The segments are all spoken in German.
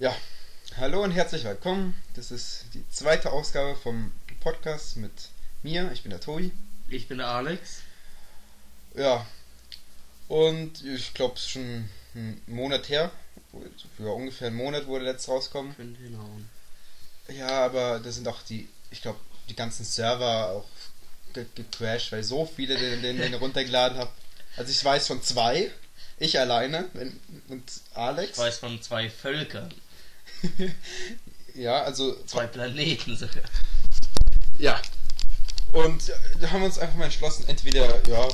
Ja, hallo und herzlich willkommen. Das ist die zweite Ausgabe vom Podcast mit mir. Ich bin der Tobi. Ich bin der Alex. Ja, und ich glaube, es ist schon einen Monat her. Für ungefähr einen Monat wurde der letzte rauskommen. Könnte hinhauen. Ja, aber da sind auch die, ich glaube, die ganzen Server auch ge gecrashed, weil so viele den, den, den runtergeladen haben. Also ich weiß von zwei, ich alleine wenn- und Alex. Ich weiß von zwei Völkern, ja, also zwei Planeten sogar. Ja. Und äh, da haben wir uns einfach mal entschlossen, entweder, ja,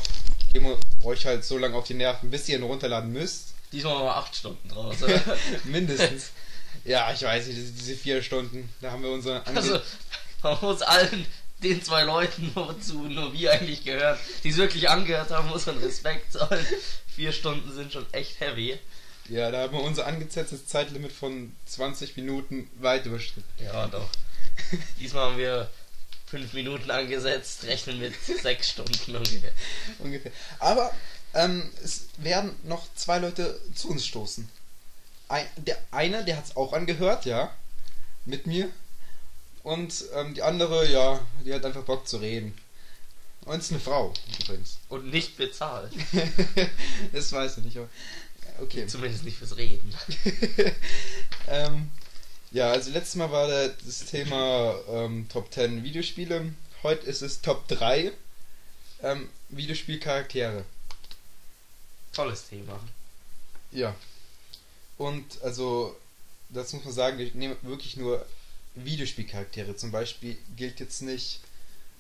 gehen wir euch halt so lange auf die Nerven, bis ihr ihn runterladen müsst. Diesmal wir acht Stunden draus. oder? Mindestens. ja, ich weiß nicht, diese, diese vier Stunden, da haben wir unsere Ange also, man muss allen den zwei Leuten, wozu nur wir eigentlich gehören, die es wirklich angehört haben, muss man Respekt zollen. Vier Stunden sind schon echt heavy. Ja, da haben wir unser angesetztes Zeitlimit von 20 Minuten weit überschritten. Ja, doch. Diesmal haben wir fünf Minuten angesetzt, rechnen mit sechs Stunden ungefähr. Ungefähr. Aber ähm, es werden noch zwei Leute zu uns stoßen. Ein, der eine, der hat es auch angehört, ja, mit mir. Und ähm, die andere, ja, die hat einfach Bock zu reden. Und es ist eine Frau, übrigens. Und nicht bezahlt. das weiß ich nicht, aber okay. Zumindest nicht fürs Reden. ähm, ja, also letztes Mal war da das Thema ähm, Top 10 Videospiele. Heute ist es Top 3 ähm, Videospielcharaktere. Tolles Thema. Ja. Und also, das muss man sagen, ich nehme wirklich nur Videospielcharaktere. Zum Beispiel gilt jetzt nicht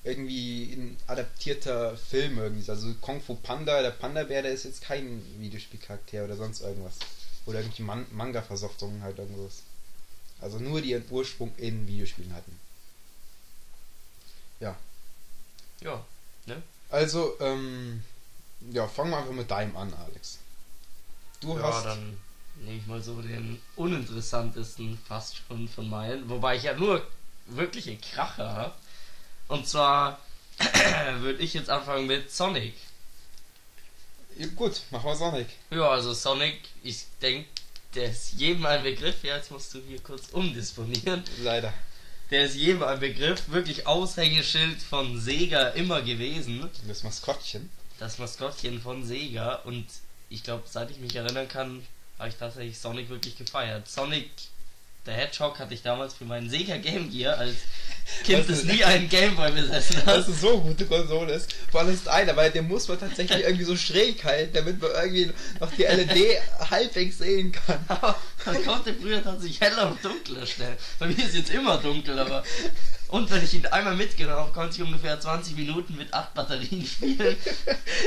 irgendwie ein adaptierter Film irgendwie. Also Kung Fu Panda, der Panda-Bär, der ist jetzt kein Videospielcharakter oder sonst irgendwas. Oder irgendwie Man Manga-Versoftungen halt irgendwas. Also nur die ihren Ursprung in Videospielen hatten. Ja. Ja, Also, ähm, ja, fangen wir einfach mit deinem an, Alex. Du ja, hast. dann nehme ich mal so den uninteressantesten fast schon von meinen, wobei ich ja nur wirkliche Kracher habe. Und zwar würde ich jetzt anfangen mit Sonic. Ja, gut, machen wir Sonic. Ja, also Sonic, ich denke, der ist jedem ein Begriff. Ja, jetzt musst du hier kurz umdisponieren. Leider. Der ist jedem ein Begriff, wirklich Aushängeschild von Sega immer gewesen. Das Maskottchen. das Maskottchen von Sega und ich glaube, seit ich mich erinnern kann, habe ich tatsächlich Sonic wirklich gefeiert. Sonic der Hedgehog hatte ich damals für meinen Sega Game Gear als Kind, das nie einen Gameboy besessen Das hat. ist so eine gute Konsole ist. Vor allem ist einer, weil den muss man tatsächlich irgendwie so schräg halten, damit man irgendwie noch die LED halbwegs sehen kann. Aber man konnte früher tatsächlich heller und dunkler stellen. Bei mir ist jetzt immer dunkel, aber und wenn ich ihn einmal mitgenommen habe, konnte ich ungefähr 20 Minuten mit 8 Batterien spielen.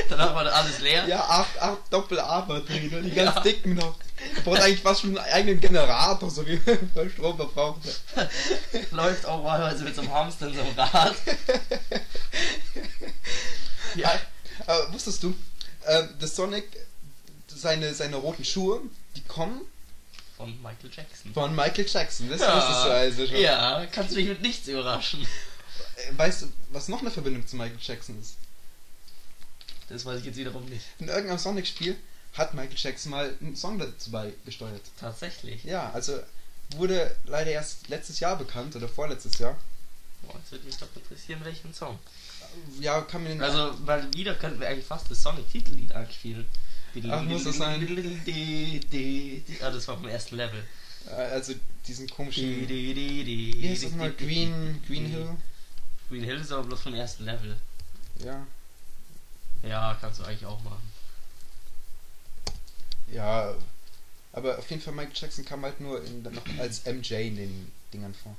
Danach war alles leer. Ja, 8, 8 Doppel-A-Batterien und die ganz Ja. dicken noch. Der braucht eigentlich fast schon einen eigenen Generator, so wie beim Strom verbraucht. Läuft auch wahlweise mit so einem Hamster in so einem Rad. ja, Aber wusstest du, ähm, dass Sonic seine, seine roten Schuhe, die kommen von Michael Jackson. von Michael Jackson. Das wusstest du also schon. Ja, kannst du mich mit nichts überraschen. Äh, Weißt du, was noch eine Verbindung zu Michael Jackson ist? Das weiß ich jetzt wiederum nicht. In irgendeinem Sonic-Spiel hat Michael Jackson mal einen Song dazu beigesteuert. Tatsächlich. Ja, also wurde leider erst letztes Jahr bekannt oder vorletztes Jahr. Boah, jetzt würde mich doch interessieren, welchen Song. Ja, kann mir den. Also, weil Lieder könnten wir eigentlich fast das Sonic-Titellied anspielen. Ach, muss das sein? Ah, das war vom ersten Level. äh, also diesen komischen. Wie heißt das nochmal? Green, Green Hill? Green Hill ist aber bloß vom ersten Level. Ja. Ja, kannst du eigentlich auch machen. Ja. Aber auf jeden Fall Michael Jackson kam halt nur in, noch als MJ in den Dingern vor.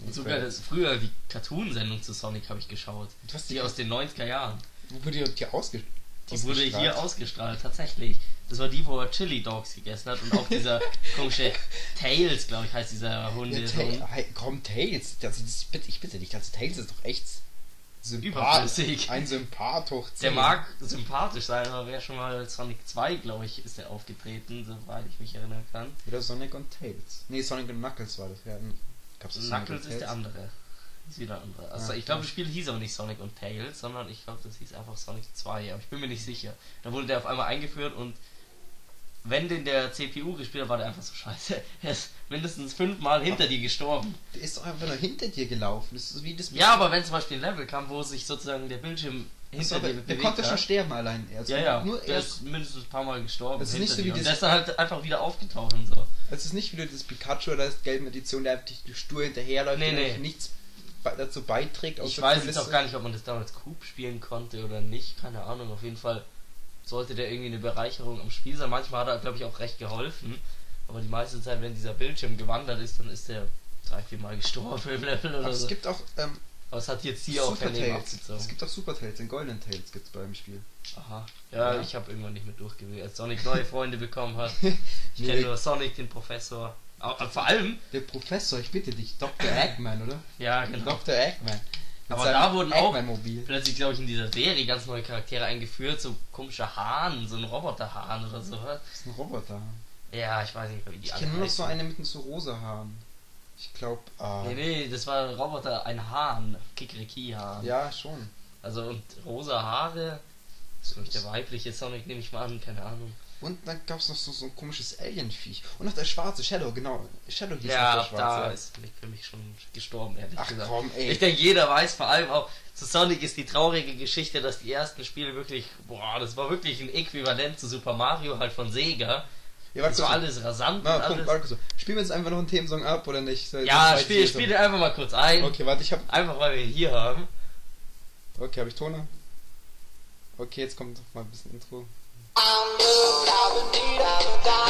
Und sogar das, früher die Cartoon-Sendung zu Sonic habe ich geschaut. Du hast Die die aus den 90er Jahren. Wo wurde die ausge Die wurde hier ausgestrahlt, tatsächlich. Das war die, wo er Chili Dogs gegessen hat und auch dieser komische Tails, glaube ich, heißt dieser Hund. Ja, Ta hey, komm, Tails. Das, das, ich, bitte, ich bitte dich, also Tails ist doch echt Sympath Überflüssig. ein Sympath hoch Der 10. mag sympathisch sein, aber wer schon mal Sonic 2, glaube ich, ist er aufgetreten, soweit ich mich erinnern kann. Oder Sonic und Tails. Nee, Sonic und Knuckles war das. Ja, gab's das Knuckles ist der andere. Ist wieder ein anderer. Also Ja, ich glaube, das Spiel hieß auch nicht Sonic und Tails, sondern ich glaube, das hieß einfach Sonic 2, aber ich bin mir nicht sicher. Da wurde der auf einmal eingeführt und wenn den der CPU gespielt hat, war der einfach so scheiße. Er ist mindestens fünfmal hinter dir gestorben. Der ist doch einfach nur hinter dir gelaufen. Das ist wie das Ja, aber wenn zum Beispiel ein Level kam, wo sich sozusagen der Bildschirm hinter aber dir der bewegt konnte schon hat, sterben allein. Er ist Ja, ja, Nur der er ist mindestens ein paar Mal gestorben. Das ist nicht so wie das- der ist dann halt einfach wieder aufgetaucht und so. Es ist nicht wieder das Pikachu oder das gelbe Edition, der einfach stur hinterherläuft Nee, und nee. nichts dazu beiträgt. Ich weiß jetzt Kulisse. auch gar nicht, ob man das damals Coop spielen konnte oder nicht. Keine Ahnung. Auf jeden Fall sollte der irgendwie eine Bereicherung am Spiel sein. Manchmal hat er, glaube ich, auch recht geholfen. Aber die meiste Zeit, wenn dieser Bildschirm gewandert ist, dann ist der drei, vier Mal gestorben im Level oder Aber es so. gibt auch ähm, Aber es hat jetzt hier auch kein Leben abgezogen. Es gibt auch Super Tails, den Golden Tails gibt's beim Spiel. Aha. Ja, Ja. ich habe irgendwann nicht mehr durchgewählt. Als Sonic neue Freunde bekommen hat. Ich kenne nur Sonic, den Professor. Aber vor allem, Der Professor, ich bitte dich, Dr. Eggman, oder? ja, genau. Dr. Eggman. Mit Aber da wurden auch Eggman-Mobil. plötzlich, glaube ich, in dieser Serie ganz neue Charaktere eingeführt. So komische Hahn, so ein Roboterhahn oder so. Das ist ein Roboter. Ja, ich weiß nicht, wie die Ich kenne nur noch so eine mit so rosa Haaren. Ich glaube, ah. Nee, nee, das war ein Roboter, ein Hahn. Kikeriki-Hahn. Ja, schon. Also, und rosa Haare. Das ist, der weibliche Sonic, nehme ich mal an, keine Ahnung. Und dann gab es noch so, so ein komisches Alien-Viech. Und noch der schwarze Shadow, genau. Shadow hieß Ja, der da schwarze. ist Nick für mich schon gestorben, ehrlich Ach gesagt. komm, ey. Ich denke, jeder weiß, vor allem auch zu Sonic ist die traurige Geschichte, dass die ersten Spiele wirklich, boah, das war wirklich ein Äquivalent zu Super Mario, halt von Sega. Ja, Das warte war so. alles rasant Na, und Punkt, alles. warte. Spielen wir jetzt einfach noch einen Themensong ab oder nicht? So, Ja, das spiel, spiel den einfach mal kurz ein. Okay, warte, ich hab. Einfach weil wir ihn hier haben. Okay, habe ich Toner? Okay, jetzt kommt noch mal ein bisschen Intro.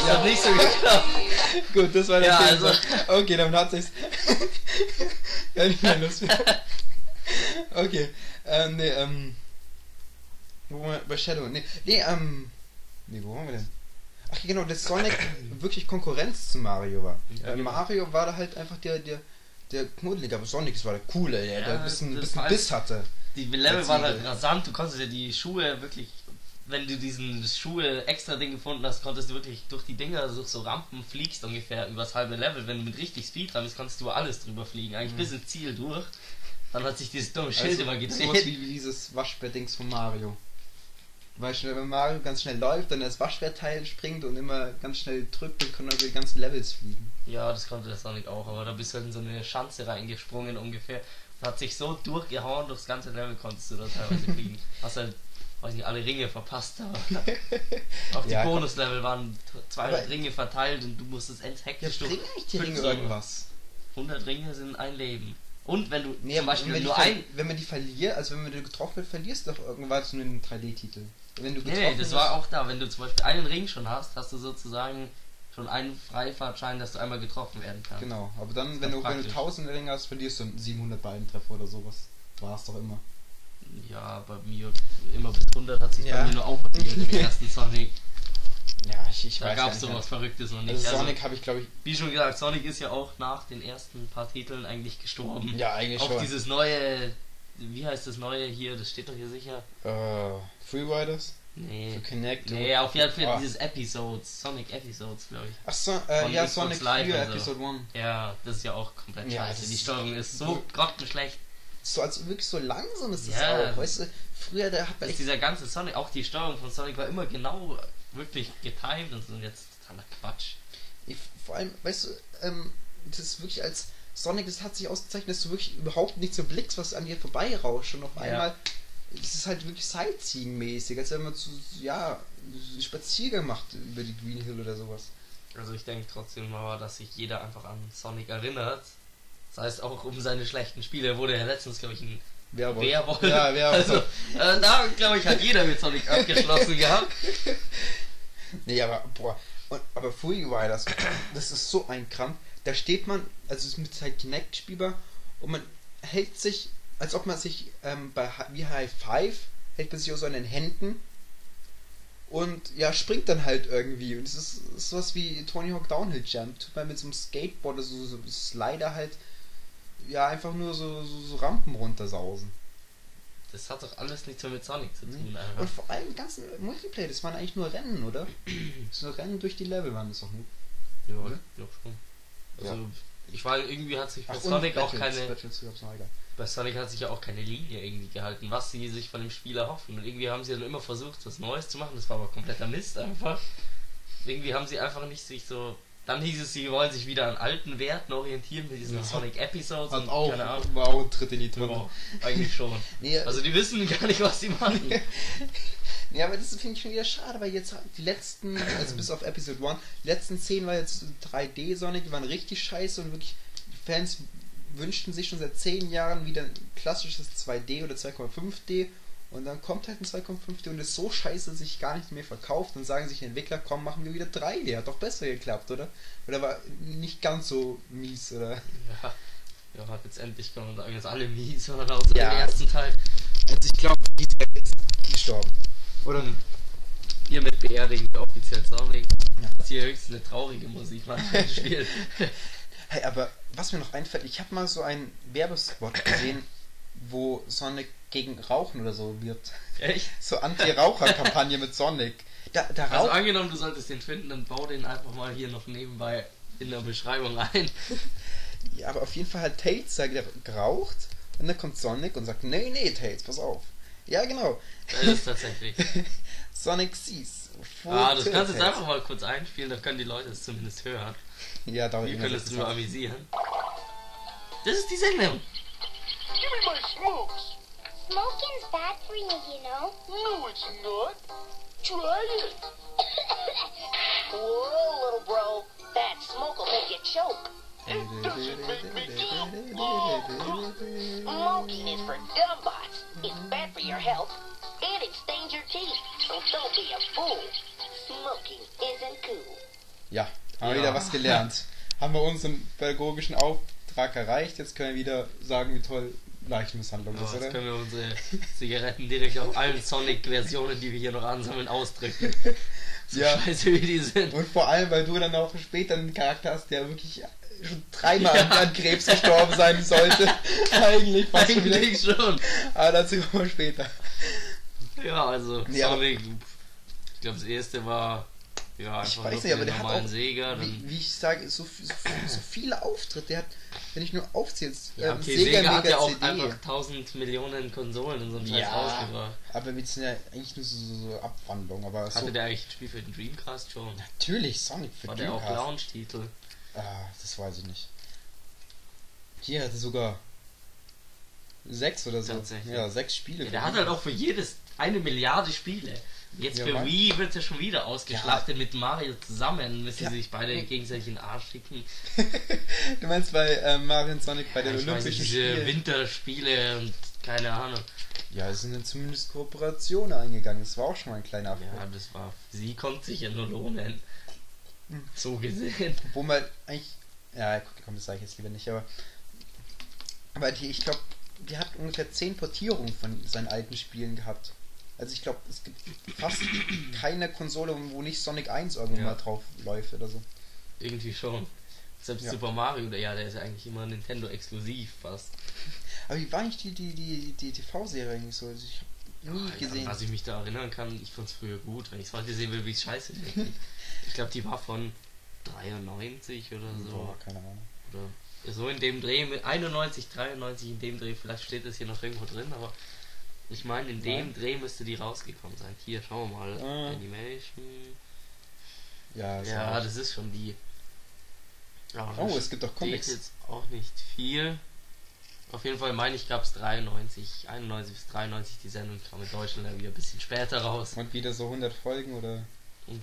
Das hat nicht so geklappt. Gut, das war der Ja, also- Okay, damit hat sich's. ja, nicht mehr lustig. Okay, ähm, nee, ähm. Wo waren wir? Bei Shadow? Nee, nee, ähm. Nee, wo waren wir denn? Ach genau, dass Sonic wirklich Konkurrenz zu Mario war. Ja, genau. Mario war da halt einfach der, der, der Knuddelige, aber Sonic war der Coole, der, der Ja, ein bisschen, bisschen Biss hatte. Die Level waren halt rasant, du konntest ja die Schuhe wirklich, wenn du diesen Schuhe extra Ding gefunden hast, konntest du wirklich durch die Dinger, durch so Rampen fliegst ungefähr übers halbe Level. Wenn du mit richtig Speed dran bist, konntest du alles drüber fliegen, eigentlich bis ins Ziel durch. Dann hat sich dieses dumme Schild immer sowas gedreht. wie, wie dieses Waschbär-Dings von Mario. Weil schnell, wenn Mario ganz schnell läuft, dann das Waschbärteil springt und immer ganz schnell drückt, dann kann er die ganzen Levels fliegen. Ja, das konnte der Sonic auch, aber da bist du halt in so eine Schanze reingesprungen ungefähr. Und hat sich so durchgehauen, durchs ganze Level konntest du da teilweise fliegen. Hast halt, weiß nicht, alle Ringe verpasst, aber auch die Ja. Bonuslevel waren 200 Aber- Ringe verteilt und du musstest ends Ja, hektisch bringen eigentlich die Ringe irgendwas? 100 Ringe sind ein Leben. Und wenn du Nee, zum Beispiel wenn, nur ein... wenn man die verliert, also wenn man die getroffen wird, verlierst du doch irgendwas nur einen 3D-Titel. Wenn du getroffen nee, das war auch da. Wenn du zum Beispiel einen Ring schon hast, hast du sozusagen schon einen Freifahrtschein, dass du einmal getroffen werden kannst. Genau, aber dann, wenn du, wenn du praktisch. 1000 Ringe hast, verlierst du 700 Ballentreffer oder sowas. War es doch immer. Ja, bei mir immer bis 100 hat sich Ja. bei mir nur aufgegeben im ersten Sonic. Ja, ich, ich Da weiß gab es sowas Verrücktes noch nicht. Also Also, Sonic habe ich, glaube ich, wie schon gesagt, Sonic ist ja auch nach den ersten paar Titeln eigentlich gestorben. ja, eigentlich auch schon. dieses neue, wie heißt das neue hier, das steht doch hier sicher. äh, Freeriders? Nee. Für Connect? Nee, auf jeden Fall Ah. dieses Episodes, Sonic Episodes, glaube ich. Ach so, äh, ja, Xbox Sonic Live 4 und so. Episode 1. Ja, das ist ja auch komplett Ja, scheiße. Die Steuerung ist so grottenschlecht. So, als wirklich so langsam ist es Ja. auch, weißt du? Früher, da hat man echt dieser ganze Sonic, auch die Steuerung von Sonic war immer genau wirklich getimed und so und jetzt totaler Quatsch. Ich, vor allem, weißt du, ähm, das ist wirklich als Sonic, das hat sich ausgezeichnet, dass du wirklich überhaupt nicht so blickst, was an dir vorbeirauscht und auf Ja. einmal, es ist halt wirklich Sightseeing-mäßig, als wenn man zu, ja, Spaziergang macht über die Green Hill oder sowas. Also ich denke trotzdem aber, dass sich jeder einfach an Sonic erinnert. Das heißt auch um seine schlechten Spiele. Er wurde ja letztens, glaube ich, ein Werwolf. Werwolf. Ja, Werwolf. Also, äh, da glaube ich, hat jeder mit Sonic abgeschlossen gehabt. Nee, aber, boah, und, aber Fury Riders, das ist so ein Krampf. Da steht man, also es ist mit halt Kinect spielbar und man hält sich, als ob man sich ähm, bei wie High Five, hält man sich aus so an den Händen und ja, springt dann halt irgendwie. Und es ist, sowas wie Tony Hawk Downhill Jump. Tut man mit so einem Skateboard, also so, so Slider halt, ja, einfach nur so, so, so Rampen runtersausen. Das hat doch alles nichts mehr mit Sonic zu tun. Und Einfach. vor allem ganzen Multiplayer, das waren eigentlich nur Rennen, oder? so Rennen durch die Level waren das auch nur. Ja, oder? ich glaube schon. Ja. Also, ich weiß, irgendwie hat sich bei Ach, und Sonic auch Battles, keine. Battles gab's noch, egal. Bei Sonic hat sich ja auch keine Linie irgendwie gehalten, was sie sich von dem Spiel erhoffen. Und irgendwie haben sie dann immer versucht, was Neues zu machen. Das war aber kompletter Mist einfach. irgendwie haben sie einfach nicht sich so. Dann hieß es, sie wollen sich wieder an alten Werten orientieren mit diesen Ja. Sonic Episodes Hat und auch, keine Ahnung. war auch ein Tritt in die Tonne. Ja, eigentlich schon. Nee, Also die wissen gar nicht, was sie machen. Ja, aber das finde ich schon wieder schade, weil jetzt die letzten, also bis auf Episode 1, die letzten 10 war jetzt 3D Sonic, die waren richtig scheiße und wirklich, die Fans wünschten sich schon seit 10 Jahren wieder ein klassisches 2D oder 2,5D und dann kommt halt ein 2,5D und ist so scheiße, dass sich gar nicht mehr verkauft und sagen sich Entwickler, komm, machen wir wieder 3D, hat doch besser geklappt, oder? Oder war nicht ganz so mies, oder? Ja, ja hat jetzt endlich kann man sagen, dass alle mies waren, außer Ja. den ersten Teil. Also ich glaube, die ist gestorben. Oder? Hiermit beerdigen wir offiziell Sonic. Ja. Das hier höchstens eine traurige Musik macht im Spiel. Hey, aber was mir noch einfällt, ich habe mal so einen Werbespot gesehen, wo Sonic gegen Rauchen oder so wirbt. Echt? So Anti-Raucher-Kampagne mit Sonic. Da, da Also angenommen, du solltest den finden, dann bau den einfach mal hier noch nebenbei in der Beschreibung ein. Ja, aber auf jeden Fall hat Tails da geraucht und dann kommt Sonic und sagt, nee, nee, Tails, pass auf. Ja, genau. Das ist tatsächlich. Sonic sees. Ah, das kannst du jetzt einfach mal kurz einspielen, dann können die Leute es zumindest hören. Ja, dauert Wir können sechs drüber amüsieren. Das ist die Sängerin. Give me my smokes. Smoking's bad for you, you know. No, it's not. Try it. Whoa, little bro. That smoke will make you choke. It doesn't make me feel. Oh, cool. Smoking is for dumb bots. It's bad for your health, and it stains your teeth. So don't be a fool. Smoking isn't cool. Ja, haben wir Ja. wieder was gelernt. haben wir unseren pädagogischen Auftrag erreicht. Jetzt können wir wieder sagen, wie toll Leichenmisshandlung Ja, ist, jetzt können wir unsere Zigaretten direkt auf allen Sonic-Versionen, die wir hier noch ansammeln, ausdrücken. So Ja. scheiße wie die sind. Und vor allem, weil du dann auch später einen Charakter hast, der wirklich schon dreimal an- an Krebs gestorben sein sollte. Eigentlich fast. Eigentlich schon. Aber dazu kommen wir später. Ja, also Ja. Sonic, ich glaube das erste war ja Ich weiß nicht, aber der hat auch, Sega. wie, wie ich sage, so, so, so viele Auftritte. Der hat, wenn ich nur aufzählst, ja, ähm, okay, Sega, hat ja auch CD. einfach 1000 Millionen Konsolen und so einen Scheiß Ja, rausgebracht. aber wir sind ja eigentlich nur so, so, so Abwandlung. Aber so, Hatte der eigentlich ein Spiel für den Dreamcast schon? natürlich Sonic für War der auch Dreamcast. Launch-Titel? Ah, das weiß ich nicht. Hier hatte sogar sechs oder so. Tatsächlich. Ja, sechs Spiele. Ja, der hat halt Dreamcast. auch für jedes eine Milliarde Spiele. Jetzt Ja, für. Wii wird er schon wieder ausgeschlachtet mit Mario zusammen, müssen Ja. sie sich beide gegenseitig in den Arsch schicken. Du meinst bei ähm, Mario und Sonic bei den Ja, nicht, Olympischen diese Spielen? Winterspiele und keine Ahnung. Ja, es sind dann zumindest Kooperationen eingegangen. Das war auch schon mal ein kleiner Erfolg. Ja, das war. Sie konnte sich ja nur lohnen. Hm. So gesehen. Wo man eigentlich. Ja, komm, das sage ich jetzt lieber nicht, aber. Aber die, ich glaube, die hat ungefähr zehn Portierungen von seinen alten Spielen gehabt. Also ich glaube, es gibt fast keine Konsole, wo nicht Sonic 1 irgendwo Ja. mal drauf läuft oder so. Irgendwie schon. Selbst Ja. Super Mario, der, ja, der ist ja eigentlich immer Nintendo exklusiv fast. Aber wie war eigentlich die, die, die, die TV-Serie eigentlich so? Also ich habe nie Ja, gesehen. Was ich mich da erinnern kann, ich fand's früher gut. Wenn ich es heute sehen will, wie ich scheiße finde. Ich glaube, die war von 93 oder so. Boah, keine Ahnung. Oder so in dem Dreh, mit 91, 93 in dem Dreh, vielleicht steht das hier noch irgendwo drin, aber ich meine, in dem Nein. Dreh müsste die rausgekommen sein. Hier, schauen wir mal. Ah. Animation. Ja, ist Ja, das ist schon die. Ja, Oh, es gibt auch Comics. jetzt auch nicht viel. Auf jeden Fall meine ich, gab es 93, 91 bis 93 die Sendung, kam in Deutschland dann wieder ein bisschen später raus. Und wieder so 100 Folgen oder. Und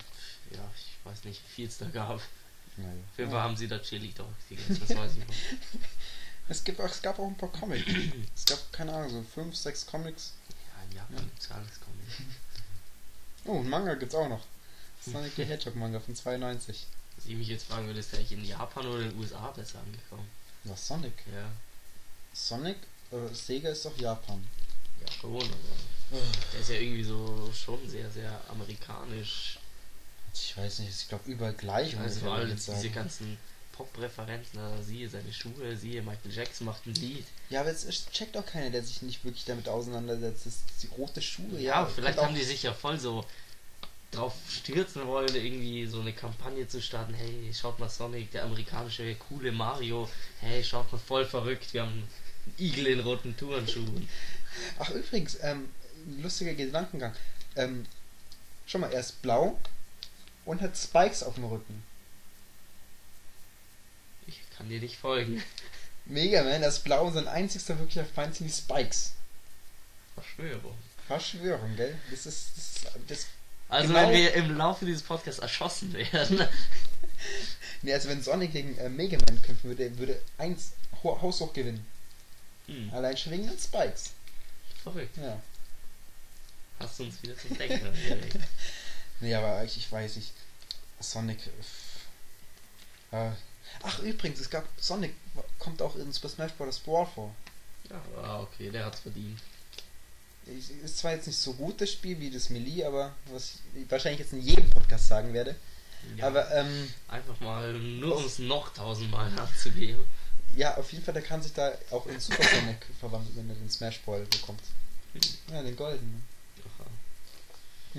ja, ich weiß nicht, wie viel es da gab. Naja. Auf jeden Fall haben sie da Chili Dogs gegessen, das weiß ich noch. Es, gibt auch, es gab auch ein paar Comics. es gab, keine Ahnung, so 5, 6 Comics. Ja, in Japan gibt's gar nichts Comic. Oh, ein Manga gibt's auch noch. Sonic the Hedgehog Manga von 92. Was ich mich jetzt fragen würde, ist der eigentlich in Japan oder in den USA besser angekommen? Was, Sonic? Ja, Sonic? Äh, Sega ist doch Japan. ja schon, aber der ist ja irgendwie so schon sehr, sehr amerikanisch. Ich weiß nicht, ich glaube überall gleich. Also vor allem diese ganzen Pop-Referenzen, da siehe seine Schuhe, siehe Michael Jackson macht ein Lied. Ja, aber es es checkt auch keiner, der sich nicht wirklich damit auseinandersetzt. Das ist die rote Schuhe, Ja, ja. vielleicht haben die sich ja voll so drauf stürzen wollen, irgendwie so eine Kampagne zu starten. Hey, schaut mal Sonic, der amerikanische coole Mario. Hey, schaut mal voll verrückt, wir haben einen Igel in roten Turnschuhen. Ach, übrigens, ähm, lustiger Gedankengang. Ähm, schau mal, er ist blau und hat Spikes auf dem Rücken. Kann dir nicht folgen. Mega Man, das Blau und sein einzigster wirklicher Feind sind die Spikes. Verschwörung. Verschwörung, gell? Das ist. Das, das Also Genau. wenn wir im Laufe dieses Podcasts erschossen werden. nee, also wenn Sonic gegen äh, Mega Man kämpfen würde, würde eins ho haushoch gewinnen. Hm, Allein schon wegen den Spikes. verrückt. Ja. Hast du uns wieder zum Denken angeregt. Nee, aber ich, ich weiß nicht. Sonic. Äh, ach, übrigens, es gab. Sonic kommt auch in Super Smash Bros. Brawl vor. Ja, ah, okay, der hat's verdient. Ich- Ist zwar jetzt nicht so gut das Spiel wie das Melee, aber was ich wahrscheinlich jetzt in jedem Podcast sagen werde. Ja, Aber ähm, einfach mal nur um es noch tausendmal abzugeben. ja, auf jeden Fall, der kann sich da auch in Super Sonic verwandeln, wenn er den Smash Ball bekommt. Ja, den goldenen. Aha.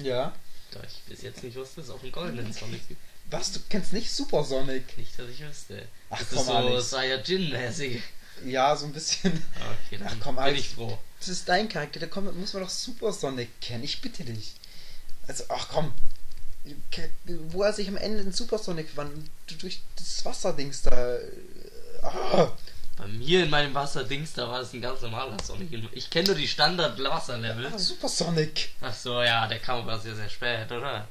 Ja. Da ich bis jetzt nicht wusste, dass es auch einen goldenen Sonic gibt. Was, du kennst nicht Super Sonic? Nicht, dass ich wüsste. Ach, das komm, ist so Alex. Saiyajin-mäßig. Ja, so ein bisschen. Okay, dann Ach, komm, bin ich froh. Das ist dein Charakter, da kommt, muss man doch Super Sonic kennen. Ich bitte dich. Also, ach komm. Wo er sich am Ende in Super Sonic verwandelt, durch das Wasserdings da. äh, Ah, Bei mir in meinem Wasserdings, da war es ein ganz normaler Sonic. Ich kenne nur die Standard-Wasserlevel. ah, Super Sonic. Ach so, ja, der kam aber sehr, sehr spät, oder?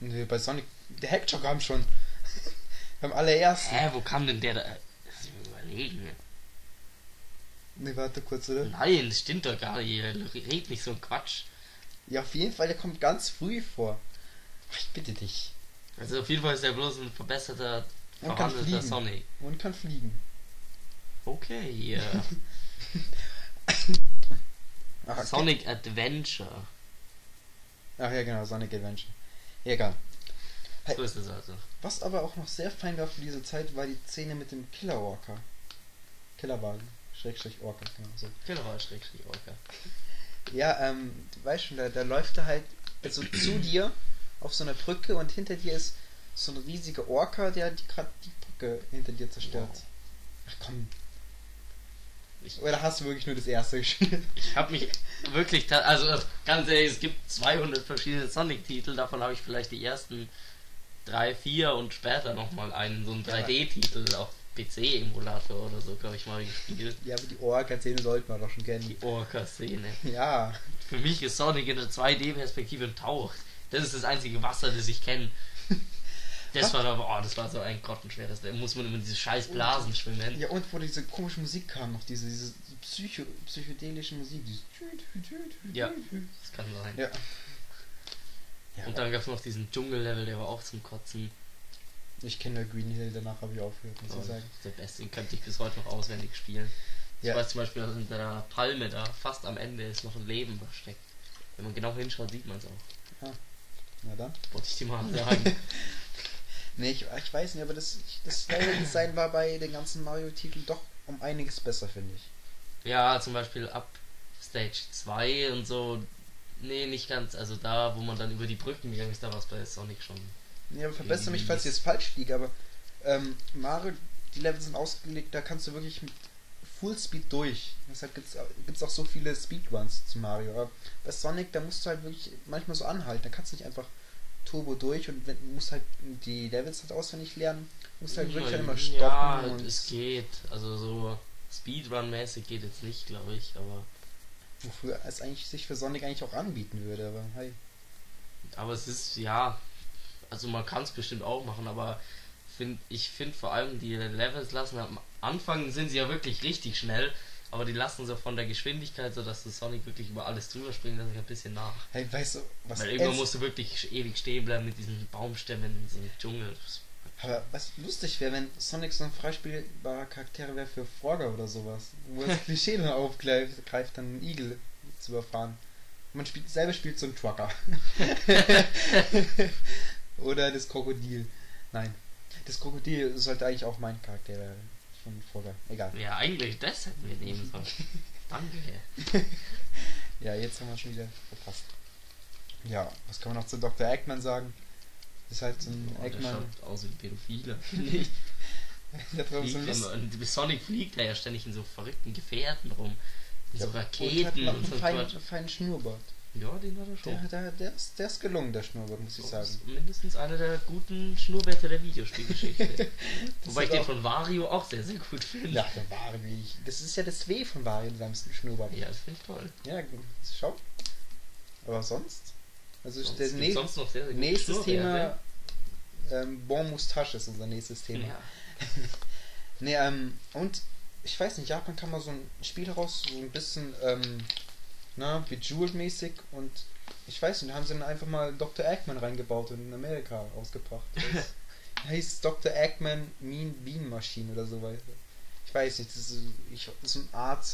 Nee, bei Sonic. Der Hedgehog kam schon. Beim allerersten. Hä, wo kam denn der da? Lass mich überlegen. Nee, warte kurz, oder? Nein, das stimmt doch gar nicht. Red nicht so ein Quatsch. Ja, auf jeden Fall, der kommt ganz früh vor. Ach, ich bitte dich. Also auf jeden Fall ist der bloß ein verbesserter, fliegen. Sonic. Und kann fliegen. Okay, ja. Ach, okay. Sonic Adventure. Ach ja, genau, Sonic Adventure. Egal. So ist es also. Was aber auch noch sehr fein war für diese Zeit, war die Szene mit dem Killer Walker. Killerwagen. Schrägstrich Orca, genau so. Killer Schrägstrich Orca. Ja, ähm, du weißt schon, da, da läuft er halt also zu dir auf so einer Brücke und hinter dir ist so ein riesiger Orca, der gerade die Brücke hinter dir zerstört. Wow. Ach komm. Ich- Oder hast du wirklich nur das erste gespielt? Ich habe mich wirklich, also ganz ehrlich, es gibt 200 verschiedene Sonic-Titel, davon habe ich vielleicht die ersten drei, vier und später nochmal einen, so einen Ja. 3D-Titel auf PC-Emulator oder so, glaube ich, mal gespielt. Ja, aber die Orca-Szene sollten wir doch schon kennen. Die Orca-Szene. Ja. Für mich ist Sonic in der 2D-Perspektive ein Tauch. Das ist das einzige Wasser, das ich kenne. Das war aber, oh, das war so ein grottenschweres. Da muss man immer diese scheiß Blasen schwimmen. Ja, und wo diese komische Musik kam, noch diese, diese Psycho psychedelische Musik. Dieses Ja. Das kann sein. Ja. Ja Und dann gab es noch diesen Dschungellevel, der war auch zum Kotzen. ich kenne Green Hill, danach habe ich aufgehört, muss Oh, ich sagen. der beste, den könnte ich bis heute noch auswendig spielen. Ich Ja. weiß zum Beispiel, dass in der Palme da fast am Ende ist noch ein Leben versteckt. Wenn man genau hinschaut, sieht man es auch. Na dann. Wollte ich dir mal sagen. Nee, ich, ich weiß nicht, aber das, das Level-Design war bei den ganzen Mario-Titeln doch um einiges besser, finde ich. ja, zum Beispiel ab Stage 2 und so. Nee, nicht ganz. Also da, wo man dann über die Brücken gegangen ist, da war es bei Sonic schon. Nee, aber verbessere mich, falls ich jetzt falsch liege, aber ähm, Mario, die Level sind ausgelegt, da kannst du wirklich mit Full Speed durch. Deshalb gibt es auch so viele Speedruns zu Mario. Aber bei Sonic, da musst du halt wirklich manchmal so anhalten. Da kannst du nicht einfach Turbo durch und wenn, du musst halt die Levels halt auswendig lernen. Musst halt wirklich dann immer stoppen. Ja, und es geht. Also so Speedrun-mäßig geht jetzt nicht, glaube ich, aber. Wofür es eigentlich sich für Sonic eigentlich auch anbieten würde. Aber hey. Aber es ist, ja, also man kann es bestimmt auch machen, aber find, ich finde vor allem die Levels lassen am Anfang sind sie ja wirklich richtig schnell, aber die lassen so von der Geschwindigkeit, so dass du Sonic wirklich über alles drüber springen, dass ich ein bisschen nach. Hey, weißt du, was Weil irgendwann musst du wirklich ewig stehen bleiben mit diesen Baumstämmen in so einem Dschungel. Aber was lustig wäre, wenn Sonic so ein freispielbarer Charakter wäre für Frogger oder sowas. Wo das Klischee dann aufgreift, greift, dann einen Igel zu überfahren. Man spielt, selber spielt so ein Trucker. oder das Krokodil. Nein. Das Krokodil sollte eigentlich auch mein Charakter werden. Von Frogger. Egal. Ja, eigentlich das hätten wir nehmen sollen. Danke. Ja, jetzt haben wir schon wieder verpasst. Ja, was kann man noch zu Dr. Eggman sagen? Ist halt so ein der Eggman. schaut aus wie ich. Der so immer, und Sonic fliegt ja ständig in so verrückten Gefährten rum. In so Und hat Raketen noch und einen so feinen, feinen Schnurrbart. Ja, den hat er schon. Der, der, der, ist, der ist gelungen, der Schnurrbart, muss ich Das sagen. ist mindestens einer der guten Schnurrbärte der Videospielgeschichte. Wobei ich den von Wario auch sehr, sehr gut finde. Ja, der ich. Das ist ja das W von Wario in seinem Schnurrbart. Ja, das finde ich toll. Ja, gut. schau. Aber sonst? Also Sonst das nächste, sehr, sehr nächstes Schnurrbärte. Thema, ähm, Bon Moustache ist unser nächstes Thema. Ja. Nee, ähm, und ich weiß nicht, Japan kam mal so ein Spiel raus, so ein bisschen, ähm, na, Bejeweled-mäßig und ich weiß nicht, da haben sie dann einfach mal Dr. Eggman reingebaut und in Amerika rausgebracht. Das heißt Dr. Eggman Mean Bean Machine oder so weiter. Ich weiß nicht, das ist, ich, das ist eine Art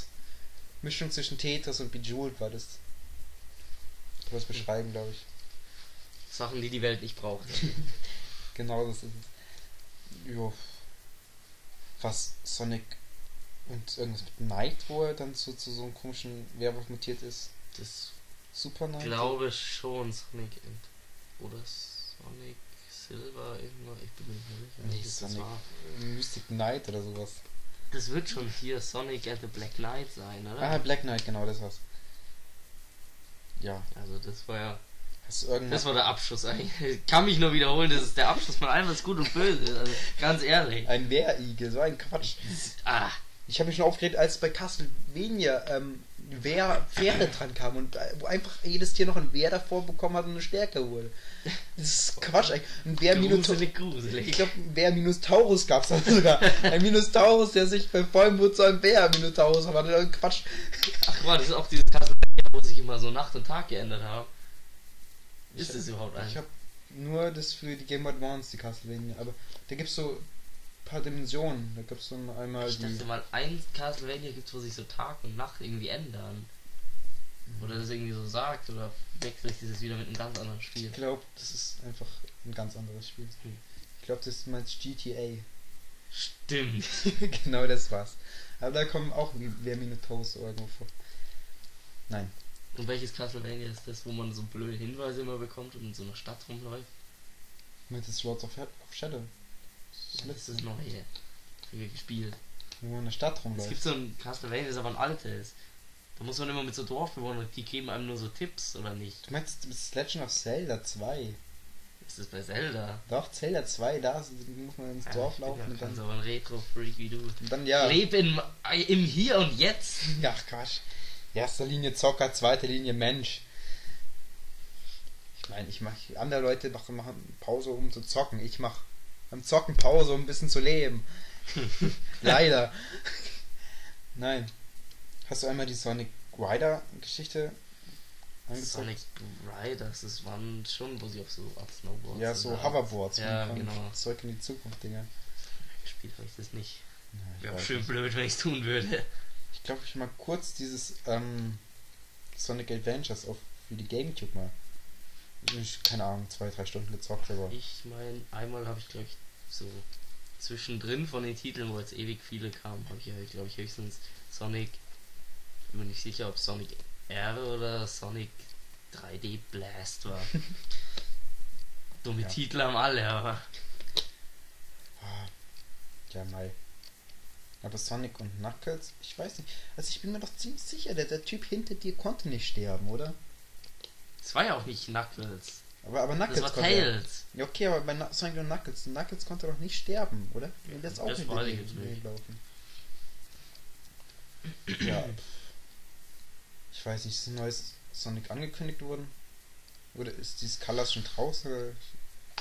Mischung zwischen Tetris und Bejeweled war das. Das beschreiben, glaube ich. Sachen, die die Welt nicht braucht. Genau das ist es. Jo. Was Sonic und irgendwas mit Knight, wo er dann zu, zu so einem komischen Werwolf mutiert ist. Das Super Knight? glaube schon Sonic and oder Sonic Silver irgendwas. Ich bin mir nicht sicher. Nee, Sonic war. Mystic Knight oder sowas. Das wird schon hier Sonic and the Black Knight sein, oder? Ah, Black Knight, genau, das war's. Ja, Also das war ja, das war der Abschluss eigentlich. Ich kann mich nur wiederholen, das ist der Abschluss von allem, was gut und böse ist. Also ganz ehrlich. ein Wehrigel, so ein Quatsch. Ah, Ich habe mich schon aufgeregt, als bei Castlevania ähm, Wehr Pferde dran kam und wo einfach jedes Tier noch ein Wehr davor bekommen hat und eine Stärke wurde. Das ist Quatsch eigentlich. Ein Wehr Minotaurus. gruselig, gruselig. Ich glaube, ein Bär Minotaurus gab es dann sogar. Ein Minotaurus, der sich bei Vollmond zu einem Bär Minotaurus verwandelt. Quatsch. Ach war das ist auch dieses Castlevania, wo sich immer so Nacht und Tag geändert haben. Ist Ich- es überhaupt ein? Ich habe nur das für die Game Boy Advance, die Castlevania. Aber da gibt es so paar Dimensionen. Da gibt es so einmal Ich die. dachte mal, ein Castlevania gibt wo sich so Tag und Nacht irgendwie ändern. Oder das irgendwie so sagt, oder wechsle ich dieses wieder mit einem ganz anderen Spiel. Ich glaube, das ist einfach ein ganz anderes Spiel. Hm. Ich glaube, das meinst GTA. Stimmt. genau das war's. Aber da kommen auch Bär Minotaurus irgendwo vor. Nein. Und welches Castlevania ist das, wo man so blöde Hinweise immer bekommt und in so einer Stadt rumläuft? Mit das Lords of, of Shadow. Das ist letzte, das neue. Wir gespielt. wo man in der Stadt Es rumläuft. gibt so ein Castlevania, das aber ein altes. Da muss man immer mit so Dorfbewohnern, die geben einem nur so Tipps, oder nicht? Du meinst, das ist Legend of Zelda 2. Ist das bei Zelda? Doch, Zelda 2, da ist- muss man ins Dorf Ja, laufen ich bin ja dann, aber ein Retro-Freak wie du. und dann ja. Leb in, im Hier und Jetzt. Ja, Quatsch. Erster Linie Zocker, zweite Linie Mensch. Ich meine, ich mache andere Leute machen, machen Pause, um zu zocken. Ich mache beim Zocken Pause, um ein bisschen zu leben. Leider. Nein. Hast du einmal die Sonic Rider Geschichte angezeigt? Sonic Riders, das waren schon, wo sie auf so Art Snowboards Ja, so. Hoverboards. Ja, genau. Zurück in die Zukunft, Dinger. Gespielt habe ich das nicht. Ja, ich Wäre schön nicht. blöd, wenn ich es tun würde. Ich glaube, ich mal kurz dieses ähm, Sonic Adventures auf für die Gamecube mal. Ich, keine Ahnung, zwei, drei Stunden gezockt, aber. Ich meine, einmal habe ich, glaube ich, so zwischendrin von den Titeln, wo jetzt ewig viele kamen, habe ich ja, glaube ich, höchstens Sonic. Bin mir nicht sicher, ob Sonic R oder Sonic 3D Blast war. Dumme Ja. Titel haben alle, aber. Ja, mal. Aber Sonic und Knuckles, ich weiß nicht. Also ich bin mir doch ziemlich sicher, der, der Typ hinter dir konnte nicht sterben, oder? Es war ja auch nicht Knuckles. Aber, aber Knuckles Das war konnte. Tails. Ja, okay, aber bei Sonic und Knuckles, Knuckles konnte doch nicht sterben, oder? Der ist auch Das hinter weiß ich jetzt nicht. gelaufen. Ja. Ich weiß nicht, ist ein neues Sonic angekündigt worden? Oder ist dieses Colors schon draußen? Oder?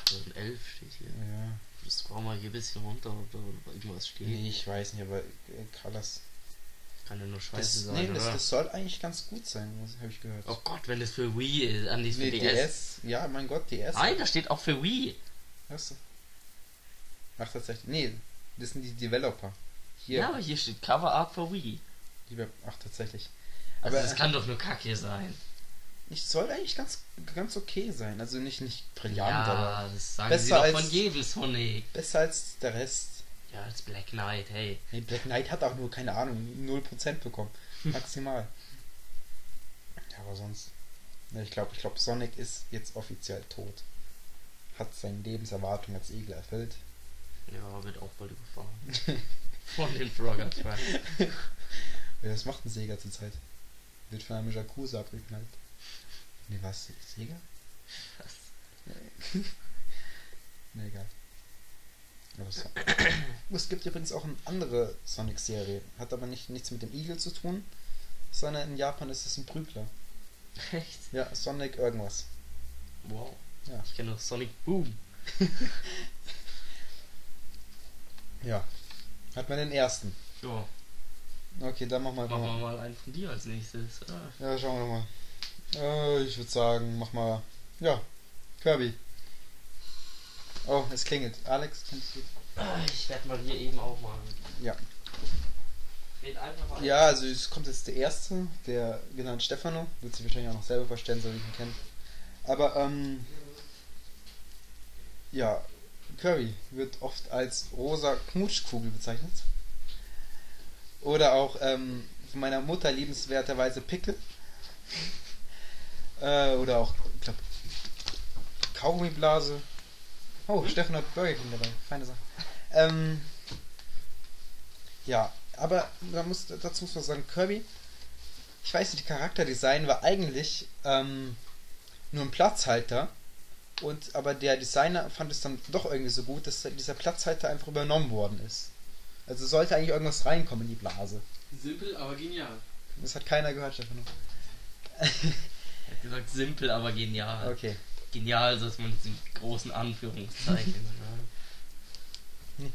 2011 steht hier. Ja. Das brauchen wir hier ein bisschen runter, ob da irgendwas steht. Nee, ich weiß nicht, aber äh, Colors. Kann ja nur scheiße Das, sein, nee, das, das soll eigentlich ganz gut sein, habe ich gehört. Oh Gott, wenn das für Wii ist, an die für Nee, DS. DS. Ja, mein Gott, DS. Nein, da steht auch für Wii. Hast du? Ach, tatsächlich. Nee, das sind die Developer. Hier. Ja, aber hier steht Cover Art for Wii. Ach, tatsächlich. Also Aber das kann doch nur Kacke sein. ich soll eigentlich ganz, ganz okay sein. Also nicht, nicht brillant, ja, aber das sagen besser sie doch als- von jedem Sonic. besser als der Rest. Ja, als Black Knight, hey. Nee, Black Knight hat auch nur, keine Ahnung, 0% bekommen. Maximal. ja, aber sonst. Ne, ich glaube, ich glaube, Sonic ist jetzt offiziell tot. Hat seine Lebenserwartung als Igel erfüllt. Ja, wird auch bald überfahren. von den Frogger Truck. Ja, Was macht ein Sega zurzeit? Wird von einem Yakuza abgeknallt. Nee, was? Sega? Was? Na egal. Es gibt übrigens auch eine andere Sonic-Serie. Hat aber nicht, nichts mit dem Igel zu tun, sondern in Japan ist es ein Prügler. Echt? Ja, Sonic irgendwas. Wow. Ja. Ich kenne noch Sonic Boom. Ja. Hat man den ersten. Ja, Okay, dann mach mal. machen wir mal einen von dir als nächstes. Ah. Ja, schauen wir mal. Äh, ich würde sagen, mach mal. Ja, Kirby. Oh, es klingelt. Alex, kannst du. Ich werde mal hier eben auch machen. Ja. Wählt einfach mal. Ja, also es kommt jetzt der erste, der genannt Stefano. Wird sich wahrscheinlich auch noch selber vorstellen, so wie ich ihn kenne. Aber, ähm. Ja, Kirby wird oft als rosa Knutschkugel bezeichnet. Oder auch ähm, von meiner Mutter liebenswerterweise Pickel. Äh, oder auch, ich glaube, Kaugummiblase. Oh, Stefan hat Burger King dabei. Feine Sache. Ähm, ja, aber da muss, dazu muss man sagen, Kirby, ich weiß nicht, die Charakterdesign war eigentlich ähm, nur ein Platzhalter. Und aber der Designer fand es dann doch irgendwie so gut, dass dieser Platzhalter einfach übernommen worden ist. Also sollte eigentlich irgendwas reinkommen in die Blase. Simpel, aber genial. Das hat keiner gehört, Stefano. Er hat gesagt simpel, aber genial. Okay. Genial, dass man diesen großen Anführungszeichen. ne?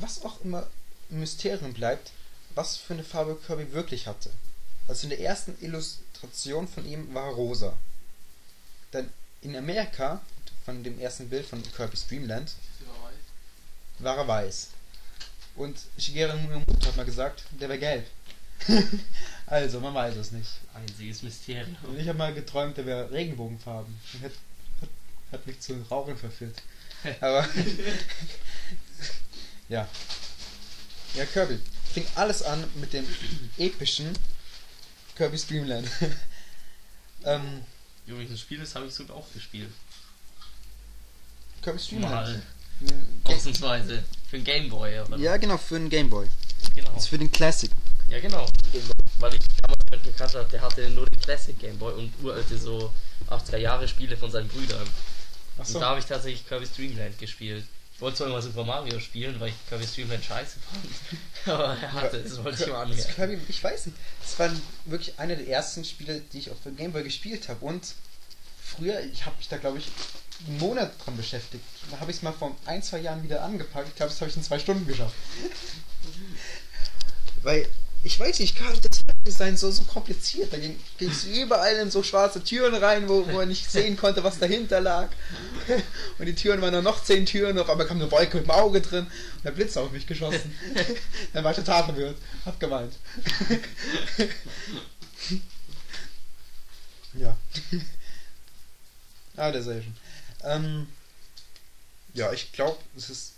Was auch immer ein Mysterium bleibt, was für eine Farbe Kirby wirklich hatte. Also in der ersten Illustration von ihm war er rosa. Dann in Amerika, von dem ersten Bild von Kirby's Dreamland, war er weiß. Und Shigeru Miyamoto hat mal gesagt, der wäre gelb. also, man weiß es nicht. Einziges Mysterium. Und ich habe mal geträumt, der wäre Regenbogenfarben. Hat, mich zu Rauchen verführt. Aber. ja. Ja, Kirby. Fing alles an mit dem epischen Kirby's Dreamland. ähm, Übrigens, das Spiel, das habe ich sogar auch gespielt. Kirby's Mal. Dreamland. Ausnahmsweise. Für den Gameboy, aber. Ja, genau, für den Gameboy. genau. Das ist für den Classic. Ja, genau. Weil ich damals jemanden gekannt habe, der hatte nur den Classic Gameboy und uralte so 80er Jahre Spiele von seinen Brüdern. Achso. Und da habe ich tatsächlich Kirby's Dreamland gespielt. Ich wollte zwar immer Super Mario spielen, weil ich Kirby's Dreamland scheiße fand. Aber er hatte es, das wollte ich mal anmerken. Kirby, ich weiß nicht. Das waren wirklich eine der ersten Spiele, die ich auf dem Gameboy gespielt habe. Und früher, ich habe mich da, glaube ich, einen Monat dran beschäftigt. Da habe ich es mal vor ein, zwei Jahren wieder angepackt. Ich glaube, das habe ich in zwei Stunden geschafft. Weil, ich weiß nicht, gerade das Design so, so kompliziert. Da ging es überall in so schwarze Türen rein, wo, wo man nicht sehen konnte, was dahinter lag. Und die Türen waren dann noch zehn Türen, auf einmal kam eine Wolke mit dem Auge drin und der Blitz auf mich geschossen. dann war ich total verwirrt. Hab geweint. ja. ah, der schön. Ähm, ja, ich glaube, es ist.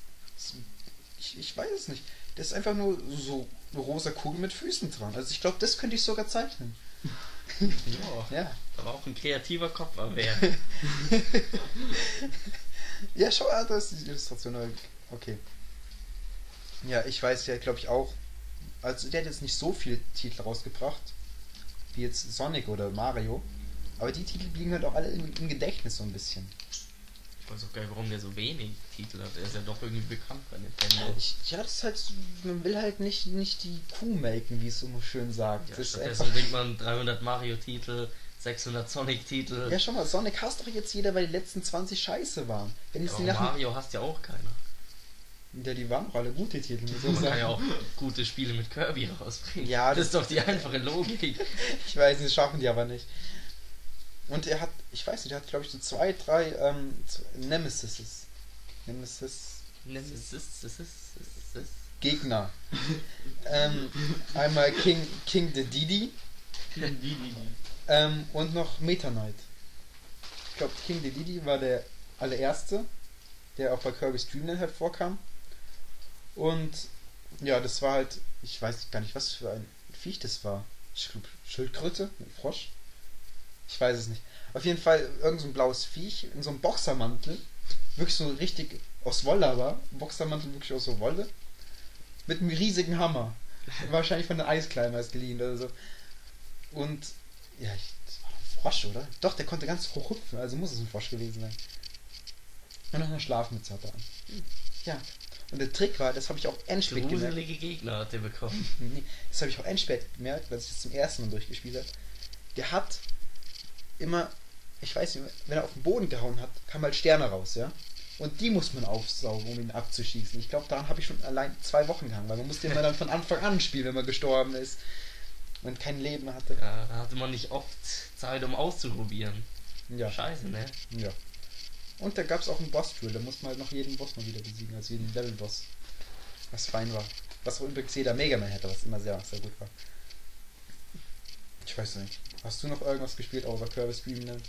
Ich, ich weiß es nicht. Das ist einfach nur so rosa Kugel mit Füßen dran. Also ich glaube, das könnte ich sogar zeichnen. Ja, Ja. da war auch ein kreativer Kopf am Werk. Ja, schau, ah, da ist die Illustration. Okay. Ja, ich weiß ja, glaube ich, auch. Also, der hat jetzt nicht so viele Titel rausgebracht, wie jetzt Sonic oder Mario. Aber die Titel blieben halt auch alle im, im Gedächtnis so ein bisschen. Ich weiß auch gar nicht, warum der so wenig Titel hat. Er ist ja doch irgendwie bekannt bei Nintendo. Ich, ja, das ist halt, so- man will halt nicht, nicht die Kuh melken, wie es so schön sagt. Ja, stattdessen bringt man 300 Mario-Titel, 600 Sonic-Titel. ja, schau mal, Sonic hasst doch jetzt jeder, weil die letzten 20 scheiße waren. Wenn jetzt aber Mario hast ja auch keiner. Ja, die waren doch alle gute Titel, ich Man sagen. kann ja auch gute Spiele mit Kirby rausbringen. Ja, das das- ist doch die einfache Logik. Ich weiß nicht, das schaffen die aber nicht. Und er hat, ich weiß nicht, er hat glaube ich so zwei, drei ähm, Nemesis. Nemesis Nemesis, Gegner. ähm, einmal King, King the Didi ähm, und noch Meta Knight. Ich glaube, King the Didi war der allererste, der auch bei Kirby's Dreamland halt vorkam. Und ja, das war halt, ich weiß gar nicht, was für ein Viech das war. Ich glaub, Schildkröte? Ein Frosch? Ich weiß es nicht. Auf jeden Fall irgend so ein blaues Viech in so einem Boxermantel. Wirklich so richtig aus Wolle aber. Boxermantel wirklich aus so Wolle. Mit einem riesigen Hammer. Wahrscheinlich von den Eisclimbers geliehen oder so. Und ja, ich, das war doch Frosch, oder? Doch, der konnte ganz hoch hüpfen, also muss es ein Frosch gewesen sein. Und noch eine Schlafmütze hat er an. Ja. Und der Trick war, das habe ich auch endspät gemerkt. Gruselige Gegner hat der bekommen. Das habe ich auch endspät gemerkt, als ich das zum ersten Mal durchgespielt habe. Der hat immer, ich weiß nicht, wenn er auf den Boden gehauen hat, kamen halt Sterne raus, ja. Und die muss man aufsaugen, um ihn abzuschießen. Ich glaube, daran habe ich schon allein zwei Wochen gehangen, weil man musste immer dann von Anfang an spielen, wenn man gestorben ist und kein Leben hatte. Ja, da hatte man nicht oft Zeit, um auszuprobieren. Ja. Scheiße, ne? Ja. Und da gab es auch einen Boss-Drill, da musste man halt noch jeden Boss mal wieder besiegen, also jeden Level-Boss. Was fein war. Was auch übrigens jeder Mega Man hätte, was immer sehr, sehr gut war. Ich weiß nicht. Hast du noch irgendwas gespielt außer Kirby's Dream Land?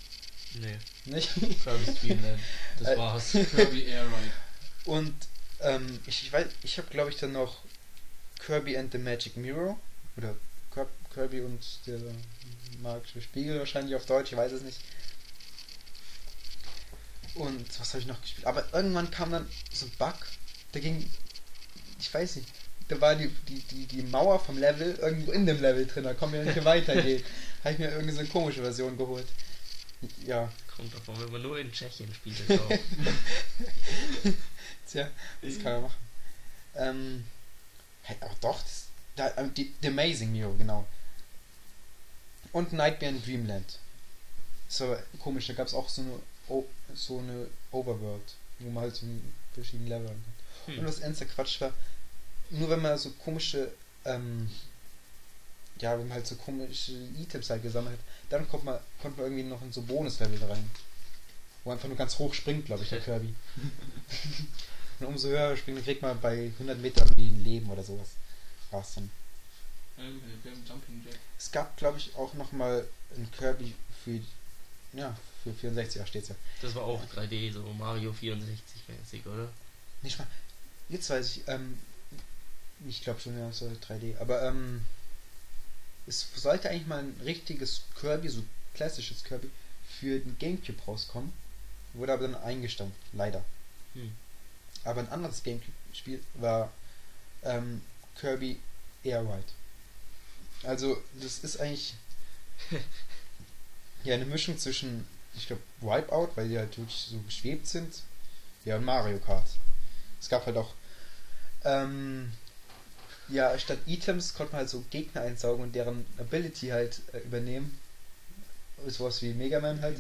Nee. Nicht? Kirby's Dream Land. Das Äh, war's. Kirby Air Ride. Und ähm, ich, ich weiß, ich habe glaube ich dann noch Kirby and the Magic Mirror oder Kir- Kirby und der magische Spiegel wahrscheinlich auf Deutsch, ich weiß es nicht. Und was habe ich noch gespielt? Aber irgendwann kam dann so ein Bug, da ging, ich weiß nicht, da war die, die, die, die Mauer vom Level irgendwo in dem Level drin, da konnte man ja nicht weitergehen. habe ich mir irgendwie so eine komische Version geholt. Ja, Kommt davon, wenn man nur in Tschechien spielt. Tja, das kann man machen. Ähm, hey, aber doch, das, da, ähm, die, The Amazing Mirror, genau. Und Nightmare in Dreamland. So komisch, da gab es auch so eine, o so eine Overworld, wo man halt so verschiedene Level hat. Hm. Und was ernster Quatsch war, nur wenn man so komische, ähm, ja, wenn man halt so komische Items halt gesammelt hat, dann kommt man, kommt man irgendwie noch in so Bonuslevel rein. Wo einfach nur ganz hoch springt, glaube ich, der Kirby. Und umso höher er springt, kriegt man bei 100 Metern irgendwie ein Leben oder sowas. War's dann. Ähm, wir haben Jumping Jack. Es gab, glaube ich, auch nochmal ein Kirby für, ja, für 64er steht's ja. Das war auch 3D, so Mario 64 mäßig, oder? Nicht mal, jetzt weiß ich, ähm, ich glaube schon, ja, so 3D, aber, ähm, es sollte eigentlich mal ein richtiges Kirby, so klassisches Kirby, für den Gamecube rauskommen. Wurde aber dann eingestampft, leider. Hm. Aber ein anderes Gamecube-Spiel war ähm, Kirby Air Ride. Also, das ist eigentlich ja eine Mischung zwischen, ich glaube, Wipeout, weil die halt wirklich so geschwebt sind, ja, und Mario Kart. Es gab halt auch, ähm, ja, statt Items konnte man halt so Gegner einsaugen und deren Ability halt äh, übernehmen. Sowas wie Mega Man halt.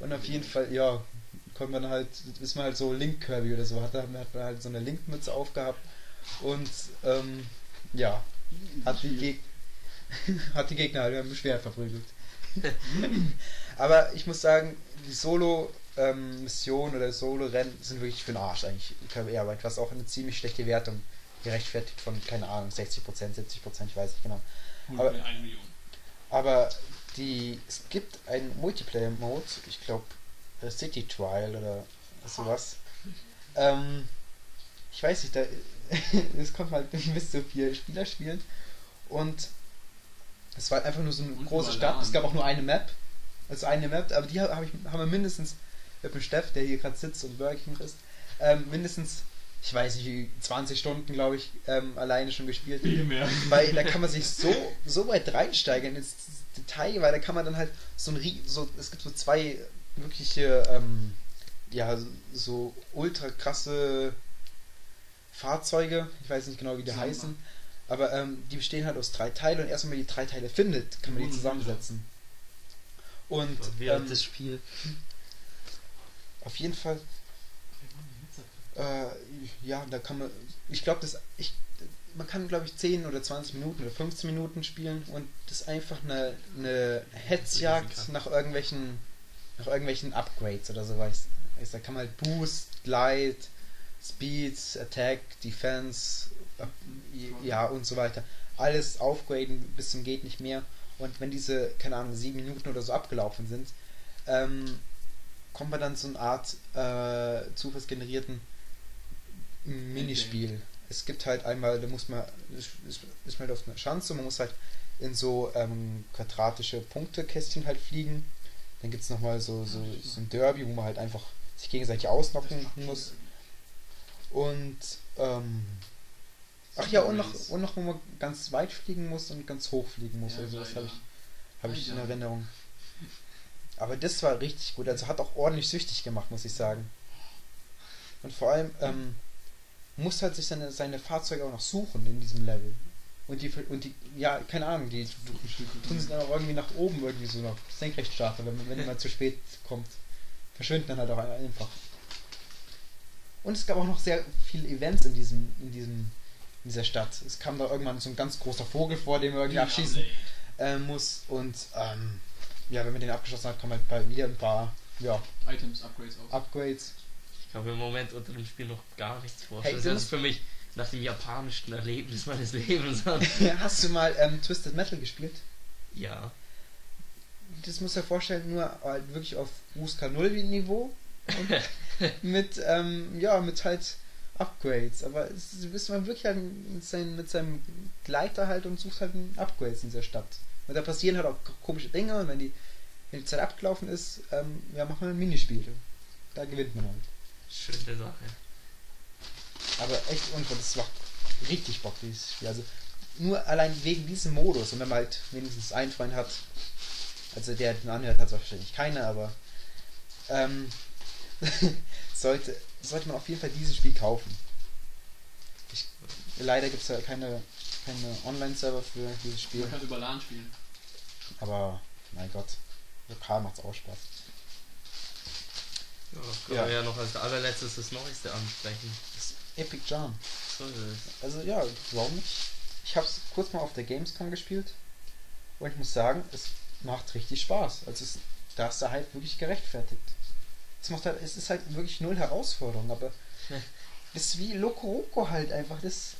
Und auf jeden Fall, ja, konnte man halt, bis man halt so Link Kirby oder so hat man halt so eine Link-Mütze aufgehabt und ähm, ja, hat die, Geg hat die Gegner halt mit Schwert verprügelt. Aber ich muss sagen, die Solo-Mission oder Solo-Rennen sind wirklich für den Arsch eigentlich, Kirby Air Ride, was auch eine ziemlich schlechte Wertung gerechtfertigt von, keine Ahnung, 60%, 70%, ich weiß nicht genau. Aber- Aber 1 Million. Aber die, es gibt einen Multiplayer-Mode, ich glaube City Trial oder sowas. Ähm, ich weiß nicht, da es kommt halt bis zu vier Spieler spielen und es war einfach nur so eine Und große. Stadt. Es gab auch nur eine Map, also eine Map, aber die habe ich haben wir mindestens mit dem Steff, der hier gerade sitzt und Burger King ist, ähm, mindestens ich weiß nicht, wie 20 Stunden, glaube ich, ähm, alleine schon gespielt. Viel mehr. Weil da kann man sich so, so weit reinsteigern ins Detail, weil da kann man dann halt so ein Rie- so es gibt so zwei wirkliche ähm, ja so ultra krasse Fahrzeuge, ich weiß nicht genau wie die Zusammen. heißen, aber ähm, die bestehen halt aus drei Teilen und erst wenn man die drei Teile findet, kann man die Mhm. zusammensetzen. Und alt ähm, das Spiel? auf jeden Fall äh, ja, da kann man, ich glaube, das, ich, man kann, glaube ich, 10 oder 20 Minuten oder 15 Minuten spielen und das ist einfach eine, eine Hetzjagd nach irgendwelchen, nach irgendwelchen Upgrades oder so weiß. weiß, Da kann man halt Boost, Glide, Speed, Attack, Defense, äh, ja und so weiter. Alles aufgraden bis zum geht nicht mehr. Und wenn diese, keine Ahnung, 7 Minuten oder so abgelaufen sind, ähm, kommt man dann zu einer Art äh, zufallsgenerierten Minispiel. Es gibt halt einmal, da muss man, ist, man halt auf einer Schanze, man muss halt in so ähm, quadratische Punktekästchen halt fliegen. Dann gibt es nochmal so, so, so ein Derby, wo man halt einfach sich gegenseitig ausnocken muss. Und ähm, ach ja, und noch, und noch, wo man ganz weit fliegen muss und ganz hoch fliegen muss. Ja, also das habe ich, habe ich in. Erinnerung. Aber das war richtig gut. Also hat auch ordentlich süchtig gemacht, muss ich sagen. Und vor allem ähm, muss halt sich seine, seine Fahrzeuge auch noch suchen in diesem Level. Und die, und die, ja, keine Ahnung, die tun sich dann auch irgendwie nach oben irgendwie so noch senkrecht starten, wenn, man- wenn jemand zu spät kommt. Verschwinden dann halt auch einfach. Und es gab auch noch sehr viele Events in diesem, in diesem, in dieser Stadt. Es kam da irgendwann so ein ganz großer Vogel vor, den man irgendwie abschießen äh, muss. Und ähm, ja, wenn man den abgeschossen hat, kommen halt wieder ein paar ja, Items, Upgrades aus. Upgrades. Ich mir im Moment unter dem Spiel noch gar nichts vorstellen. Hey, das du ist für mich nach dem japanischsten Erlebnis meines Lebens an. Hast du mal ähm, Twisted Metal gespielt? Ja. Das muss ja vorstellen, nur halt wirklich auf USK 0 Niveau mit, ähm, ja, mit halt Upgrades. Aber es ist man wirklich halt mit, seinem, mit seinem Gleiter halt und sucht halt Upgrades in dieser Stadt. Und da passieren halt auch komische Dinge und wenn die, wenn die Zeit abgelaufen ist, ähm, ja, macht man ein Minispiel. Da gewinnt man halt. Schöne Sache. Aber echt unfair, das macht richtig Bock, dieses Spiel. Also nur allein wegen diesem Modus und wenn man halt wenigstens einen Freund hat, also der den anhört, hat es wahrscheinlich keine, aber ähm, sollte, sollte man auf jeden Fall dieses Spiel kaufen. Ich, leider gibt es ja keine, keine Online-Server für dieses Spiel, Man kann über LAN spielen. aber mein Gott, lokal macht es auch Spaß. Ja, können Ja. wir ja noch als allerletztes das Neueste ansprechen. Das Epic Jam. So ist es. Also ja, warum nicht? Ich habe es kurz mal auf der Gamescom gespielt und ich muss sagen, es macht richtig Spaß. Also es, da ist der Hype wirklich gerechtfertigt. Es macht halt, es ist halt wirklich null Herausforderung, aber das ist wie Loco Roco halt einfach. Das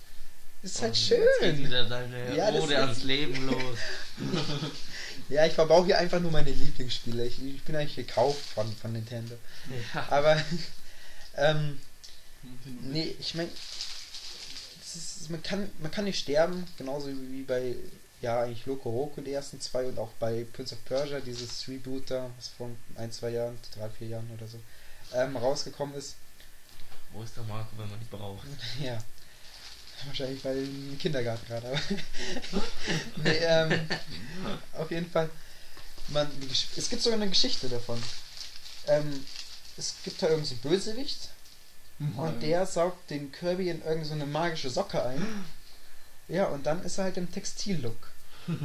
ist halt Oh, Jetzt geht schön. wieder deine Ja, Ode ans Leben los. Ja, ich verbaue hier einfach nur meine Lieblingsspiele. Ich, ich bin eigentlich gekauft von, von Nintendo. ja. Aber ähm, Nee, ich meine, man kann, man kann nicht sterben, genauso wie bei, ja, eigentlich Loco Roco, die ersten zwei und auch bei Prince of Persia, dieses Reboot da, was vor ein, zwei Jahren, drei, vier Jahren oder so, ähm, rausgekommen ist. Wo ist der Marco, wenn man die braucht? Ja. Wahrscheinlich weil im Kindergarten gerade. aber- nee, ähm, auf jeden Fall. Man, die es gibt sogar eine Geschichte davon. Ähm, es gibt da irgendeinen so einen Bösewicht, und der saugt den Kirby in irgendeine so eine magische Socke ein. Ja, und dann ist er halt im Textillook.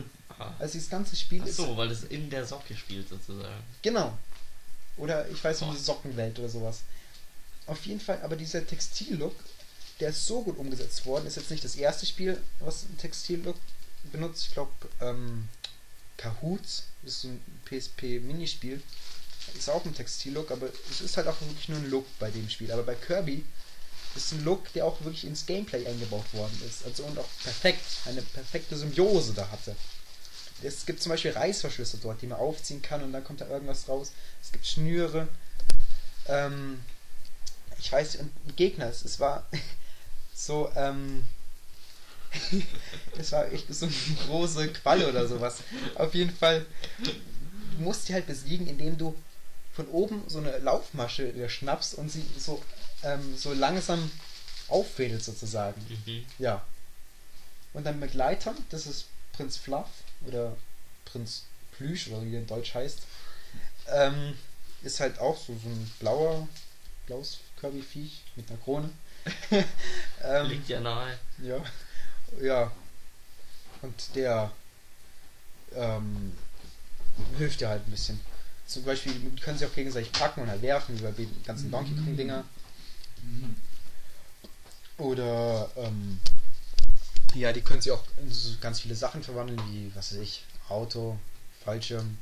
Also dieses ganze Spiel Ach ist. so, weil es in der Socke spielt sozusagen. Genau. Oder ich weiß nicht, diese Sockenwelt oder sowas. Auf jeden Fall, aber dieser Textillook, der ist so gut umgesetzt worden. Ist jetzt nicht das erste Spiel, was einen Textillook benutzt. Ich glaube, ähm, Kahoot ist ein PSP-Minispiel. Ist auch ein Textillook, aber es ist halt auch wirklich nur ein Look bei dem Spiel. Aber bei Kirby ist ein Look, der auch wirklich ins Gameplay eingebaut worden ist. Also und auch perfekt, eine perfekte Symbiose da hatte. Es gibt zum Beispiel Reißverschlüsse dort, die man aufziehen kann und dann kommt da irgendwas raus. Es gibt Schnüre. Ähm, ich weiß, und ein Gegner, es, es war so, ähm, es war echt so eine große Qualle oder sowas. Auf jeden Fall, du musst die halt besiegen, indem du von oben so eine Laufmasche schnappst und sie so, ähm, so langsam auffädelst sozusagen. Mhm. Ja. Und dein Begleiter, das ist Prinz Fluff oder Prinz Plüsch oder wie der in Deutsch heißt, ähm, ist halt auch so, so ein blauer, blaues Kirby-Viech mit einer Krone. ähm, Liegt ja nahe. ja. Ja. Und der ähm, hilft dir halt ein bisschen. Zum Beispiel, die können sich auch gegenseitig packen und halt werfen, bei den ganzen Donkey Kong-Dinger. Mhm. Oder, ähm, ja, die können sich auch in so ganz viele Sachen verwandeln, wie, was weiß ich, Auto, Fallschirm,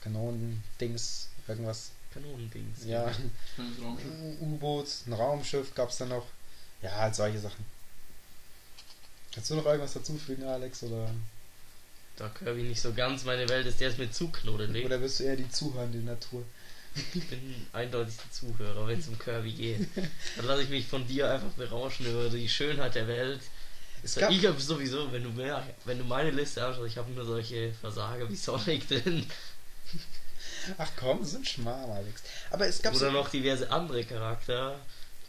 Kanonen, Dings, irgendwas. Kanonendings. Ja, U-Boot, ein Raumschiff gab's da noch. Ja, halt solche Sachen. Kannst du noch irgendwas dazufügen, Alex? Oder, Da Kirby nicht so ganz meine Welt ist, der ist mit Zugknoten oder bist du eher die zuhörende Natur? Ich bin eindeutig der Zuhörer, wenn es um Kirby geht. Dann lasse ich mich von dir einfach berauschen über die Schönheit der Welt. Es Weil gab, Ich habe sowieso, wenn du mehr, wenn du meine Liste anschaust, ich habe nur solche Versager wie Sonic drin. Ach komm, so ein Schmarrn, Alex. Aber es gab Oder so, noch diverse andere Charakter,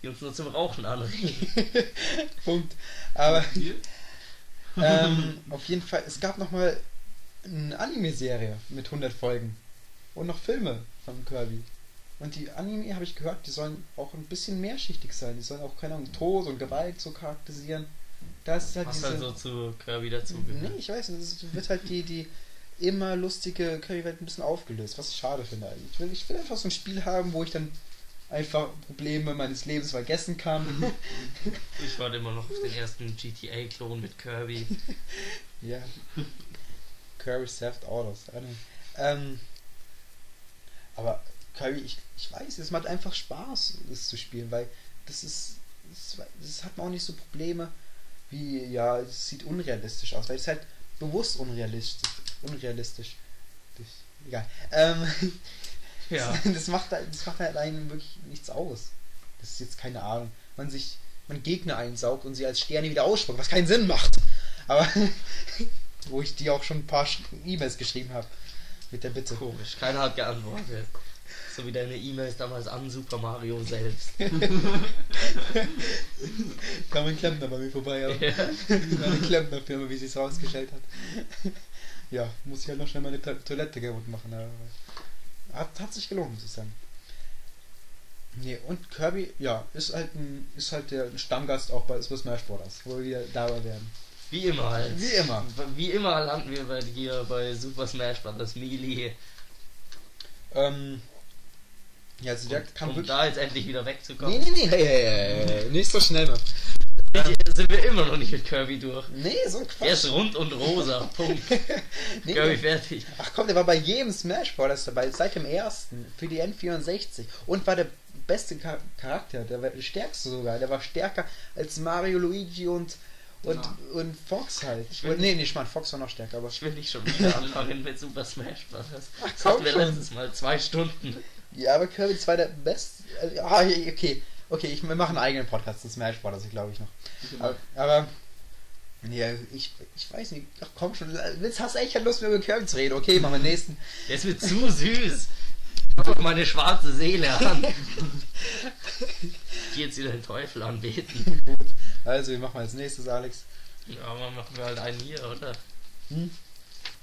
die uns nur zum Rauchen anregen. Punkt. Aber ähm, auf jeden Fall, es gab noch mal eine Anime-Serie mit 100 Folgen. und noch Filme von Kirby. Und die Anime, habe ich gehört, die sollen auch ein bisschen mehrschichtig sein. Die sollen auch, keine Ahnung, Tod und Gewalt so charakterisieren. Da ist halt Was diese... halt so zu Kirby dazugehört. Nee, ich weiß nicht. Es wird halt die, die immer lustige Currywelt ein bisschen aufgelöst, was ich schade finde eigentlich. Ich will, ich will einfach so ein Spiel haben, wo ich dann einfach Probleme meines Lebens vergessen kann. Ich warte immer noch auf den ersten GTA-Klon mit Kirby. ja. Curry Theft Autos. Ähm, aber Curry, ich, ich weiß, es macht einfach Spaß, das zu spielen, weil das ist, das, das hat man auch nicht so Probleme wie, ja, es sieht unrealistisch aus, weil es halt bewusst unrealistisch, unrealistisch. Das, egal. Ähm, Ja. das macht das macht halt einem wirklich nichts aus. Das ist jetzt keine Ahnung. Man sich, man Gegner einsaugt und sie als Sterne wieder ausspuckt, was keinen Sinn macht. Aber wo ich die auch schon ein paar E-Mails geschrieben habe. Mit der Bitte. Komisch, keiner hat geantwortet. So wie deine E-Mails damals an Super Mario selbst. Kam ein Klempner bei mir vorbei, Ja. eine Klempnerfirma, wie sie es rausgestellt hat. Ja, muss ich halt noch schnell meine To- Toilette kaputt machen. Aber hat, hat sich gelohnt, muss ich sagen. Nee, und Kirby, ja, ist halt ein, ist halt der Stammgast auch bei Super Smash Bros., wo wir dabei werden. Wie immer halt. Wie immer. Wie immer landen wir bei dir bei Super Smash Bros. Melee. Ähm, ja, also der kann um wirklich. da jetzt endlich wieder wegzukommen. Nee, nee, nee, hey, hey, hey, hey, nicht so schnell, Mann. Jetzt sind wir immer noch nicht mit Kirby durch. Nee, so ein Er ist Quatsch. rund und rosa. Punkt. Nee, Kirby fertig. ach komm, der war bei jedem Smash Bros. dabei, seit dem ersten, für die N64. Und war der beste Char Charakter, der war der stärkste sogar. Der war stärker als Mario, Luigi und, und, Ja. und Fox halt. Ich will nee, nee, ich meine, Fox war noch stärker, aber. Ich will nicht schon wieder anfangen mit Super Smash Bros. Das komm hatten wir schon. letztes Mal zwei Stunden. Ja, aber Kirby 2 der beste. äh, Ah, okay. Okay, ich, wir machen einen eigenen Podcast zu Smash Bros., glaube ich noch. Aber, aber ja, ich, ich weiß nicht. Ach komm schon, jetzt hast du echt keine Lust mehr über Kirby zu reden. Okay, machen wir den nächsten. Der ist mir zu süß. Guck meine schwarze Seele an. Ich geh jetzt wieder den Teufel anbeten. Gut. Also, wir machen als nächstes, Alex. Ja, aber machen wir halt einen hier, oder?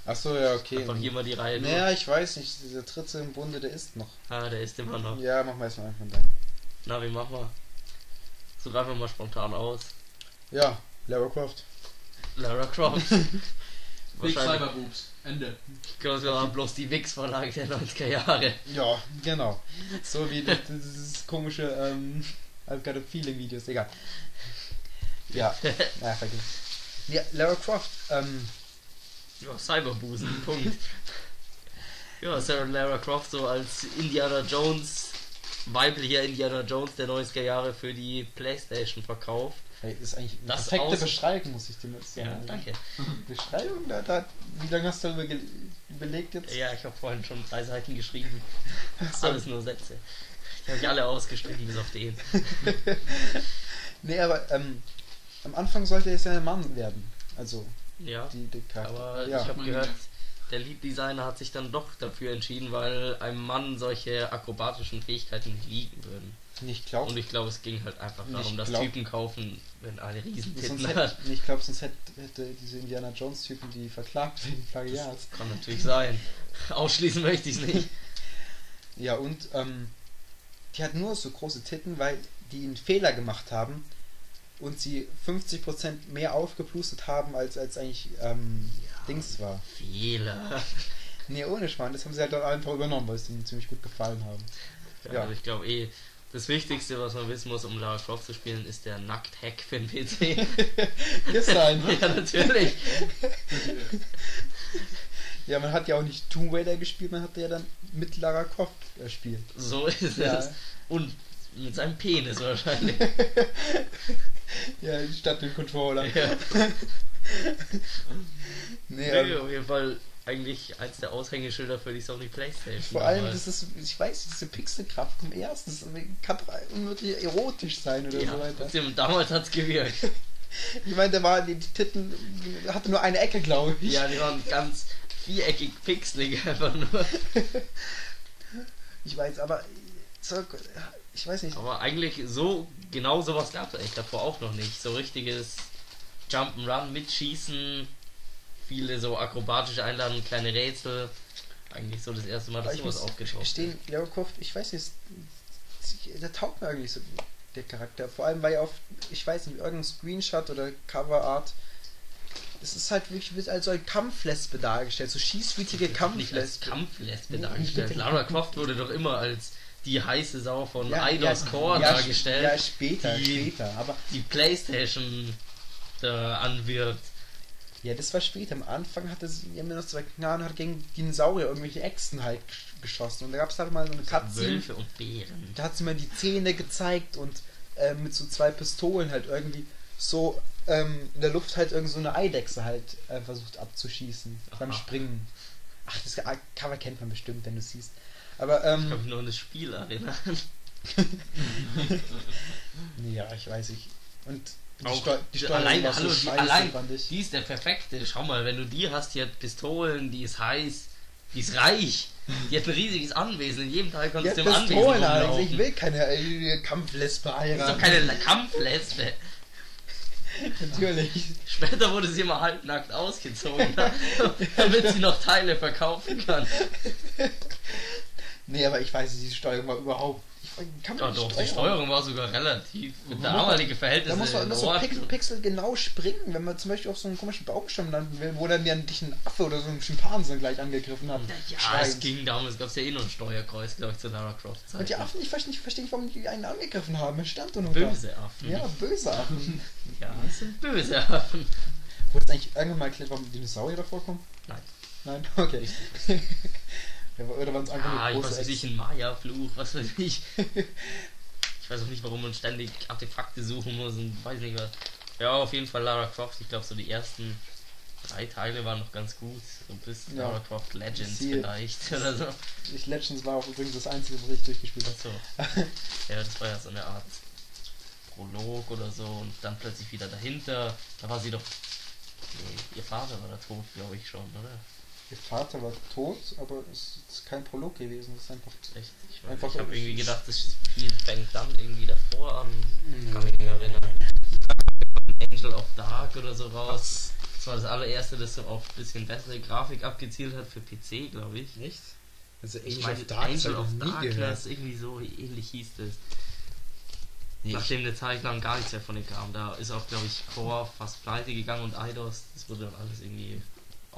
Achso, ja, okay. Einfach hier mal die Reihe durch. Naja, ich weiß nicht, dieser dritte im Bunde, der ist noch. Ah, der ist immer noch. Ja, machen wir erstmal einen von deinen. Na, wie machen wir? Such einfach mal spontan aus. Ja, Lara Croft. Lara Croft. Big. Cyberboobs. Ende. Ich glaube, das war bloß die Wix-Vorlage der 90er Jahre. Ja, genau. So wie das, dieses komische, ähm, I've got a feeling Videos, egal. Ja, naja, vergiss. Ja, Lara Croft, ähm, Ja, Cyberbusen, Punkt. Ja, Sarah Lara Croft so als Indiana Jones, weiblicher Indiana Jones der 90er Jahre für die Playstation verkauft. hey, ist eigentlich eine Das perfekte aus- Beschreibung, muss ich dir mal sagen. Ja, danke. Beschreibung, da, da, wie lange hast du darüber ge- überlegt jetzt? Ja, ich habe vorhin schon drei Seiten geschrieben. so. Alles nur Sätze. Die habe ich alle ausgestrichen, bis auf den. Nee, aber ähm, am Anfang sollte es ja ein Mann werden. Also, Ja, die, die Charakter. aber ja. ich habe gehört, Der Lead-Designer hat sich dann doch dafür entschieden, weil einem Mann solche akrobatischen Fähigkeiten nicht liegen würden. nicht glaubt. Und ich glaube, es ging halt einfach darum, dass glaub- Typen kaufen, wenn eine riesen sonst Titten hätte, hat. ich glaube, sonst hätte, hätte diese Indiana Jones Typen die verklagt wegen Plagiat. Kann natürlich sein. Ausschließen möchte ich es nicht. Ja, und ähm, die hat nur so große Titten, weil die einen Fehler gemacht haben und sie 50% mehr aufgeplustet haben, als, als eigentlich ähm, Dings war. Fehler. Nee, ohne Schmarrn, das haben sie halt dann einfach übernommen, weil es ihnen ziemlich gut gefallen haben. Ja, Ja. Aber ich glaube eh, das Wichtigste, was man wissen muss, um Lara Croft zu spielen, ist der Nackt-Hack für den PC. Ist ein. ja, natürlich. Ja, man hat ja auch nicht Tomb Raider gespielt, man hat ja dann mit Lara Croft gespielt. So ist Ja. es. Und mit seinem Penis wahrscheinlich. Ja, statt dem Controller. ja. Nee, Nee, ähm, auf jeden Fall eigentlich eins der Aushängeschilder für die Sony Playstation. vor allem, damals. das ist, ich weiß, diese Pixelkraft vom ersten, das kann doch unmöglich erotisch sein oder ja, so weiter. trotzdem, damals hat's gewirkt. Ich meine, der war, die, die Titten hatte nur eine Ecke, glaube ich. ja, die waren ganz viereckig pixelig einfach nur. Ich weiß, aber so, ich weiß nicht. Aber eigentlich so, genau sowas gab es eigentlich davor auch noch nicht. So richtiges Jump'n'Run mit Schießen, viele so akrobatische Einladungen, kleine Rätsel. eigentlich so das erste Mal, dass ich sowas aufgetaucht Lara Croft, ich weiß nicht, der taugt mir eigentlich so, der Charakter. Vor allem, weil er auf, ich weiß nicht, irgendein Screenshot oder Coverart, es ist halt wirklich wird als so ein Kampflesbe dargestellt, so schießwütige nicht Kampflesbe. Kampflesbe Nee, dargestellt. nicht- Lara Croft wurde doch immer als die heiße Sau von Ja, Eidos ja, Core ja, dargestellt, Ja, später, die- später, aber die Playstation da anwirbt. Ja, das war später. Am Anfang hatte sie immer noch zwei Knarren hat gegen Dinosaurier irgendwelche Echsen halt gesch- geschossen. Und da gab es halt mal so eine Cutscene, Wölfe und Bären. da hat sie mal die Zähne gezeigt und äh, mit so zwei Pistolen halt irgendwie so ähm, in der Luft halt irgend so eine Eidechse halt äh, versucht abzuschießen beim Aha. Springen. Ach, das Cover kennt man bestimmt, wenn du es siehst. Aber Ich kann ähm, nur an das Spiel erinnern. ja, ich weiß nicht. Und die, Steu die Steuerung allein, war so hallo, die, scheiße, allein, fand ich. die ist der perfekte. Schau mal, wenn du die hast, die hat Pistolen, die ist heiß, die ist reich, die hat ein riesiges Anwesen. In jedem Teil kannst du im Anwesen rumlaufen. Ich will keine äh, Kampflesbe Das ist doch heiraten. keine Kampflesbe. Natürlich. Später wurde sie immer halbnackt ausgezogen, damit sie noch Teile verkaufen kann. Nee, aber ich weiß die Steuerung war überhaupt. Kann Ja, man doch, die Steuerung war sogar relativ für damalige Verhältnisse. Da muss man immer so. Pixel, Pixel genau springen, wenn man zum Beispiel auf so einen komischen Baumstamm landen will, wo dann ja dich ein Affe oder so ein Schimpansen gleich angegriffen hat. Ja, Schreiend. es ging damals, gab es ja eh noch ein Steuerkreuz, glaube ich, zu Lara Croft Zeit. Und die Affen, ich verstehe nicht, verstehe nicht, warum die einen angegriffen haben. Es stand doch nur da. Böse Affen. Ja, böse Affen. Ja, es sind böse Affen. Wurde es eigentlich irgendwann mal erklärt, warum Dinosaurier davor kommen? Nein. Nein? Okay. Oder waren es einfach Ah, nur ich weiß große nicht, ein Maya-Fluch, was weiß ich. Ich weiß auch nicht, warum man ständig Artefakte suchen muss und weiß nicht was. Ja, auf jeden Fall Lara Croft. Ich glaube, so die ersten drei Teile waren noch ganz gut. So bis Ja. Lara Croft Legends Sie- vielleicht oder so. Ich Legends war auch übrigens das einzige, was ich durchgespielt habe. Achso. Ja, das war ja so eine Art Prolog oder so und dann plötzlich wieder dahinter. Da war sie doch. Nee, ihr Vater war da tot, glaube ich schon, oder? Ihr Vater war tot, aber es ist kein Prolog gewesen. Es ist einfach. Echt? Ich, Einfach ich habe irgendwie gedacht, das Spiel fängt dann irgendwie davor an. Mhm. Kann mich nicht erinnern. Angel of Dark oder so raus. Das war das allererste, das so auf ein bisschen bessere Grafik abgezielt hat für PC, glaube ich. Nicht? Also Ich Angel meine, of Darkness Angel of ich nie Darkness, irgendwie so ähnlich hieß das. Nee, Nachdem eine Zeit lang gar nichts mehr von denen kam. Da ist auch, glaube ich, Core fast pleite gegangen und Eidos, das wurde dann alles irgendwie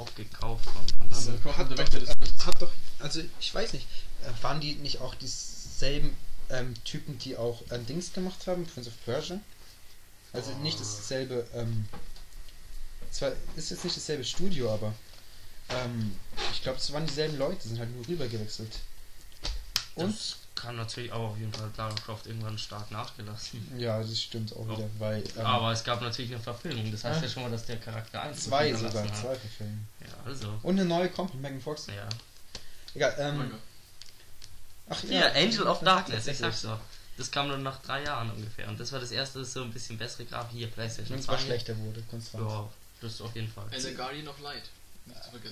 von Also, anderen. Croft hat, und doch, hat doch, also ich weiß nicht, äh, waren die nicht auch dieselben ähm, Typen, die auch äh, Dings gemacht haben, Prince of Persia? Also nicht dasselbe, ähm, zwar ist jetzt nicht dasselbe Studio, aber ähm, ich glaube, es waren dieselben Leute, sind halt nur rübergewechselt. Und? Das kann natürlich auch auf jeden Fall Lara Croft irgendwann stark nachgelassen. Ja, das stimmt auch wieder, weil ähm, Aber es gab natürlich eine Verfilmung, das heißt Ah. ja schon mal, dass der Charakter 1 zwei sogar, zwei Verfilme. Ja, also. Und eine neue kommt mit Megan Fox. Ja. Egal, Oh ähm, Gott. ach Ja, Angel of Darkness, ich sag's doch. Das kam nur nach drei Jahren ungefähr. Und das war das erste, das so ein bisschen bessere Grafik hier, PlayStation Und zwar 2. schlechter wurde, konstant. Ja, das auf jeden Fall. And the Guardian of Light.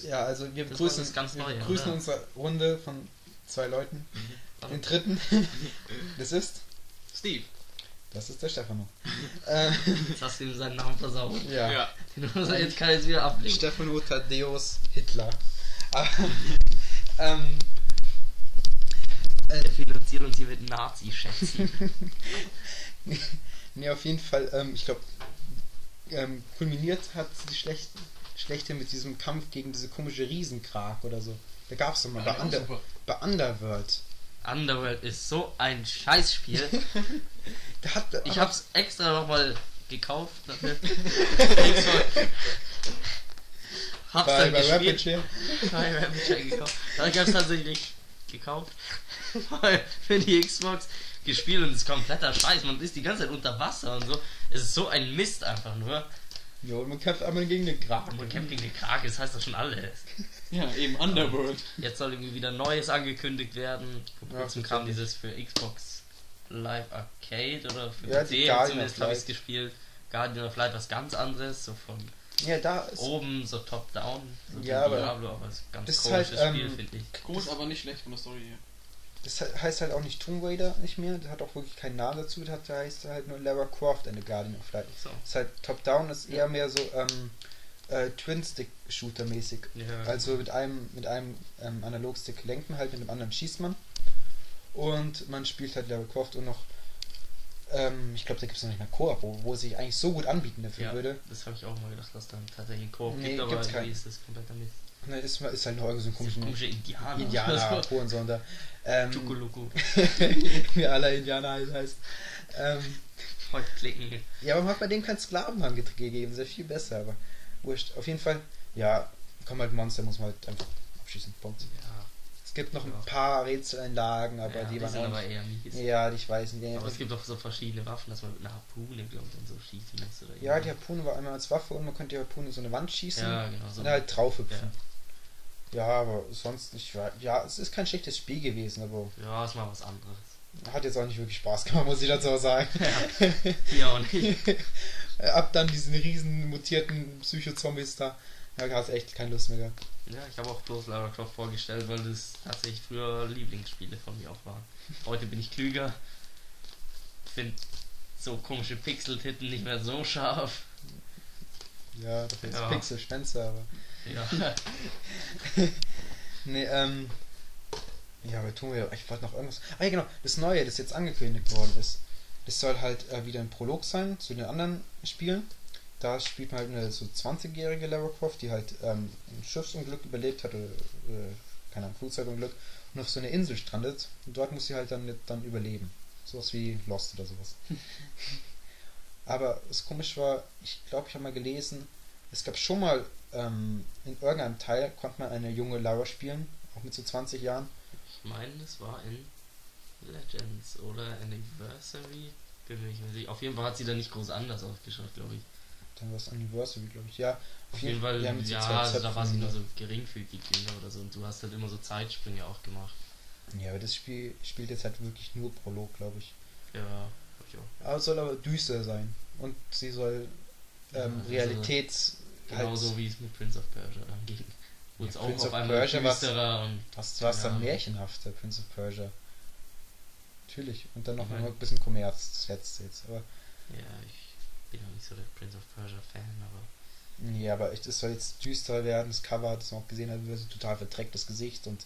Ja, also wir Das begrüßen, das ganz wir Neue, begrüßen oder? unsere Runde von zwei Leuten. Den dritten. Das ist. Steve. Das ist der Stefano. äh, Jetzt hast du ihm seinen Namen versaut. ja. Ja. Den muss er jetzt kann er jetzt wieder ablegen. Stefano Thaddeus Hitler. Ähm, Wir finanzieren uns hier mit Nazi-Schätzen. nee, auf jeden Fall, ähm, ich glaube, ähm, kulminiert hat die schlecht, schlechte mit diesem Kampf gegen diese komische Riesenkrag oder so. Da gab es doch mal Ja, bei, Under, super. bei Underworld. Underworld ist so ein Scheißspiel. Hat, Ich hab's extra nochmal gekauft. hab's bei, dann bei gespielt. Bei Rapid Share gekauft. Hab's tatsächlich gekauft. Für die Xbox gespielt und es ist kompletter Scheiß. Man ist die ganze Zeit unter Wasser und so. Es ist so ein Mist einfach nur. Jo, und man kämpft einmal gegen den Kragen. Man kämpft gegen den Krake, das heißt doch schon alles. Ja, eben Underworld. Jetzt soll irgendwie wieder Neues angekündigt werden. Vor Ja, kurzem kam dieses für Xbox Live Arcade oder für Ja, die PC zumindest habe ich Light. gespielt. Guardian of Light was ganz anderes, so von Ja, da ist. oben, so top-down. So Ja, aber Diablo, aber es ist ein ganz das ist komisches halt, Spiel, ähm, finde ich. Groß, aber nicht schlecht von der Story her. Das he- heißt halt auch nicht Tomb Raider nicht mehr. Das hat auch wirklich keinen Namen dazu. Das hat, heißt halt nur Lara Croft and the Guardian of Light. So. Das ist halt Top-Down, ist eher mehr so, ähm, äh, Twin-Stick-Shooter mäßig. Ja, Also mit einem, mit einem ähm, Analogstick lenkt man halt, mit dem anderen schießt man. Und man spielt halt Lara Croft und noch, ähm, ich glaube, da gibt es noch nicht mal Koop, wo, wo sich eigentlich so gut anbieten dafür ja, würde. das habe ich auch mal gedacht, dass dann tatsächlich ein Koop Nee, gibt, aber gibt's irgendwie keinen. ist das kompletter Mist. Ne, das ist halt noch irgend so ein komischen Komische Indianer. Indianer, Hohensonder. Ähm, Chukuluku. wie aller Indianer halt heißt. Ähm, klicken. ja, aber man hat bei dem keinen Sklavenhang get- gegeben, ist ja viel besser, aber wurscht. Auf jeden Fall, ja, kommen halt Monster, muss man halt einfach abschießen. Punkt. Ja, Es gibt noch Ja. ein paar Rätseleinlagen, aber ja, die die waren sind aber nicht- eher mies. Ja, ich weiß nicht. Aber es gibt auch so verschiedene Waffen, dass man mit einer Harpune, glaube ich, und so schießen muss. Oder Ja, die. Harpune war einmal als Waffe und man konnte die Harpune in so eine Wand schießen Ja, genau. So. und halt draufhüpfen. Ja. aber sonst nicht. Ja, es ist kein schlechtes Spiel gewesen, aber Ja, ist mal was anderes. hat jetzt auch nicht wirklich Spaß gemacht, muss ich dazu sagen. Hier auch nicht. Ab dann diesen riesen mutierten Psycho-Zombies da, da hat es echt keine Lust mehr gehabt. Ja, ich habe auch bloß Lara Croft vorgestellt, weil das tatsächlich früher Lieblingsspiele von mir auch waren. Heute bin ich klüger. Finde so komische Pixel-Titten nicht mehr so scharf. Ja, das ist Ja. Pixel Spencer, aber. Ja. Nee, ähm. Ja, aber tun wir. Ich wollte noch irgendwas. Ah ja, genau. Das Neue, das jetzt angekündigt worden ist. Das soll halt äh, wieder ein Prolog sein zu den anderen Spielen. Da spielt man halt eine so 20-jährige Lara Croft, die halt ähm, ein Schiffsunglück überlebt hat oder äh, keine Ahnung, Flugzeugunglück und auf so eine Insel strandet. Und dort muss sie halt dann, dann überleben. Sowas wie Lost oder sowas. Aber das komisch war, ich glaube, ich habe mal gelesen, es gab schon mal ähm, in irgendeinem Teil konnte man eine junge Lara spielen, auch mit so 20 Jahren. Ich meine, das war in Legends oder Anniversary. Bin mir nicht mehr sicher. Auf jeden Fall hat sie da nicht groß anders ausgeschaut, glaube ich. Dann war es Anniversary, glaube ich. Ja, Auf jeden Fall, ja, ja, also da war sie nur so geringfügig jünger oder so und du hast halt immer so Zeitsprünge auch gemacht. Ja, aber das Spiel spielt jetzt halt wirklich nur Prolog, glaube ich. Ja, hab ich auch. Aber es soll aber düster sein. Und sie soll Ja, ähm, also Realitäts... Genauso wie es mit Prince of Persia dann ging. Wo Ja, es auch Prince auf of einmal düsterer und Was war es dann märchenhafter, Prince of Persia? Natürlich. Und dann noch Ich mal ein bisschen Kommerz, das letzte jetzt. Aber, ja, ich bin auch nicht so der Prince of Persia Fan, aber ja, aber echt, es soll jetzt düsterer werden. Das Cover, das man auch gesehen hat, wird total verträgtes Gesicht und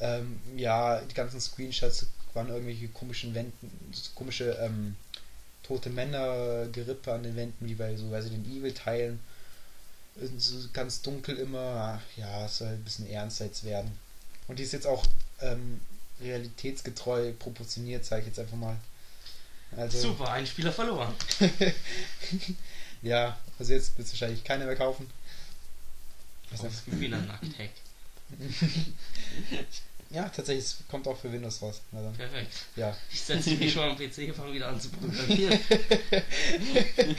ähm, ja, die ganzen Screenshots waren irgendwelche komischen Wänden, komische ähm, tote Männer, Gerippe an den Wänden, wie bei so Resident Evil Teilen. So ganz dunkel immer, ja, es soll ein bisschen ernster jetzt werden. Und die ist jetzt auch ähm, realitätsgetreu proportioniert, sage ich jetzt einfach mal. Also, super, ein Spieler verloren. ja, also jetzt wird es wahrscheinlich keiner mehr kaufen. Weiß Aus nicht. Gewinner Nackthack. Ja, tatsächlich, es kommt auch für Windows raus. Perfekt. ja. Ich setze mich schon am PC, fange wieder an zu programmieren.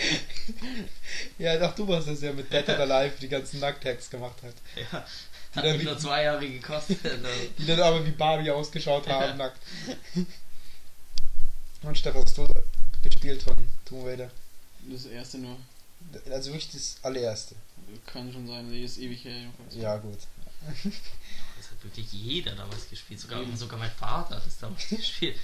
Ja, doch, du warst es ja mit Dead or Alive die ganzen Nackt-Hacks gemacht hat. ja. Die Hat dann, nur zwei Jahre gekostet. Also. die dann aber wie Barbie ausgeschaut haben, Ja. nackt. Und Stefan, hast du gespielt von Tomb Raider? Das erste nur. Also wirklich das allererste. Kann schon sein, die ist ewig her jedenfalls. Ja, gut. Das hat wirklich jeder damals gespielt. Sogar, Eben. sogar mein Vater hat es damals gespielt.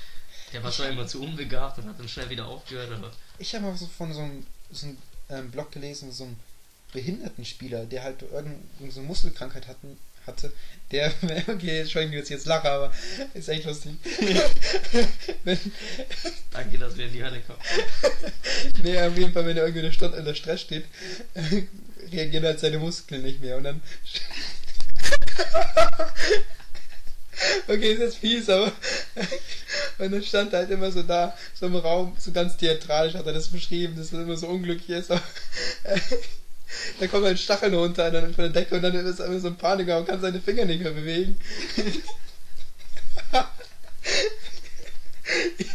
Der war zwar immer zu unbegabt und hat dann schnell wieder aufgehört, aber Ich habe mal so von so einem, so einem ähm, Blog gelesen, so einem Behindertenspieler, der halt irgendeine so eine Muskelkrankheit hatten, hatte, der, okay, Entschuldigung, dass ich jetzt lache, aber ist echt lustig. wenn, danke, dass wir in die Hölle kommen. nee, auf jeden Fall, wenn er irgendwie in der, Stunde, in der Stress steht, reagieren halt seine Muskeln nicht mehr und dann. okay, ist jetzt fies, aber. und dann stand er halt immer so da, so im Raum, so ganz theatralisch hat er das beschrieben, dass er immer so unglücklich ist. Da kommen halt Stacheln runter dann von der Decke und dann ist er immer so ein Paniker und kann seine Finger nicht mehr bewegen.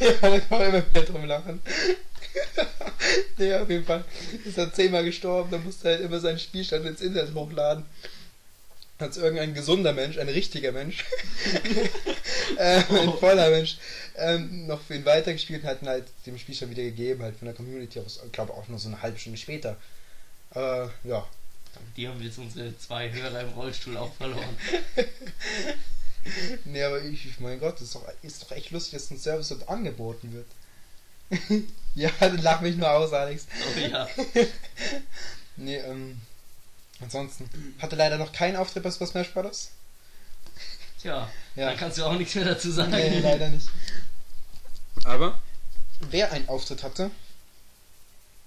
ja, da kann man immer wieder drum lachen. nee, auf jeden Fall ist er zehnmal gestorben, dann musste er halt immer seinen Spielstand ins Internet hochladen. Als irgendein gesunder Mensch, ein richtiger Mensch, äh, ein Oh. voller Mensch, ähm, noch für ihn weitergespielt und hat ihn halt dem Spielstand wieder gegeben, halt von der Community aus, ich glaube auch nur so eine halbe Stunde später. Aber ja, Die haben jetzt unsere zwei Hörer im Rollstuhl auch verloren. nee, aber ich, ich mein Gott, das ist doch, ist doch echt lustig, dass ein Service dort angeboten wird. ja, dann lach mich nur aus, Alex. Oh ja. Nee, ähm. Ansonsten hatte leider noch keinen Auftritt bei Super Smash Bros. Tja, Ja. dann kannst du auch nichts mehr dazu sagen. Nee, leider nicht. Aber wer einen Auftritt hatte,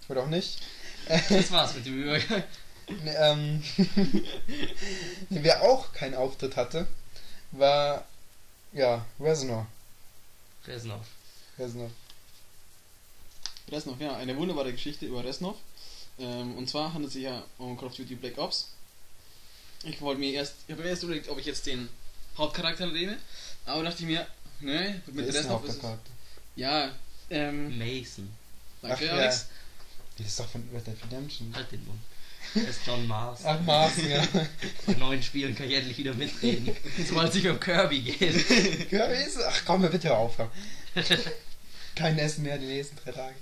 oder auch nicht, Das war's mit dem Übergang. ne, ähm, wer auch keinen Auftritt hatte, war, ja, Reznor. Ist noch? Reznor. Resnov, ja, eine wunderbare Geschichte über Resnov. Ähm, und zwar handelt es sich ja um Call of Duty Black Ops. Ich wollte mir erst, ich habe mir erst überlegt, ob ich jetzt den Hauptcharakter nehme, aber dachte ich mir, ne, mit Resnov ist es, Hauptcharakter? ja, ähm, Mason. danke Ach, ja. Die ist doch von Red Dead Redemption. Halt den Mund. Das ist John Mars. Ach, Mars, ja. Bei neuen Spielen kann ich endlich wieder mitreden. Sobald es nicht um Kirby geht. Wie ist es? Ach komm, bitte hör auf. Kein Essen mehr die nächsten drei Tage.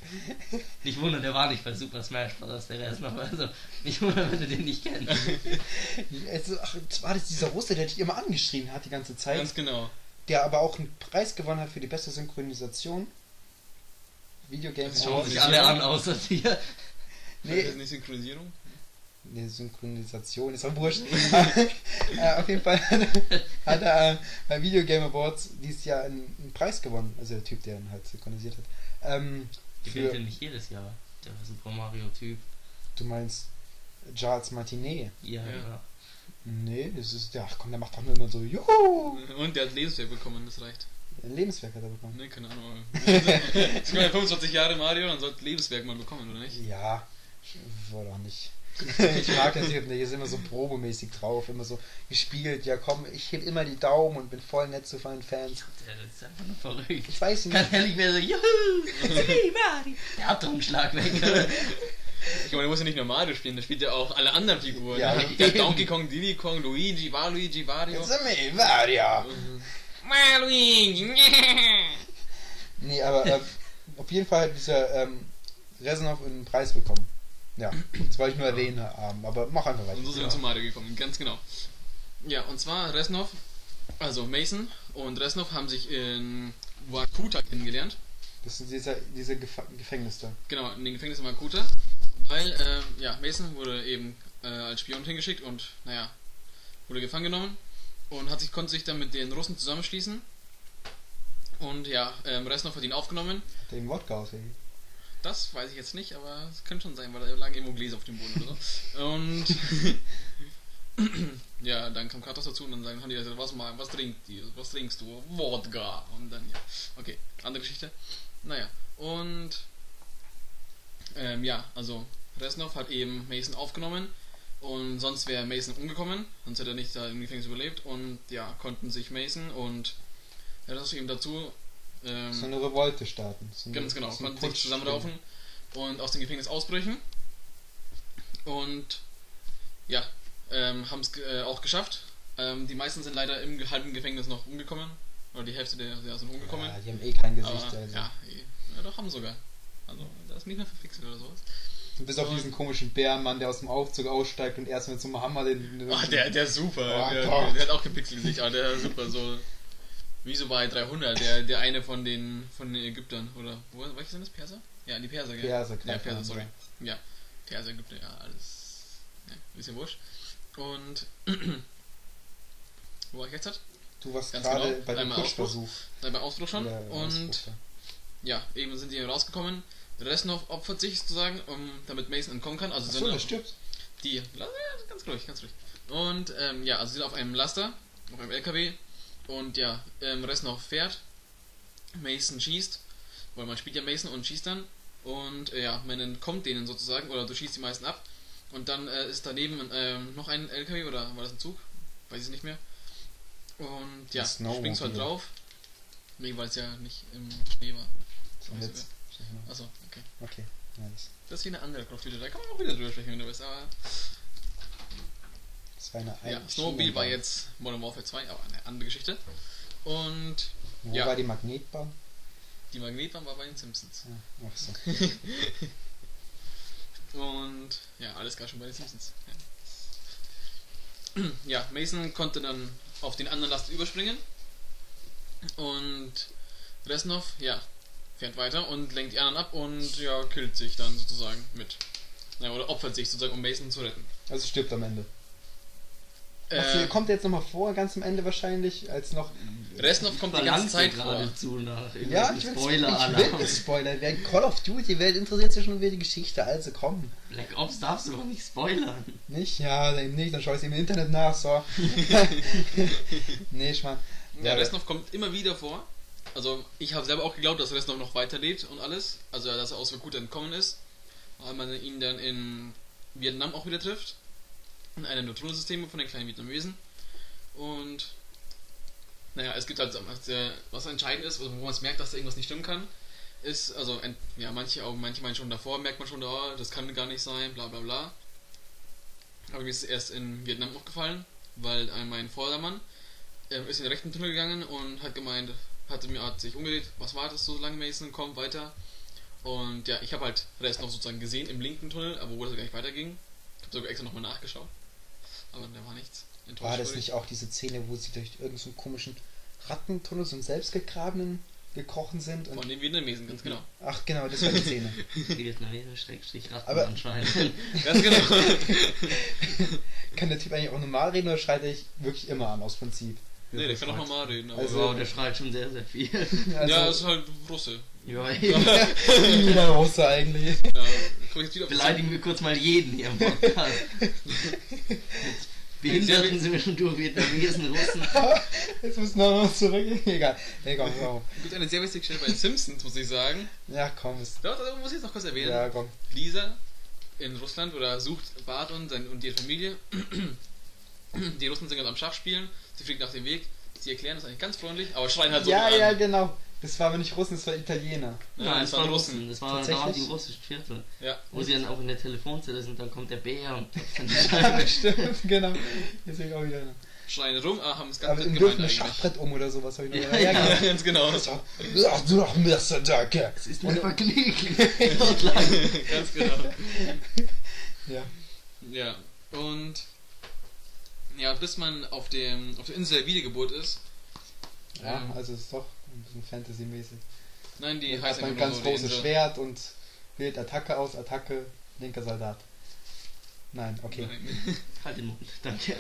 Nicht wundern, der war nicht bei Super Smash Bros. Der ist noch. Also, nicht wundern, wenn du den nicht kennst. Also, ach, war das dieser Russe, der dich immer angeschrien hat die ganze Zeit, Ganz genau. der aber auch einen Preis gewonnen hat für die beste Synchronisation. Videogame Das Schauen Awards. sich alle an, außer dir. Nee. Ist Nee, das nicht Synchronisierung? nee, Synchronisation ist auch wurscht. äh, auf jeden Fall hat er äh, bei Videogame Awards dieses Jahr einen, einen Preis gewonnen. Also der Typ, der ihn halt synchronisiert hat. Ähm, Gewinnt für, er nicht jedes Jahr. Der Super Mario-Typ. du meinst Charles Martinet? Ja, Ja. ja. Nee, das ist, ja, ach komm, der macht doch nur immer so, juhu! Und der hat Lebenswerk bekommen, das reicht. Ein Lebenswerk hat er bekommen. Ne, keine Ahnung. Sind ja 25 Jahre Mario, dann sollte Lebenswerk mal bekommen, oder nicht? Ja, wohl auch nicht. ich mag den Typen, der ist immer so probemäßig drauf, immer so gespielt, ja komm, ich heb immer die Daumen und bin voll nett zu meinen Fans. Der ist einfach nur verrückt. Ich weiß Kann nicht, er nicht mehr so, juhu, hey, Mario. Der hat doch einen Schlag weg. Ich meine, der muss ja nicht nur Mario spielen, der spielt ja auch alle anderen Figuren. Ja, hat Donkey Kong, Diddy Kong, Luigi, Waluigi, Wario. It's me, Mario! Waluigi! Nee, aber ähm, auf jeden Fall hat dieser ähm, Reznov einen Preis bekommen. Ja, das wollte ich nur erwähnen haben, aber mach einfach weiter. Und so sind wir Ja. zu Mario gekommen, ganz genau. Ja, und zwar Resnov, also Mason und Resnov haben sich in Wakuta kennengelernt. Das ist dieser, dieser Gef Gefängnis da. Genau, in den Gefängnis in Wakuta. Weil, ähm, ja, Mason wurde eben äh, als Spion hingeschickt und, naja, wurde gefangen genommen und hat sich, konnte sich dann mit den Russen zusammenschließen. Und ja, ähm, Resnov hat ihn aufgenommen. Hat der ihm Wodka ausgegeben? Das weiß ich jetzt nicht, aber es könnte schon sein, weil da lagen irgendwo Gläser auf dem Boden oder so. Und ja, dann kam Kratos dazu und dann sagen, haben die gesagt, was mal, was trinkt ihr? Was trinkst du? Wodka. Und dann ja. Okay, andere Geschichte. Naja, und ähm, ja, also Resnov hat eben Mason aufgenommen und sonst wäre Mason umgekommen, sonst hätte er nicht da im Gefängnis überlebt und ja, konnten sich Mason und ja, das eben dazu ähm, So eine Revolte starten. So eine, Ganz genau, so konnten sich zusammenraufen und aus dem Gefängnis ausbrechen. Und ja, ähm, haben es äh, auch geschafft. Ähm, die meisten sind leider im halben Gefängnis noch umgekommen. Oder die Hälfte der, der sind umgekommen. Ja, die haben eh kein Gesicht. Aber, also. ja, eh. ja, doch haben sogar. Also, da ist nicht mehr verpixelt oder sowas. Bis auf diesen komischen Bärenmann, der aus dem Aufzug aussteigt und erst mit so einem Hammer den. Ah, der, der ist super. Oh der, der hat auch gepixelt Gesicht, aber der ist super. So wie so bei 300, der, der eine von den von den Ägyptern. Oder, wo, welche sind das? Perser? Ja, die Perser, gell? Perser, Ja, klar, Perser, ja. sorry. Ja, Perser, Ägypter, ja, alles. Ja, bisschen wurscht. Und. wo war ich jetzt? Hat? Du warst Ganz gerade genau, bei dem einmal Ausbruch. Putschversuch. Beim Ausbruch schon. Oder Und Ausbruch, ja, eben sind die rausgekommen. Resnov opfert sich sozusagen, um, damit Mason entkommen kann. Also Achso, der stirbt. die, ganz ruhig, ganz ruhig. Und ähm, ja, also sie sind auf einem Laster, auf einem LKW. Und ja, ähm, Resnov fährt. Mason schießt. Weil man spielt ja Mason und schießt dann. Und äh, ja, man entkommt denen sozusagen. Oder du schießt die meisten ab. Und dann äh, ist daneben ähm, noch ein LKW oder war das ein Zug? Weiß ich nicht mehr. Und ja, springst halt drauf. Nee, weil es ja nicht im Schnee war. Jetzt. Achso, okay. Okay, nice. Das ist hier eine andere Duty. Da kann man auch wieder drüber sprechen, wenn du willst. Aber Das war eine Ja, Snowmobile war jetzt Modern Warfare 2, aber eine andere Geschichte. Und Wo ja. war die Magnetbahn? die Magnetbahn war bei den Simpsons. Ja, ach so. Und ja, alles gar schon bei den Simpsons. Ja. ja, Mason konnte dann auf den anderen Last überspringen. Und Resnov, ja, fährt weiter und lenkt die anderen ab und ja, killt sich dann sozusagen mit. Ja, oder opfert sich sozusagen, um Mason zu retten. Also stirbt am Ende. Äh, Was, kommt jetzt nochmal vor, ganz am Ende wahrscheinlich, als noch. Resnov kommt die ganze Zeit vor. geradezu nach Ja, ich will Spoiler-Alarm. ich will Spoiler. Wer Call of Duty, wer interessiert sich schon über die Geschichte? Also komm. Black Ops darfst du doch nicht spoilern. Nicht? Ja, eben nicht, dann schau ich im Internet nach, so. nee, ich mal. Ja, Resnov kommt immer wieder vor. Also ich habe selber auch geglaubt, dass Resnov noch weiterlebt und alles. Also dass er aus Vorkuta entkommen ist. Weil man ihn dann in Vietnam auch wieder trifft. In einem Neutronensystem von den kleinen Vietnamesen. Und naja, es gibt halt, äh, was entscheidend ist, wo man es merkt, dass da irgendwas nicht stimmen kann, ist, also, ja, manche, auch manche meinen schon davor, merkt man schon, oh, das kann gar nicht sein, bla bla bla. Aber mir ist es erst in Vietnam aufgefallen, weil äh, mein Vordermann äh, ist in den rechten Tunnel gegangen und hat gemeint, hatte mir hat sich umgedreht, was war das so lange Mason, komm weiter. Und ja, ich habe halt Rest noch sozusagen gesehen im linken Tunnel, aber wo das gar nicht weiterging. Ich habe sogar extra nochmal nachgeschaut. Aber da war nichts. Enttäuscht War das nicht auch diese Szene, wo sie durch irgendeinen so komischen Rattentunnel, so einen selbstgegrabenen, gekrochen sind? Und Von den Vietnamesen, ganz genau. Ach genau, das war die Szene. Vietnamese Schrägstrich Ratten Aber- anscheinend. Ganz genau. Kann der Typ eigentlich auch normal reden oder schreit er wirklich immer an, aus Prinzip? Nee, der kann auch normal reden. Aber Also- Wow, der schreit schon sehr, sehr viel. Also, ja, ist halt Russe. Ja, wie der Russe eigentlich. Ja, komm ich jetzt wieder Beleidigen wir kurz mal jeden hier im Podcast. Mit Behinderten sind wir schon durch, Vietnamesen, Russen. Jetzt müssen wir noch zurück. Egal. Nee, komm, gibt eine sehr witzige Stelle bei den Simpsons, muss ich sagen. Ja, komm. Doch, das muss ich jetzt noch kurz erwähnen. ja, komm. Lisa in Russland oder sucht Bart und, sein, und ihre Familie. Die Russen sind gerade am Schach spielen. Sie fliegt nach dem Weg. Sie erklären das eigentlich ganz freundlich, aber schreien halt so Ja, an. ja, genau. Das war aber nicht Russen, das war Italiener. Ja, das waren Russen. Das war Tatsächlich? da die russischen Viertel. Ja. Wo sie dann auch in der Telefonzelle sind, dann kommt der Bär und dann die Scheibe. stimmt, genau. Deswegen auch wieder. Schreien rum, aber haben es ganz Aber gemeint dürfen ein. Schachbrett um oder sowas. Hab ich noch Ja, ja. genau. ganz genau. Ach du doch Messerdacke. Das ist mein Vergnügen. ganz genau. Ja. Ja, und ja, bis man auf dem auf der Insel der Wiedergeburt ist. Ja, ähm, also es ist doch ein bisschen Fantasy-mäßig. Nein, die Hier heißt hat man ein einfach ganz nur so die großes. Schwert und wählt Attacke aus, Attacke, linker Soldat. Nein, okay. Nein. Halt den Mund, danke.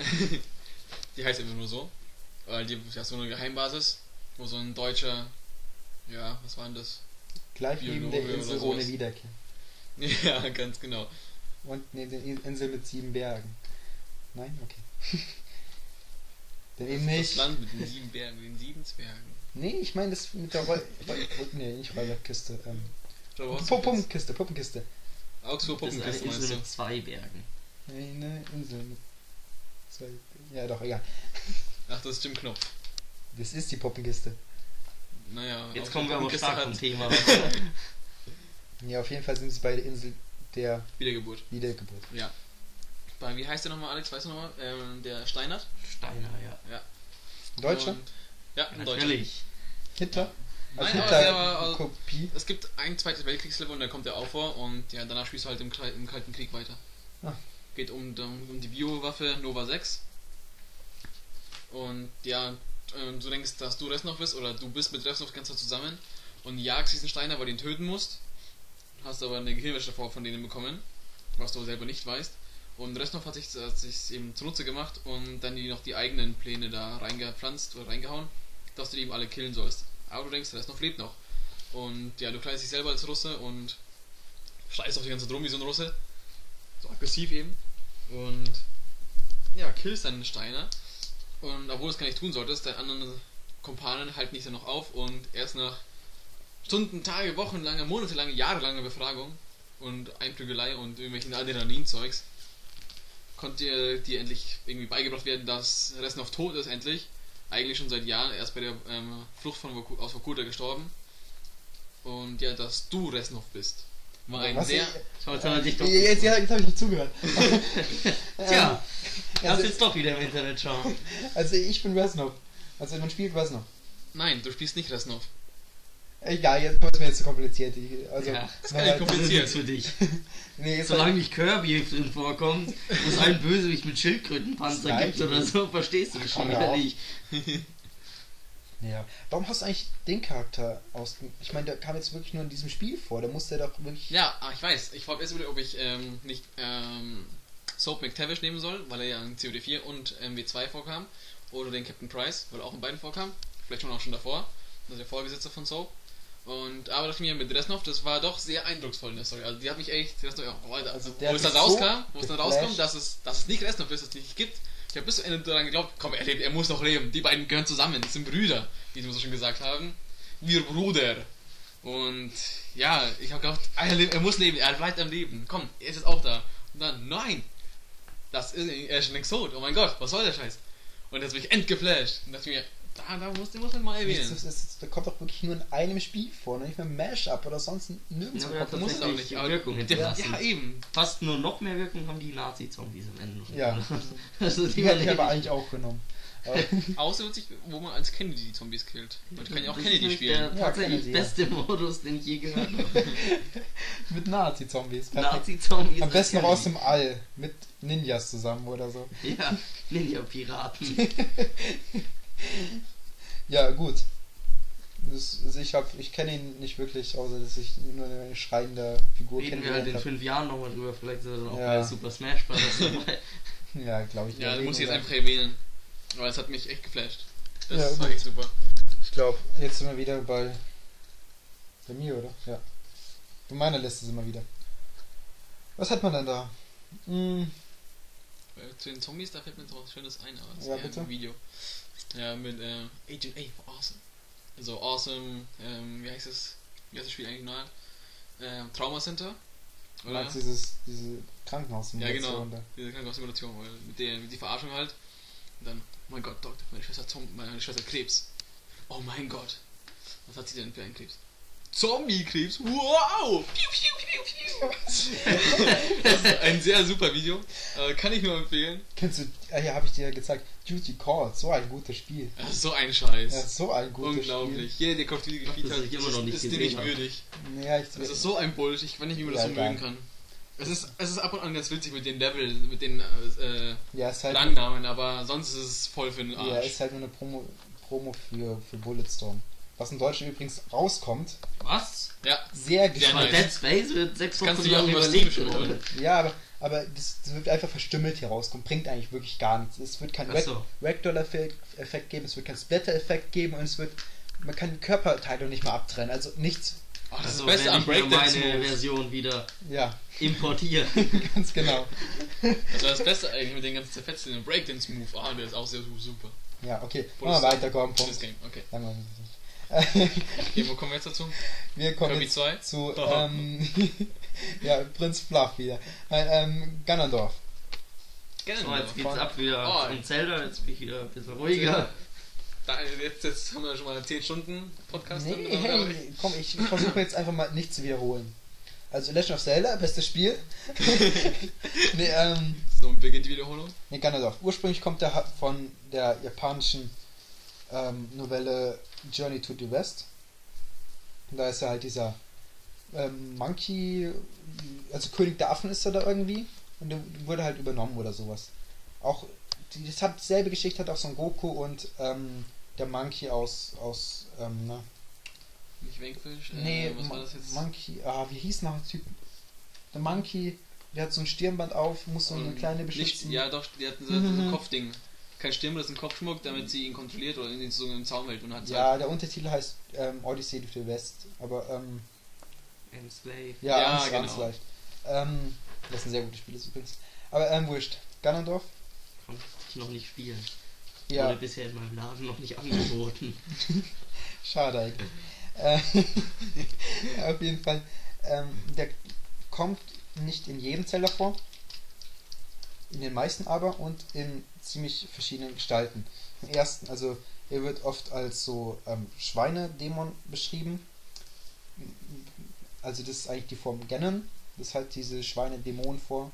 Die heißt einfach nur so. Weil die ja so eine Geheimbasis, wo so ein deutscher, ja, was war denn das? Gleich neben der Biologe Insel ohne. Wiederkehr. Ja, ganz genau. Und neben der In- Insel mit sieben Bergen. Nein? Okay. Denn eben Das. Land mit den sieben Bergen, mit den sieben Zwergen. Nee, ich meine das mit der Roll... Nee, nicht Rollerkiste. Ähm. Puppenkiste, Puppenkiste. Augsburg Das ist eine Puppenkiste Insel mit zwei Bergen. Nee, eine Insel mit zwei... Ja, doch, egal. Ach, das ist Jim Knopf. Das ist die Puppenkiste. Naja, Jetzt kommen wir aber Puppenkiste stark vom Thema. Ja, auf jeden Fall sind sie bei der Insel der Wiedergeburt. Wiedergeburt. Ja. Bei, wie heißt der nochmal, Alex? Weißt du nochmal? Ähm, der Steinert? Steiner, ja. Ein Deutscher? Und, ja, ein Deutscher. Natürlich. Hitler? Als Nein, aber der Hitler war, also, Kopie? es gibt ein zweites Weltkriegslevel und dann kommt er auch vor und ja, danach spielst du halt im, im Kalten Krieg weiter. Ah. Geht um, um die Biowaffe Nova 6. Und ja, ähm, du denkst, dass du Resnov bist oder du bist mit Resnov ganz zusammen und jagst diesen Steiner, weil du ihn töten musst. Hast aber eine Gehirnwäsche davor von denen bekommen, was du aber selber nicht weißt. Und Resnov hat sich hat sich eben zunutze gemacht und dann die noch die eigenen Pläne da reingepflanzt oder reingehauen, dass du die eben alle killen sollst. Aber du denkst, Resnov lebt noch. Und ja, du kleidest dich selber als Russe und schreist auch die ganze Zeit rum wie so ein Russe. So aggressiv eben. Und ja, killst dann den Steiner. Und obwohl du es gar nicht tun solltest, deine anderen Kumpanen halten dich dann noch auf und erst nach Stunden, Tage, Wochen lange, monatelange, jahrelanger Befragung und Einprügelei und irgendwelchen Adrenalin-Zeugs konnte dir, endlich irgendwie beigebracht werden, dass Resnov tot ist endlich. Eigentlich schon seit Jahren, erst bei der ähm, Flucht von Voku- aus Vokuta gestorben. Und ja, dass du Resnov bist. War ein Was? sehr. Jetzt hat er dich doch. Jetzt, ja, jetzt habe ich nicht zugehört. Tja, kannst also- jetzt doch wieder im Internet schauen. Also ich bin Resnov. Also man spielt Resnov. Nein, du spielst nicht Resnov. Egal, jetzt wird es mir jetzt zu kompliziert. Ich- Also, Ja, ist na, gar nicht kompliziert. Das ist für dich. Nee, Solange nicht Kirby drin vorkommt, wo es einen Bösewicht mit Schildkrötenpanzer gibt oder so, verstehst du das schon wieder nicht. Ja. Warum hast du eigentlich den Charakter aus? Ich meine, der kam jetzt wirklich nur in diesem Spiel vor. Da musste er doch wirklich. Ja, ah, ich weiß. Ich frage erst wieder, ob ich ähm, nicht ähm, Soap McTavish nehmen soll, weil er ja in COD4 und MW2 vorkam. Oder den Captain Price, weil er auch in beiden vorkam. Vielleicht schon auch schon davor. Also der Vorgesetzte von Soap. Und aber ich mir mit Dresnov, das war doch sehr eindrucksvoll in der Story. Also die hat mich echt, die Story, oh, Alter, Also also wo es dann so rauskam, wo es dann rauskommt, dass es, dass es nicht Dresnov ist, dass es nicht gibt. Ich habe bis zum Ende daran geglaubt, komm, er lebt, er muss noch leben. Die beiden gehören zusammen, das sind Brüder, wie sie so schon gesagt haben. Wir Bruder. Und ja, ich habe gedacht, er, lebt- er muss leben, er bleibt am Leben. Komm, er ist jetzt auch da. Und dann, nein, das ist, er ist schon längst tot. Oh mein Gott, was soll der Scheiß? Und jetzt bin ich endgeflasht. Und dachte mir, da, da muss, den muss man mal erwähnen. das, ist, das kommt doch wirklich nur in einem Spiel vor, ne? nicht mehr Mash-up oder sonst nirgendwo. Ja, das hat muss auch nicht, aber Wirkung hinterlassen. Ja, eben. Fast nur noch mehr Wirkung haben die Nazi-Zombies am Ende noch. Ja. also die Die hätte ich aber eigentlich auch genommen. Außer sich, wo man als Kennedy die Zombies killt. Man kann ja auch Das Kennedy ist spielen. Der Ja, tatsächlich Kennedy, ja. beste Modus, den ich je gehört habe. mit Nazi-Zombies. Nazi-Zombies. Am besten noch aus dem All. Mit Ninjas zusammen oder so. Ja, Ninja-Piraten. Ja, gut. Das, also ich hab, ich kenne ihn nicht wirklich, außer dass ich nur eine schreiende Figur Reden wir halt in kennengelernt fünf Jahren nochmal drüber. Vielleicht ist er dann auch Ja. bei Super Smash Bros. dabei. Ja, glaube ich. Ja, muss ich jetzt einfach erwähnen. Aber es hat mich echt geflasht. Das Ja, war gut. echt super. Ich glaube, jetzt sind wir wieder bei. Bei mir, oder? Ja. Bei meiner Liste sind wir wieder. Was hat man denn da? Hm, Äh, Zu den Zombies, da fällt mir jetzt was Schönes ein, aber das Ja, ist bitte. ein Video. Ja, mit äh, Agent A, awesome. Also awesome, ähm, wie heißt es? Wie heißt das Spiel eigentlich noch? Ähm, Trauma Center. Oder? meinst dieses, diese Krankenhaus Ja, genau. da. Diese Krankenhaussimulation, weil mit der, mit die Verarschung halt. Und dann, oh mein Gott, Doktor, meine Schwester, Zom meine Schwester Krebs. Oh mein Gott. Was hat sie denn für einen Krebs? Zombie-Krebs? Wow! Piu, piu, piu, piu. das ist ein sehr super Video. Äh, kann ich nur empfehlen. Kennst du, ah, ja, habe ich dir ja gezeigt. Duty Call, so ein gutes Spiel. Ist so ein Scheiß. Ja, so ein gutes Unglaublich. Jeder, der Call of Duty gespielt hat, ich immer noch nicht ist, ist dir gesehen nicht habe. würdig. Spiel. Ja, ich, Das ist so ein Bullshit. Ich weiß nicht, wie man das Ja, so mögen kann. Es ist, es ist ab und an ganz witzig mit den Level, mit den äh, ja, ist halt, Langnamen, aber sonst ist es voll für den ja, Arsch. ist halt nur eine Promo, Promo für, für Bulletstorm. Was in Deutschland übrigens rauskommt. Was? Ja, Sehr nice. Dead Space wird sechs Kannst Wochen ja lang überlebt. Ja, aber, aber das, das wird einfach verstümmelt hier rauskommen. Bringt eigentlich wirklich gar nichts. Es wird keinen so. Ragdoll-Effekt geben, es wird keinen Splatter-Effekt geben und es wird. Man kann die Körperteile nicht mal abtrennen. Also nichts. oh, das ist Also das Beste werde am Breakdance meine Move. Version wieder Ja, importieren. ganz genau. Also das Beste eigentlich mit den ganzen zerfetzten Breakdance Move. Ah, der ist auch sehr su- super. Ja, okay. Wo Machen wir ist- weiter, komm, Das Punkt. Game, okay. Okay, wo kommen wir jetzt dazu? Wir kommen Kirby jetzt 2? zu ähm, ja, Prinz Fluff wieder. Nein, ähm, Ganondorf. Gerne. So, jetzt geht's ab wieder Oh. zum Zelda, jetzt bin ich wieder ein bisschen ruhiger. Da, jetzt, jetzt haben wir schon mal 10 Stunden Podcast. Nee, hey, komm, ich versuche jetzt einfach mal nicht zu wiederholen. Also Legend of Zelda, bestes Spiel. nee, ähm, So, beginnt die Wiederholung. nee, Ganondorf. Ursprünglich kommt der ha- von der japanischen ähm, Novelle Journey to the West. Und da ist er halt dieser ähm, Monkey, also König der Affen ist er da irgendwie. Und der wurde halt übernommen oder sowas. Auch, die, das hat dieselbe Geschichte hat auch Son Goku und ähm, der Monkey aus, aus ähm, na, Nicht Wegfisch. Äh, Nee, was war das jetzt? Monkey, ah, wie hieß noch der Typ? Der Monkey, der hat so ein Stirnband auf, muss so eine Ähm, kleine beschützen. ja, doch, die hatten so, Mhm. so ein Kopfding. Kein Stirn, das ist ein Kopfschmuck, damit sie ihn kontrolliert oder ihn so im Zaum hält und hat Ja, der Untertitel heißt ähm, Odyssey to the West, aber ähm, Enslave. ja, Ja, ganz, ganz genau. leicht. Ähm, das ist ein sehr gutes Spiel ist übrigens. Aber ähm, wurscht. Ganondorf? Konnte ich noch nicht spielen. Ja, Wurde bisher in meinem Laden noch nicht angeboten. schade eigentlich. Äh, auf jeden Fall. Ähm, der kommt nicht in jedem Zelda vor. In den meisten aber und in ziemlich verschiedenen Gestalten. Im ersten, also er wird oft als so ähm, Schweinedämon beschrieben. Also das ist eigentlich die Form Ganon. Das ist halt diese Schweinedämon vor.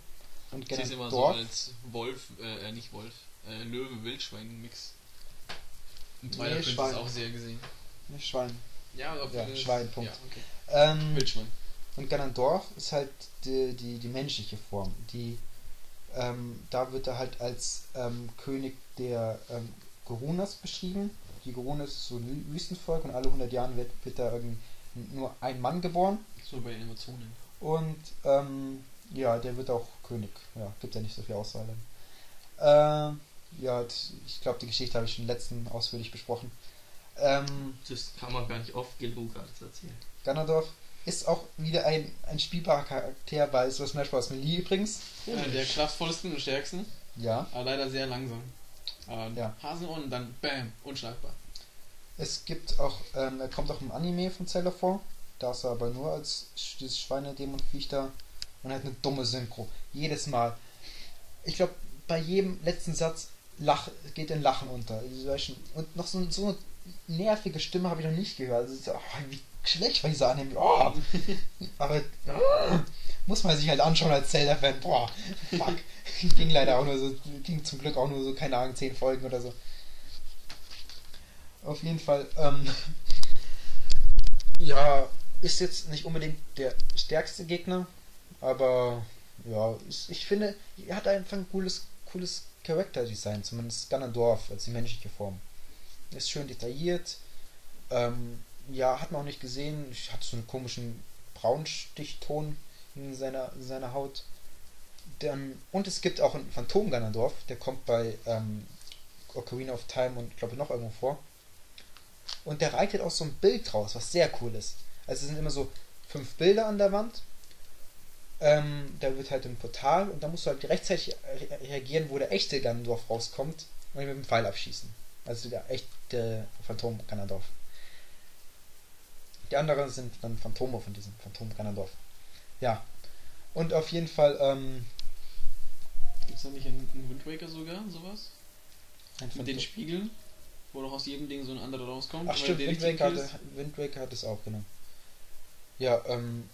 Und Sie ist immer so Ganondorf. als Wolf, äh, äh, nicht Wolf, äh, Löwe, Wildschwein Mix. Und Nee, Twilight Princess Schwein. auch sehr gesehen. Ne, Schwein. Ja, auf Ja, Schwein, Punkt. Ja, okay. Ähm, Wildschwein. Und Ganondorf ist halt die, die, die menschliche Form. Die, ähm, da wird er halt als ähm, König der ähm, Gorunas beschrieben. Die Gorunas ist so ein Wü- Wüstenvolk und alle 100 Jahren wird, wird da irgend nur ein Mann geboren. So bei Emotionen. Und ähm, Ja, der wird auch König. Ja, gibt ja nicht so viel Auswahl. dann. Äh, ja, ich glaube, die Geschichte habe ich schon letzten ausführlich besprochen. Ähm, Das kann man gar nicht oft genug alles erzählen. Ganondorf ist auch wieder ein, ein spielbarer Charakter bei Super Smash Bros. Melee übrigens. Einer der kraftvollsten und stärksten, Ja. aber leider sehr langsam. Aber Ja. Hasenohren, dann bam, unschlagbar. Es gibt auch, ähm, er kommt auch im Anime von Zelda vor. Da ist er aber nur als dieses Schweinedämon-Viech da. Und er hat eine dumme Synchro. Jedes Mal. Ich glaube, bei jedem letzten Satz lach, geht ein Lachen unter. Und noch so, so eine nervige Stimme habe ich noch nicht gehört. Also, so, oh, wie schlecht war dieser Anime. Oh. Aber oh, muss man sich halt anschauen als Zelda-Fan. Boah, fuck. ging leider auch nur so, ging zum Glück auch nur so, keine Ahnung, 10 Folgen oder so. Auf jeden Fall, ähm, ja, ist jetzt nicht unbedingt der stärkste Gegner, aber ja, ich finde, er hat einfach ein cooles, cooles Charakterdesign, zumindest Ganondorf als die menschliche Form. Ist schön detailliert, ähm, ja, hat man auch nicht gesehen, hat so einen komischen Braunstichton in seiner, in seiner Haut. Dann, und es gibt auch einen Phantom Ganondorf, der kommt bei ähm, Ocarina of Time und glaube noch irgendwo vor. Und der reitet auch so ein Bild raus, was sehr cool ist. Also es sind immer so fünf Bilder an der Wand. Ähm, da wird halt ein Portal und da musst du halt rechtzeitig re- reagieren, wo der echte Ganondorf rauskommt und ihn mit dem Pfeil abschießen. Also der echte Phantom Ganondorf. Die anderen sind dann Phantome von diesem Phantom Ganondorf. Ja. Und auf jeden Fall, ähm, Gibt es da nicht in, in Wind Waker sogar sowas? ein Mit den Spiegeln? Wo doch aus jedem Ding so ein anderer rauskommt? Ach stimmt, Wind Waker, hatte, Wind Waker hat es auch, genau. Ja, ähm,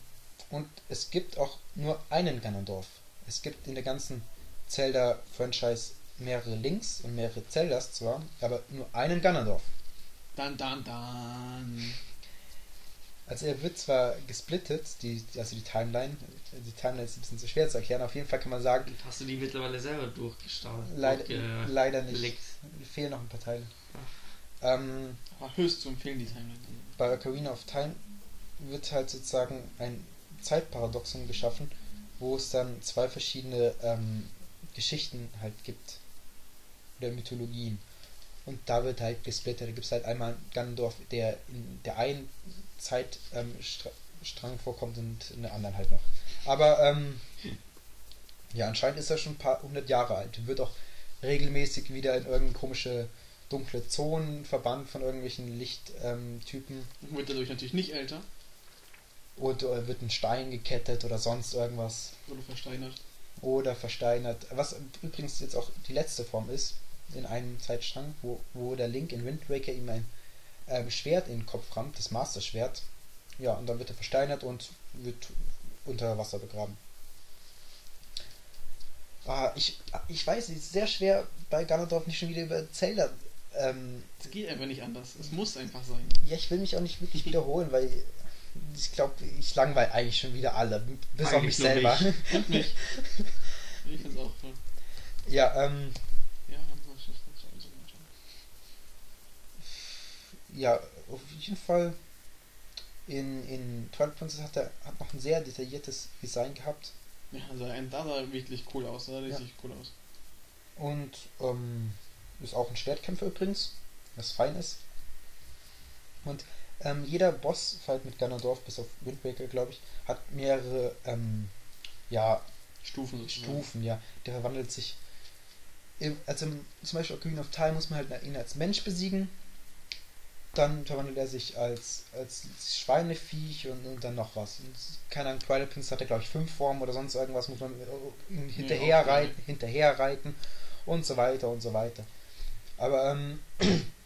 und es gibt auch nur einen Ganondorf. Es gibt in der ganzen Zelda-Franchise mehrere Links und mehrere Zeldas zwar, aber nur einen Ganondorf. Dann, dann, dann. Also er wird zwar gesplittet, die, also die Timeline, die Timeline ist ein bisschen zu schwer zu erklären, auf jeden Fall kann man sagen, hast du die mittlerweile selber durchgestaut? leider, durchge- leider nicht. gelegt? Fehlen noch ein paar Teile. Ähm, Aber höchst zu empfehlen, die Timeline. bei Ocarina of Time wird halt sozusagen ein Zeitparadoxon geschaffen, wo es dann zwei verschiedene ähm, Geschichten halt gibt. Oder Mythologien. Und da wird halt gesplittet. Da gibt es halt einmal Ganondorf, der in der einen Zeitstrang ähm, vorkommt und in der anderen halt noch. Aber ähm, ja, anscheinend ist er schon ein paar hundert Jahre alt. Wird auch regelmäßig wieder in irgendeine komische dunkle Zonen verbannt von irgendwelchen Lichttypen. Ähm. Wird dadurch natürlich nicht älter. Oder wird ein Stein gekettet oder sonst irgendwas. Wurde versteinert. Oder versteinert. Was übrigens jetzt auch die letzte Form ist, in einem Zeitstrang, wo, wo der Link in Wind Waker ihm ein ähm, Schwert in den Kopf rammt, das Master Schwert. Ja, und dann wird er versteinert und wird unter Wasser begraben. Ah, ich, ich weiß, es ist sehr schwer bei Ganondorf nicht schon wieder über Zelda. Ähm, Es geht einfach nicht anders. Es muss einfach sein. ja, ich will mich auch nicht wirklich wiederholen, weil ich glaube, ich langweile eigentlich schon wieder alle, bis auf mich selber. Und mich. ich find's auch. Ja, ähm, Ja, ja, auf jeden Fall in, in Twilight Princess hat er hat noch ein sehr detailliertes Design gehabt Ja, also ein, da sah wirklich cool aus. Sah richtig cool aus. und ähm, ist auch ein Schwertkämpfer übrigens, was fein ist. Und ähm, jeder Bossfight mit Ganondorf, bis auf Wind Waker, glaube ich, hat mehrere ähm, ja, Stufen. Stufen, ja. Der verwandelt sich. Also zum Beispiel Ocarina of Time muss man halt ihn als Mensch besiegen. Dann verwandelt er sich als, als Schweineviech und, und dann noch was. Und, keine Ahnung, Twilight Prince hat er glaube ich fünf Formen oder sonst irgendwas, muss man äh, ihn hinterher ja. reiten, hinterher reiten und so weiter und so weiter. Aber ähm,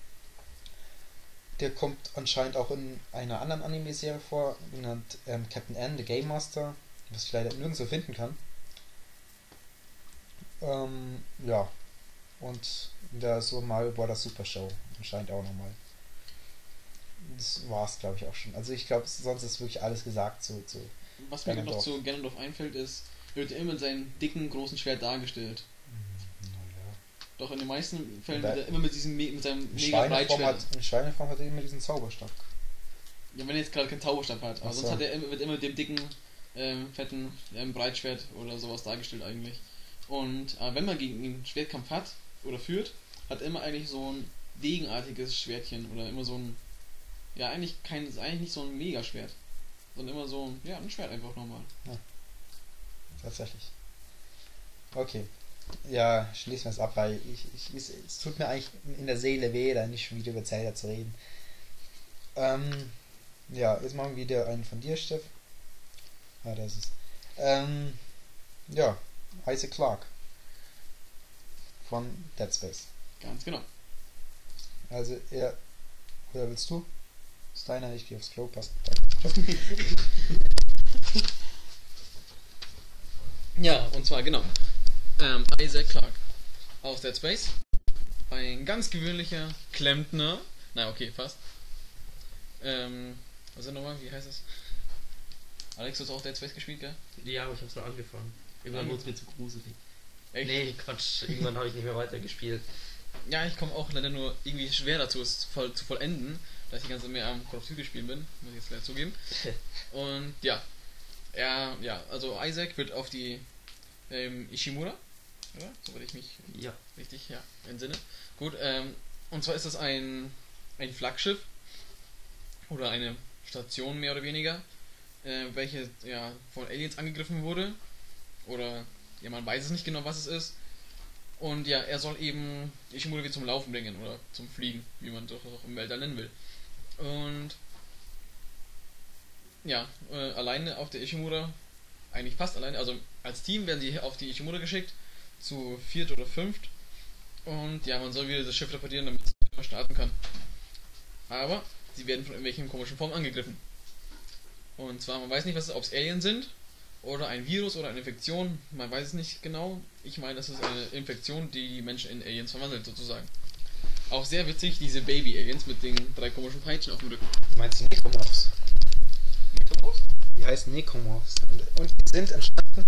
der kommt anscheinend auch in einer anderen Anime-Serie vor, genannt ähm, Captain N, The Game Master, was ich leider nirgendwo finden kann. Ähm, ja. Und in der Super Mario Bros. Super Show anscheinend auch nochmal. Das war's, glaube ich, auch schon. Also ich glaube, sonst ist wirklich alles gesagt zu. zu Was mir noch zu Ganondorf einfällt, ist, er wird immer mit seinem dicken, großen Schwert dargestellt. Doch in den meisten Fällen wird er immer mit diesem mit seinem In mega Breitschwert. in Schweineform hat er immer diesen Zauberstab. Ja, wenn er jetzt gerade keinen Zauberstab hat. Aber so. sonst hat er immer, wird immer mit dem dicken ähm, fetten ähm, Breitschwert oder sowas dargestellt eigentlich. Und äh, wenn man gegen ihn Schwertkampf hat oder führt, hat er immer eigentlich so ein degenartiges Schwertchen oder immer so ein ja eigentlich kein ist eigentlich nicht so ein Megaschwert, sondern immer so ein ja ein Schwert einfach nochmal. Tatsächlich. Okay. Ja, schließen wir es ab, weil ich, ich, es, tut mir eigentlich in der Seele weh, da nicht schon wieder über Zelda zu reden. Ähm, ja, jetzt machen wir wieder einen von dir, Steff. Ah, das ist. Ähm, ja, Isaac Clark. Von Dead Space. Ganz genau. Also, er. Oder willst du? Ist deiner, ich gehe aufs Klo, passt. Ja, und zwar genau. Ähm, Isaac Clarke aus Dead Space. Ein ganz gewöhnlicher Klempner. Na, okay, fast. Ähm, was ist nochmal? Wie heißt es? Alex, du hast auch Dead Space gespielt, gell? Ja, aber ich hab's nur angefangen. Irgendwann wurde es mir zu gruselig. Echt? Nee, Quatsch. Irgendwann habe ich nicht mehr weitergespielt. Ja, ich komme auch leider nur irgendwie schwer dazu, es voll, zu vollenden, da ich die ganze Zeit mehr am Call of Duty spielen bin, muss ich jetzt leider zugeben. Und ja, er, ja, also Isaac wird auf die ähm, Ishimura, oder? Soweit ich mich Ja. richtig, ja, entsinne. Gut, ähm, und zwar ist das ein, ein Flaggschiff oder eine Station mehr oder weniger, äh, welche ja von Aliens angegriffen wurde. Oder ja, man weiß es nicht genau, was es ist. Und ja, er soll eben Ishimura wieder zum Laufen bringen oder zum Fliegen, wie man doch auch im Weltall nennen will. Und ja, äh, alleine auf der Ishimura, eigentlich fast alleine, also als Team werden sie auf die Ishimura geschickt, zu viert oder fünft. Und ja, man soll wieder das Schiff reparieren, damit es wieder starten kann. Aber sie werden von irgendwelchen komischen Formen angegriffen. Und zwar, man weiß nicht, was es, ob es Alien sind oder ein Virus oder eine Infektion, man weiß es nicht genau. Ich meine, das ist eine Infektion, die die Menschen in Aliens verwandelt, sozusagen. Auch sehr witzig, diese Baby-Aliens mit den drei komischen Peitschen auf dem Rücken. Meinst du Necromorphs? Die heißen Necromorphs. Und, und die sind entstanden,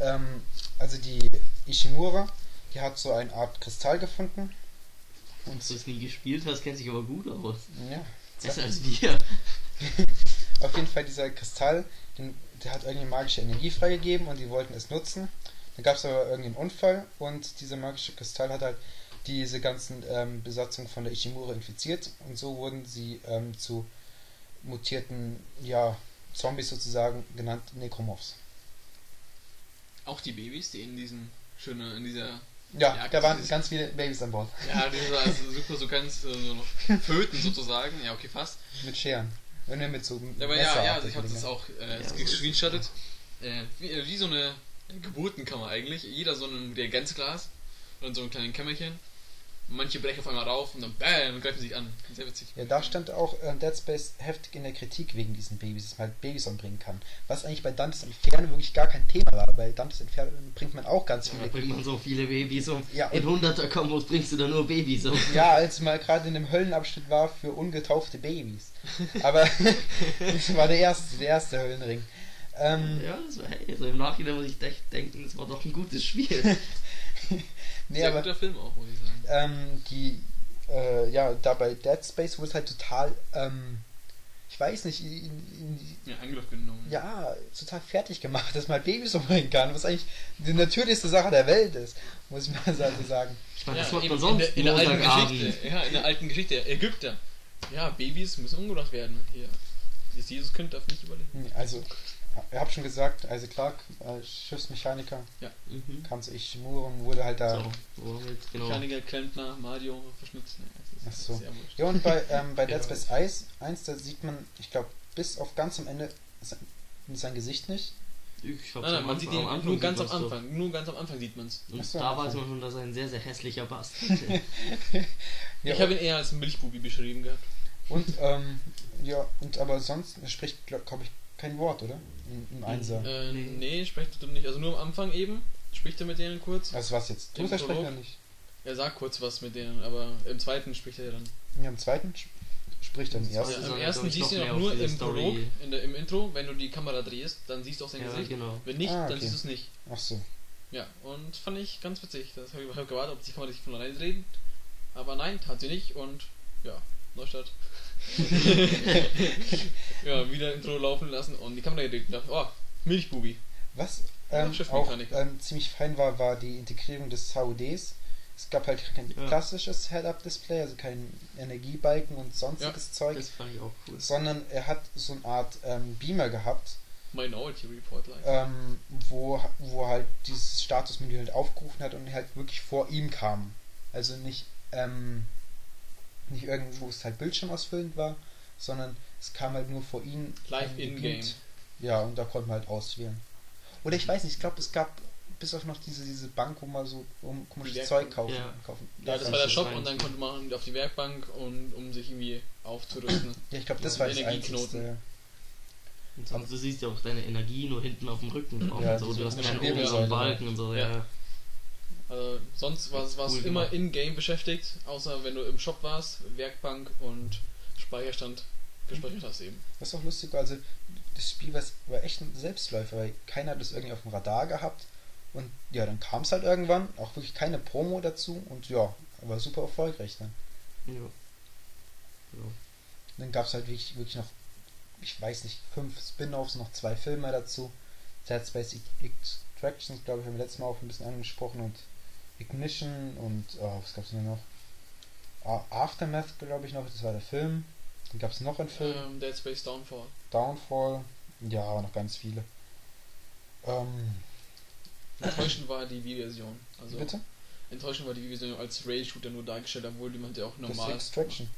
ähm, also die Ishimura, die hat so eine Art Kristall gefunden. Und Dass du es nie gespielt hast, kennt sich aber gut aus. ja, Besser als wir. auf jeden Fall dieser Kristall, den, der hat irgendwie magische Energie freigegeben und die wollten es nutzen. Dann gab es aber irgendwie einen Unfall und dieser magische Kristall hat halt diese ganzen ähm, Besatzung von der Ishimura infiziert und so wurden sie ähm, zu mutierten, ja, Zombies sozusagen genannt Necromorphs. Auch die Babys, die in diesen schönen, in dieser Ja, Ja, da waren dieses- ganz viele Babys an Bord. Ja, die sind also super, so ganz äh, so noch föten sozusagen. Ja, okay, fast. Mit Scheren. Wenn wir mit so Ja, aber ja, ja, also ich habe das auch äh, Ja, so gescreenshottet. Äh, wie, äh, wie so eine Geburtenkammer eigentlich. Jeder so ein Reagenzglas und so ein kleines Kämmerchen. Manche brechen auf einmal rauf und dann bam, und greifen sich an. Sehr witzig. Ja, da stand auch äh, Dead Space heftig in der Kritik wegen diesen Babys, dass man halt Babys umbringen kann. Was eigentlich bei Dantes Inferno wirklich gar kein Thema war. Bei Dantes Inferno bringt man auch ganz Da viele. bringt man so viele Babys um. Ja, In und- 100er Kombos bringst du da nur Babys um. Ja, als mal gerade in einem Höllenabschnitt war für ungetaufte Babys. Aber das war der erste, der erste Höllenring. Ähm, Ja, das war, hey, also im Nachhinein muss ich echt denken, das war doch ein gutes Spiel. nee, Sehr aber guter Film auch, muss ich sagen. Ähm, die, äh, ja, da bei Dead Space wurde es halt total, ähm, ich weiß nicht, in, in, Ja, Angriff genommen. ja, total fertig gemacht, dass man halt Babys umbringen kann, was eigentlich die natürlichste Sache der Welt ist, muss ich mal so sagen. Ich meine, Ja, das macht man sonst in der, in der alten. Geschichte. Ja, in der alten Geschichte. Ägypter. Ja, Babys müssen umgebracht werden. Hier. Das Jesuskind darf nicht überleben. Also, ihr habt schon gesagt, Isaac Clark, äh, Schiffsmechaniker, Mhm. kam zu Ishimura und wurde halt da. So, genau? Mechaniker, Klempner, Mario, verschnitzt. Ne, das ist Ach so. sehr wurscht. Ja, und bei, ähm, bei Dead Ja. Space 1, 1, da sieht man, ich glaube, bis auf ganz am Ende sein, sein Gesicht nicht. Ich hab's Nein, nein, man sieht ihn nur ganz am doch. Anfang. Nur ganz am Anfang sieht man es. Und so, da weiß man schon, dass er ein sehr, sehr hässlicher ist. Ja, ich habe ihn eher als Milchbubi beschrieben gehabt. Und, ähm, ja, und aber sonst er spricht, glaube glaub ich, kein Wort, oder? Im, im Einser. Äh, Nee. nee, spricht er nicht. Also nur am Anfang eben. Spricht er mit denen kurz. Also was jetzt? Du Prolog? oder nicht? Er sagt kurz was mit denen, aber im zweiten spricht er dann. Ja, im zweiten sp- spricht er ersten. ist Ja, Im ersten siehst du noch ihn auch nur im. Prolog, in der, im Intro. Wenn du die Kamera drehst, dann siehst du auch sein Ja, Gesicht. genau. Wenn nicht, Ah, dann okay. siehst du es nicht. Ach so. Ja, und fand ich ganz witzig. Das habe ich hab gewartet, ob die Kamera sich von alleine dreht. Aber nein, tat sie nicht und ja, Neustart. ja, wieder Intro laufen lassen und die Kamera gedreht und dachte, oh, Milchbubi. Was Ja, ähm, auch Schiffmechaniker. ähm, ziemlich fein war, war die Integrierung des HUDs. Es gab halt kein Ja. klassisches Head-Up-Display, also kein Energiebalken und sonstiges Zeug, Das fand ich auch cool. sondern er hat so eine Art ähm, Beamer gehabt, Minority Report Live. ähm, wo, wo halt dieses Statusmenü halt aufgerufen hat und halt wirklich vor ihm kam. Also nicht, ähm, nicht irgendwo, wo es halt bildschirmausfüllend war, sondern es kam halt nur vor ihm. Live in-game. Ja, und da konnte man halt auswählen. Oder ich weiß nicht, ich glaube, es gab bis auf noch diese, diese Bank, wo man so um, komisches Die Zeug kaufen, Ja. kaufen. Ja, das das war der Shop und dann konnte man auf die Werkbank und um sich irgendwie aufzurüsten. Ja, ich glaube, das war das Energieknoten. Einzige. Und sonst, du siehst ja auch deine Energie nur hinten auf dem Rücken drauf. Ja, und so. Du hast oben so einen Balken und so. Ja. Ja. Also sonst war es Cool immer in-game beschäftigt, außer wenn du im Shop warst, Werkbank und Speicherstand gespeichert hast eben. Das ist auch lustig, war, also das Spiel war, war echt ein Selbstläufer, weil keiner hat das irgendwie auf dem Radar gehabt. Und ja, dann kam es halt irgendwann, auch wirklich keine Promo dazu und ja, war super erfolgreich dann. Ja. Ja. Dann gab es halt wirklich, wirklich noch, ich weiß nicht, fünf Spin-offs, noch zwei Filme dazu. Dead Space Extractions, glaube ich, haben wir letztes Mal auch ein bisschen angesprochen und Ignition und oh, was gab es denn noch? Ah, Aftermath, glaube ich noch, das war der Film. Dann gab es noch einen Film. Ähm, Dead Space Downfall. Downfall, ja, aber noch ganz viele. Ähm, Enttäuschend war die Wii-Version. Also bitte? enttäuschend war die Wii-Version als Rail-Shooter nur dargestellt, obwohl die man ja auch Das ist normal. Extraction.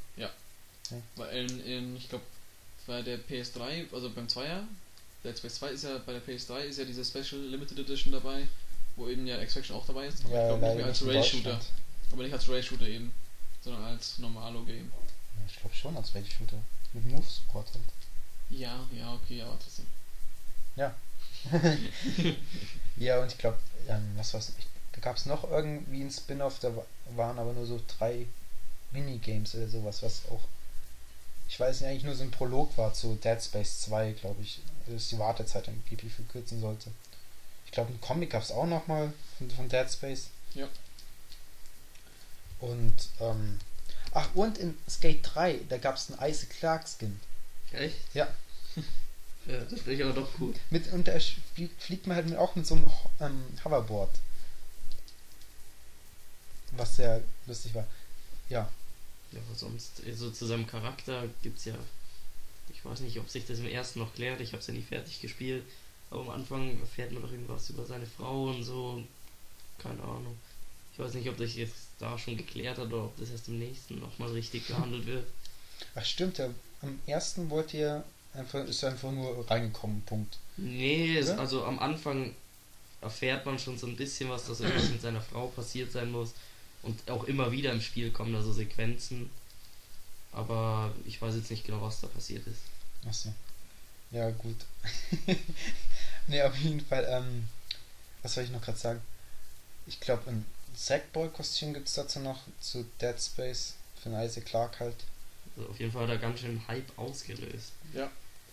Weil in, in ich glaube, bei der PS3, also beim Zweier, Dead Space 2 ist ja, bei der PS3 ist ja diese Special Limited Edition dabei, wo eben ja Extraction auch dabei ist. Aber Ja, ich glaube nicht mehr als Rail-Shooter. Aber nicht als Rail-Shooter eben, sondern als Normalo-Game. Ja, ich glaube schon als Ready Shooter. Mit Move Support halt. Ja, ja, okay, aber trotzdem. Ja, und ich glaube, ähm, was war's? Ich, da gab es noch irgendwie ein Spin-off, da wa- waren aber nur so drei Minigames oder sowas, was auch, ich weiß nicht, eigentlich nur so ein Prolog war zu Dead Space 2, glaube ich, dass die Wartezeit angeblich verkürzen sollte. Ich glaube, ein Comic gab es auch nochmal von, von Dead Space. Ja. Und, ähm, ach, und in Skate 3, da gab es einen Isaac Clark Skin. Echt? Ja. Ja, das finde ich aber doch cool. Mit, und da fliegt, man halt mit, auch mit so einem ähm, Hoverboard. Was sehr lustig war. Ja, Ja, aber sonst, so zu seinem Charakter gibt's ja. Ich weiß nicht, ob sich das im ersten noch klärt, ich habe es ja nicht fertig gespielt. Aber am Anfang erfährt man doch irgendwas über seine Frau und so. Keine Ahnung. Ich weiß nicht, ob das jetzt da schon geklärt hat oder ob das erst im nächsten nochmal richtig behandelt wird. ach stimmt, ja, am ersten wollt ihr einfach, ist einfach nur reingekommen, Punkt. Nee, Oder? also am Anfang erfährt man schon so ein bisschen was, dass irgendwas mit seiner Frau passiert sein muss. Und auch immer wieder im Spiel kommen da so Sequenzen. Aber ich weiß jetzt nicht genau, was da passiert ist. Achso. Ja, gut. ne, auf jeden Fall, ähm, was soll ich noch gerade sagen? Ich glaube, ein Sackboy-Kostüm gibt es dazu noch zu Dead Space für den Isaac Clark halt. Also auf jeden Fall hat er ganz schön Hype ausgelöst. Ja,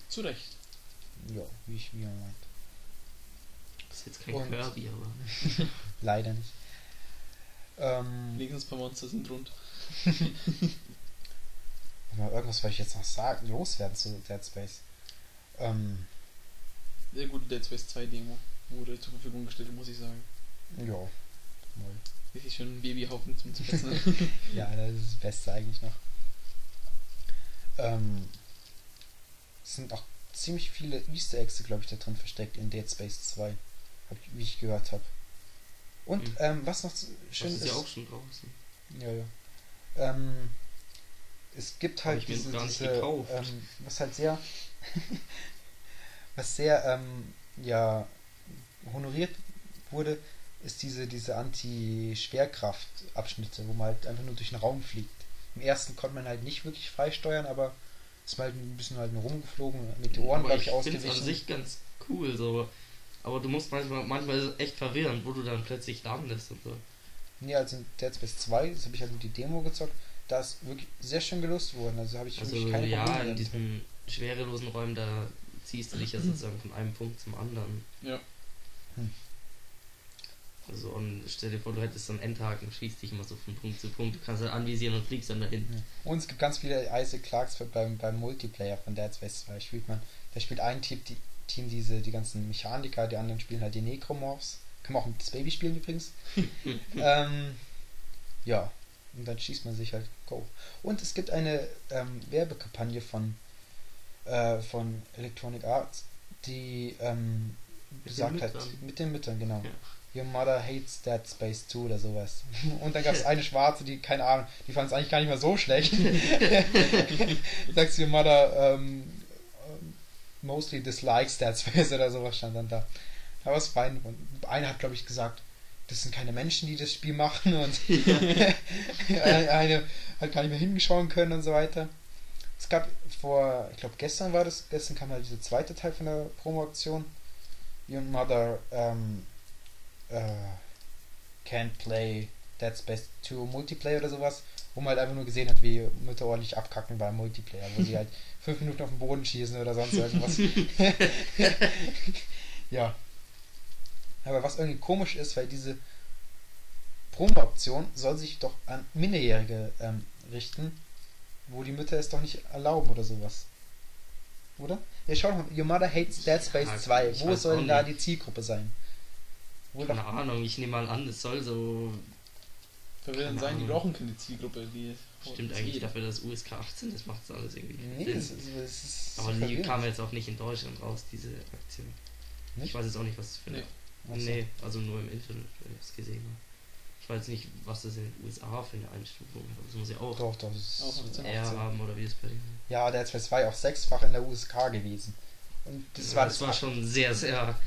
zu Recht. Ja, wie ich er meint. Das ist jetzt kein Und- Kirby, aber. Leider nicht. Ähm, Wenigstens ein paar Monster sind rund. mal irgendwas wollte ich jetzt noch sagen, loswerden zu Dead Space. Ähm, Sehr gute Dead Space 2 Demo wurde zur Verfügung gestellt, muss ich sagen. ja. Moll. Richtig schön Babyhaufen zum Fetzen. Ja, das ist das Beste eigentlich noch. Ähm, es sind auch ziemlich viele Easter Eggs, glaube ich, da drin versteckt in Dead Space 2. Hab ich, wie ich gehört habe. Und Mhm. ähm, was noch Das schön ist ist. ja auch schon draußen. Ja, ja. Ähm, es gibt halt diese, diese ähm, was halt sehr, was sehr, ähm, ja, honoriert wurde, ist diese, diese Anti-Schwerkraft-Abschnitte, wo man halt einfach nur durch den Raum fliegt. Im ersten konnte man halt nicht wirklich freisteuern, aber ist mal halt ein bisschen halt nur rumgeflogen, Meteoren, Aber glaube ich, ich finde es ausgewichen. an sich ganz cool, so. Aber du musst manchmal, manchmal ist es echt verwirrend, wo du dann plötzlich landest und so. Nee, also in Dead Space 2, das habe ich halt mit die Demo gezockt, da ist wirklich sehr schön gelöst worden. Also habe ich Also wirklich keine ja, Probleme in damit. diesen schwerelosen Räumen, da ziehst du dich ja sozusagen von einem Punkt zum anderen. ja. Also und stell dir vor, du hättest so einen Endhaken, schießt dich immer so von Punkt zu Punkt, du kannst halt anvisieren und fliegst dann dahin. Und es gibt ganz viele Isaac Clarks beim, beim Multiplayer von Dead Space 2. Spielt man, da spielt ein Typ die Team diese, die ganzen Mechaniker, die anderen spielen halt die Necromorphs. Kann man auch mit das Baby spielen übrigens. ähm, ja, und dann schießt man sich halt Go. Und es gibt eine ähm, Werbekampagne von, äh, von Electronic Arts, die ähm, hat, Müttern. mit den Müttern, genau. Ja. Your mother hates Dead Space 2 oder sowas. Und dann gab es eine schwarze, die, keine Ahnung, die fand es eigentlich gar nicht mal so schlecht. Sagst Your mother ähm, mostly dislikes Dead Space oder sowas stand dann da. Aber es ist fein. Und einer hat, glaube ich, gesagt, das sind keine Menschen, die das Spiel machen und eine, eine hat gar nicht mehr hingeschauen können und so weiter. Es gab vor, ich glaube gestern war das, gestern kam halt dieser zweite Teil von der Promo-Aktion. Your Mother ähm, äh, can't play Dead Space 2 Multiplayer oder sowas, wo man halt einfach nur gesehen hat, wie Mütter ordentlich abkacken beim Multiplayer, wo sie halt fünf Minuten auf den Boden schießen oder sonst irgendwas. ja. Aber was irgendwie komisch ist, weil diese Promo-Option soll sich doch an Minderjährige ähm, richten, wo die Mütter es doch nicht erlauben oder sowas. Oder? Ja, schau mal, Your Mother Hates Dead Space Ja, 2. ich Wo soll denn da nicht. die Zielgruppe sein? Wo Keine doch, Ahnung, ich nehme mal an, es soll so. Verwirrend sein, die brauchen keine Zielgruppe, die. Stimmt das eigentlich dafür, dass USK 18 ist, macht es alles irgendwie. nee, Sinn. es ist, es ist Aber die verwirrend. kam jetzt auch nicht in Deutschland raus, diese Aktion. Ich Nicht? weiß jetzt auch nicht, was das für eine. Nee. Ach so. Nee, also nur im Internet, wenn ich es gesehen habe. Ich weiß nicht, was das in den USA für eine Einstufung hat. Das muss ja auch Doch, doch, das ist Auch 18. R haben oder wie es bei denen Ja, Dead Space 2 auch sechsfach in der USK gewesen. Und das Ja, war das das, war schon sehr, sehr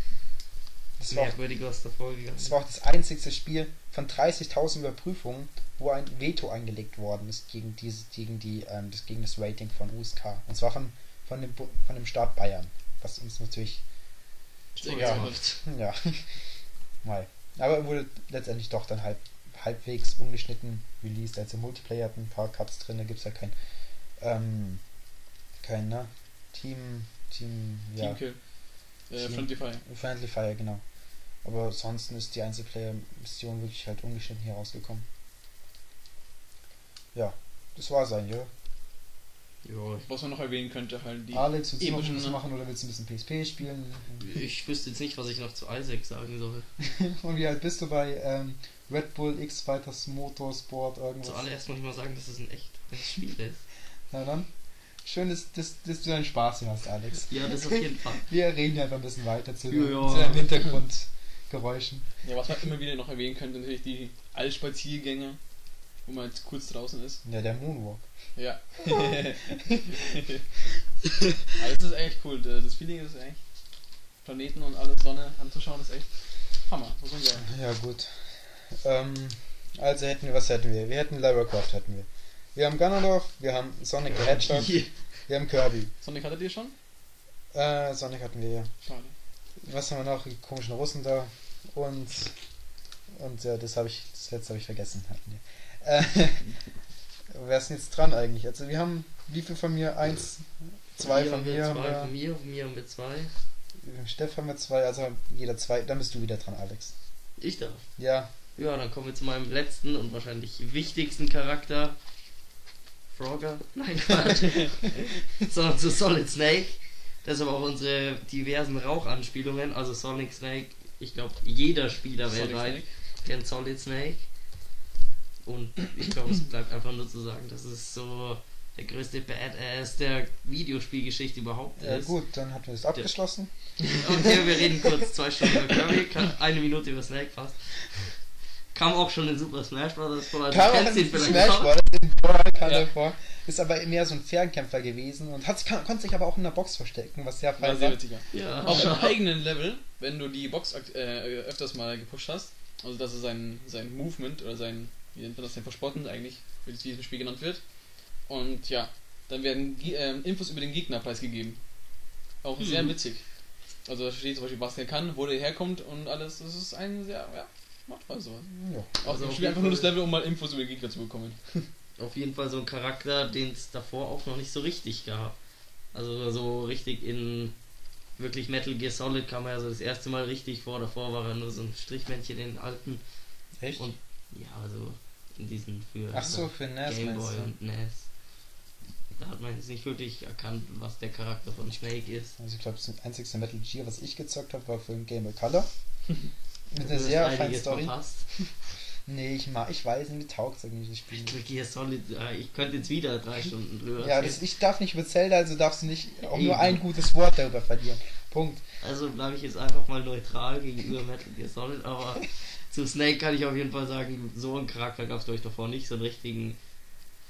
das war auch merkwürdig, was da vorgegangen Das ist. war auch das einzigste Spiel von 30.000 Überprüfungen, wo ein Veto eingelegt worden ist gegen diese, gegen die, ähm, das, gegen das Rating von USK. Und zwar von, von dem, von dem Staat Bayern. Was uns natürlich, Ja. ja, mal. Aber wurde letztendlich doch dann halb, halbwegs ungeschnitten released. Also Multiplayer hat ein paar Cuts drin, da gibt es ja kein, ähm, kein, ne? Team, Team, ja. Teamkill. Äh, Team- Friendly Fire. Friendly Fire, genau. Aber ansonsten ist die Einzelplayer-Mission wirklich halt ungeschnitten hier rausgekommen. Ja, das war's eigentlich, oder? Ja, Was man noch erwähnen könnte, halt die. Alex, willst du noch epischen- was machen oder willst du ein bisschen PSP spielen? ich wüsste jetzt nicht, was ich noch zu Isaac sagen soll. Und wie alt bist du bei ähm, Red Bull X Fighters Motorsport irgendwas? Zuallererst muss ich mal sagen, dass es ein echt gutes Spiel ist. Na dann. Schön, dass, dass, dass du deinen Spaß hier hast, Alex. Ja, das auf jeden Fall. Wir reden ja einfach ein bisschen weiter zu, Ja, ja. zu deinen Hintergrundgeräuschen. Ja, was man immer wieder noch erwähnen könnte, natürlich die Allspaziergänge, wo man jetzt kurz draußen ist. Ja, der Moonwalk. Ja. Das ist echt cool. Das Feeling ist echt. Planeten und alles Sonne anzuschauen, ist echt Hammer, muss man sagen. Ja, gut. Ähm, also hätten wir, was hätten wir? Wir hätten Lara Croft, hätten wir. Wir haben Ganondorf, wir haben Sonic the Hedgehog, wir haben Kirby. Sonic hattet ihr schon? Äh, Sonic hatten wir ja. Schade. Was haben wir noch? Die komischen Russen da. Und. Und ja, das habe ich. Das letzte habe ich vergessen. Hatten wir. Äh, wer ist denn jetzt dran eigentlich? Also wir haben wie viel von mir? Eins, zwei von haben wir mir. Zwei haben von mir, von mir haben wir zwei. wir- Steff haben wir zwei, also jeder zwei. Dann bist du wieder dran, Alex. Ich darf. Ja, Ja, dann kommen wir zu meinem letzten und wahrscheinlich wichtigsten Charakter. Frogger? Nein, Quatsch. Sondern zu Solid Snake. Das ist aber auch unsere diversen Rauchanspielungen. Also Sonic Snake, ich glaube, jeder Spieler weltweit Snake. kennt Solid Snake. Und ich glaube, es bleibt einfach nur zu sagen, dass es so der größte Badass der Videospielgeschichte überhaupt ja ist. gut, dann hatten wir das abgeschlossen. Okay, wir reden kurz zwei Stunden über Kirby, eine Minute über Snake fast. Kam auch schon in Super Smash Bros. vor, also Kam du auch kennst in ihn vielleicht Smash. Bros. den Brawl kam Ja. er vor. Ist aber mehr so ein Fernkämpfer gewesen und hat, kann, konnte sich aber auch in der Box verstecken, was sehr fein war. Ja, Auf dem eigenen Level, wenn du die Box äh, öfters mal gepusht hast, also das ist sein, sein Movement oder sein, wie nennt man das denn, Verspotten eigentlich, wie es in diesem Spiel genannt wird. Und ja, dann werden ähm, Infos über den Gegner preisgegeben. Auch sehr Mhm. witzig. Also da steht zum Beispiel, was der kann, wo der herkommt und alles. Das ist ein sehr, ja, macht Spaß sowas. Ja. Auch Also im auf Spiel jeden einfach nur das Fall- Level, um mal Infos über den Gegner zu bekommen. Auf jeden Fall so ein Charakter, den es davor auch noch nicht so richtig gab. Also so richtig in wirklich Metal Gear Solid kam er ja so das erste Mal richtig vor. Davor war er nur so ein Strichmännchen in den alten. Echt? Und ja, also in diesen für Ach so, für NES Game meinst Boy du? und NES. da hat man jetzt nicht wirklich erkannt, was der Charakter von Snake ist. Also ich glaube, das einzigste Metal Gear, was ich gezockt habe, war für ein Game Boy Color. Mit einer sehr feinen Story. verpasst. Nee, ich mag, ich weiß nicht, taugt irgendwie das Spiel. Metal Gear Solid, äh, ich könnte jetzt wieder drei Stunden drüber Ja, das, ich darf nicht über Zelda, also darfst du nicht auch nur ein gutes Wort darüber verlieren. Punkt. Also bleibe ich jetzt einfach mal neutral gegenüber Metal Gear Solid, aber zu Snake kann ich auf jeden Fall sagen, so einen Charakter gab es euch davor nicht, so einen richtigen,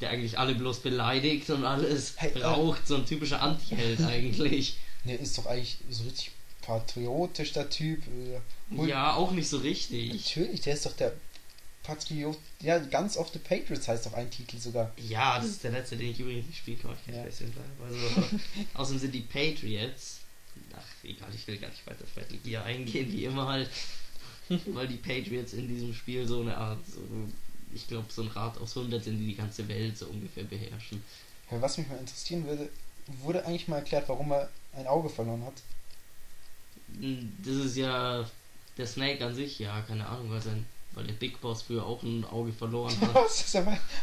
der eigentlich alle bloß beleidigt und alles Hey, äh, braucht, so ein typischer Anti-Held eigentlich. Der ist doch eigentlich so richtig patriotisch, der Typ. äh, Und Ja, auch nicht so richtig. Natürlich, der ist doch der Patriot. Ja, ganz of the Patriots heißt doch ein Titel sogar. Ja, das ist der letzte, den ich übrigens gespielt habe. Ich Ja. bisschen. Also, außerdem sind die Patriots. Ach, egal, ich will gar nicht weiter auf Metal Gear eingehen, wie immer halt. Weil die Patriots in diesem Spiel so eine Art, so, ich glaube, so ein Rat aus 100 sind, die die ganze Welt so ungefähr beherrschen. Ja, was mich mal interessieren würde, wurde eigentlich mal erklärt, warum er ein Auge verloren hat? Das ist ja der Snake an sich, ja, keine Ahnung, weil, sein, weil der Big Boss früher auch ein Auge verloren hat. Was?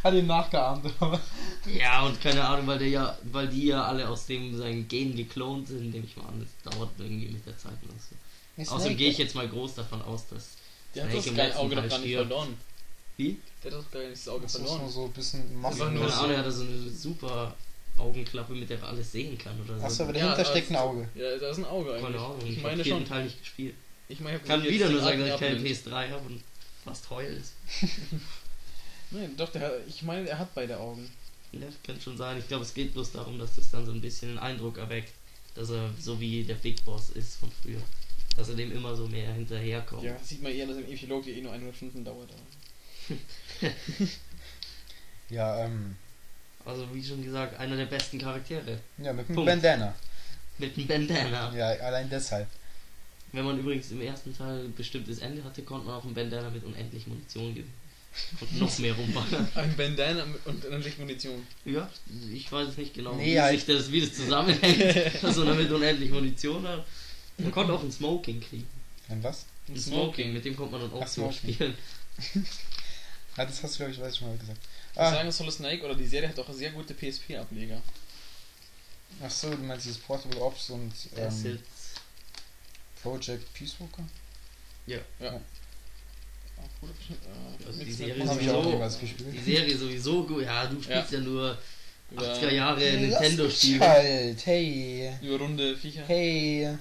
Hat ihn nachgeahmt, aber. Ja, und keine Ahnung, weil der ja, weil die ja alle aus dem seinen Gen geklont sind, nehme ich mal an, das dauert irgendwie mit der Zeit noch so. Außerdem gehe ich jetzt mal groß davon aus, dass Der hat Snake das im geile Auge doch gar nicht verloren. Wie? Der hat doch gar nicht das Auge Das ist nur verloren. so ein bisschen. Einfach nur Keine so- Ahnung, er hat so eine super Augenklappe, mit der er alles sehen kann oder so. Achso, aber Ja, dahinter da steckt ein Auge. Ja, da ist ein Auge Keine eigentlich. Ahnung, ich ich meine schon. Teil nicht gespielt. Ich meine, Ich kann wieder nur sagen, dass ich keinen PS3 habe und fast heul ist. Nein, doch, der hat, ich meine, er hat beide Augen. Ja, das kann schon sein. Ich glaube, es geht bloß darum, dass das dann so ein bisschen einen Eindruck erweckt, dass er so wie der Big Boss ist von früher. Dass er dem immer so mehr hinterherkommt. Ja, sieht man eher, dass ein Epilog eh nur 100 Stunden dauert. Ja, ähm. Also wie schon gesagt, einer der besten Charaktere. Ja, mit dem Punkt. Bandana. Mit einem Bandana. Ja, allein deshalb. Wenn man übrigens im ersten Teil ein bestimmtes Ende hatte, konnte man auf dem Bandana mit unendlich Munition gewinnen. Und noch mehr rumballern. Ein Bandana mit- und endlich Munition. Ja, ich weiß es nicht genau, Nee, wie, halt. sich das, wie das zusammenhängt, dass man damit unendlich Munition hat. Man konnte auch ein Smoking kriegen. Ein was? Ein Smoking, mit dem kommt man dann auch Ach, so Smoking. spielen. Ah, das hast du, glaube ich, weiß ich schon mal gesagt. Ich Ah, sagen, Solid Snake oder die Serie hat auch sehr gute PSP-Ableger. ach so, du meinst dieses Portable Ops und ähm. Project Peace Walker? Auch gute äh, Also die Serie ich sowieso, die Serie sowieso gut. Ja, du spielst ja, nur über, 80er Jahre Nintendo-Spiele. halt, hey, über runde Viecher. hey.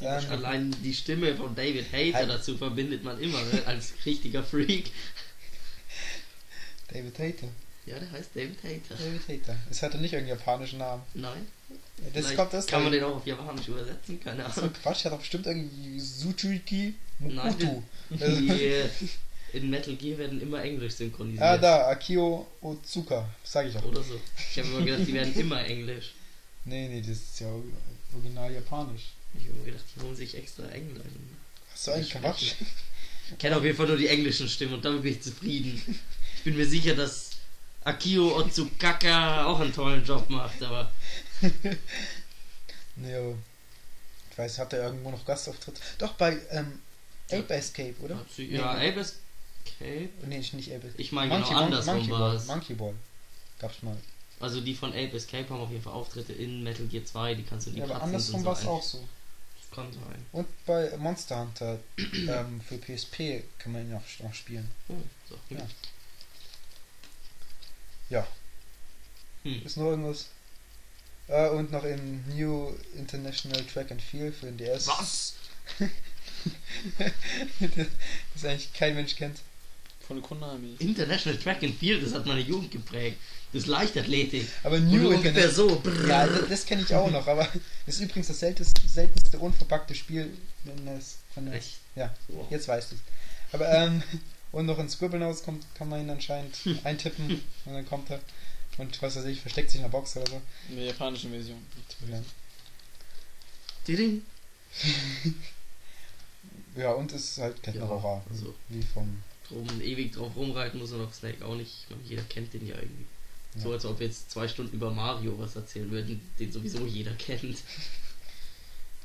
Ähm, Allein die Stimme von David Hayter Halt. dazu verbindet man immer ne? als richtiger Freak. David Hater. Ja, der heißt David Hayter. David Hater. Es hatte nicht irgendeinen japanischen Namen. Nein. Das Vielleicht kommt das kann man den auch auf Japanisch übersetzen, keine Ahnung. Quatsch, hat doch bestimmt irgendwie Suchuiki Nein. Mukutu. Die, in Metal Gear werden immer Englisch synchronisiert. Ah, da, Akio Otsuka. Sag ich doch. Oder so. Ich habe immer gedacht, die werden immer Englisch. Nee, nee, das ist ja original japanisch. Ich habe gedacht, die holen sich extra Engländer. Hast du eigentlich Das Quatsch? Ich kenne auf jeden Fall nur die englischen Stimmen und damit bin ich zufrieden. Ich bin mir sicher, dass Akio Otsukaka auch einen tollen Job macht, aber Nee, aber ich weiß, hat er irgendwo noch Gastauftritt? Doch, bei ähm, Ape Escape, oder? Sie- ja, Nee. Ape Escape. Nee, nicht nicht Ape Ich meine genau andersrum Monkey war es. Monkey Ball. Gab's mal. Also die von Ape Escape haben auf jeden Fall Auftritte in Metal Gear 2, die kannst du die Ja, aber andersrum war es auch so. Kann sein. Und bei Monster Hunter ähm, für PSP kann man ihn auch noch spielen. Oh, so. Ja. Ja. Hm. Ist noch irgendwas? Äh, und noch in New International Track and Field für den DS. Was? das eigentlich kein Mensch kennt. Von Konami. International Track and Field, das hat meine Jugend geprägt. Das ist Leichtathletik. Aber New ungefähr so. Ja, das, das kenne ich auch noch, aber das ist übrigens das seltenste, seltenste unverpackte Spiel, wenn es von der. Echt? Ja, Wow. jetzt weißt du es. Aber ähm, und noch in Scribblenauts kommt, kann man ihn anscheinend eintippen und dann kommt er und was weiß ich, versteckt sich in der Box oder so. In der japanischen Version. Ja. Tiding. Ja, und es ist halt Kettenraucher. Ja, also. Wie vom. Drum ewig drauf rumreiten muss man auf Snake auch nicht. Ich meine, jeder kennt den ja irgendwie. Ja. So als ob wir jetzt zwei Stunden über Mario was erzählen würden, den sowieso jeder kennt.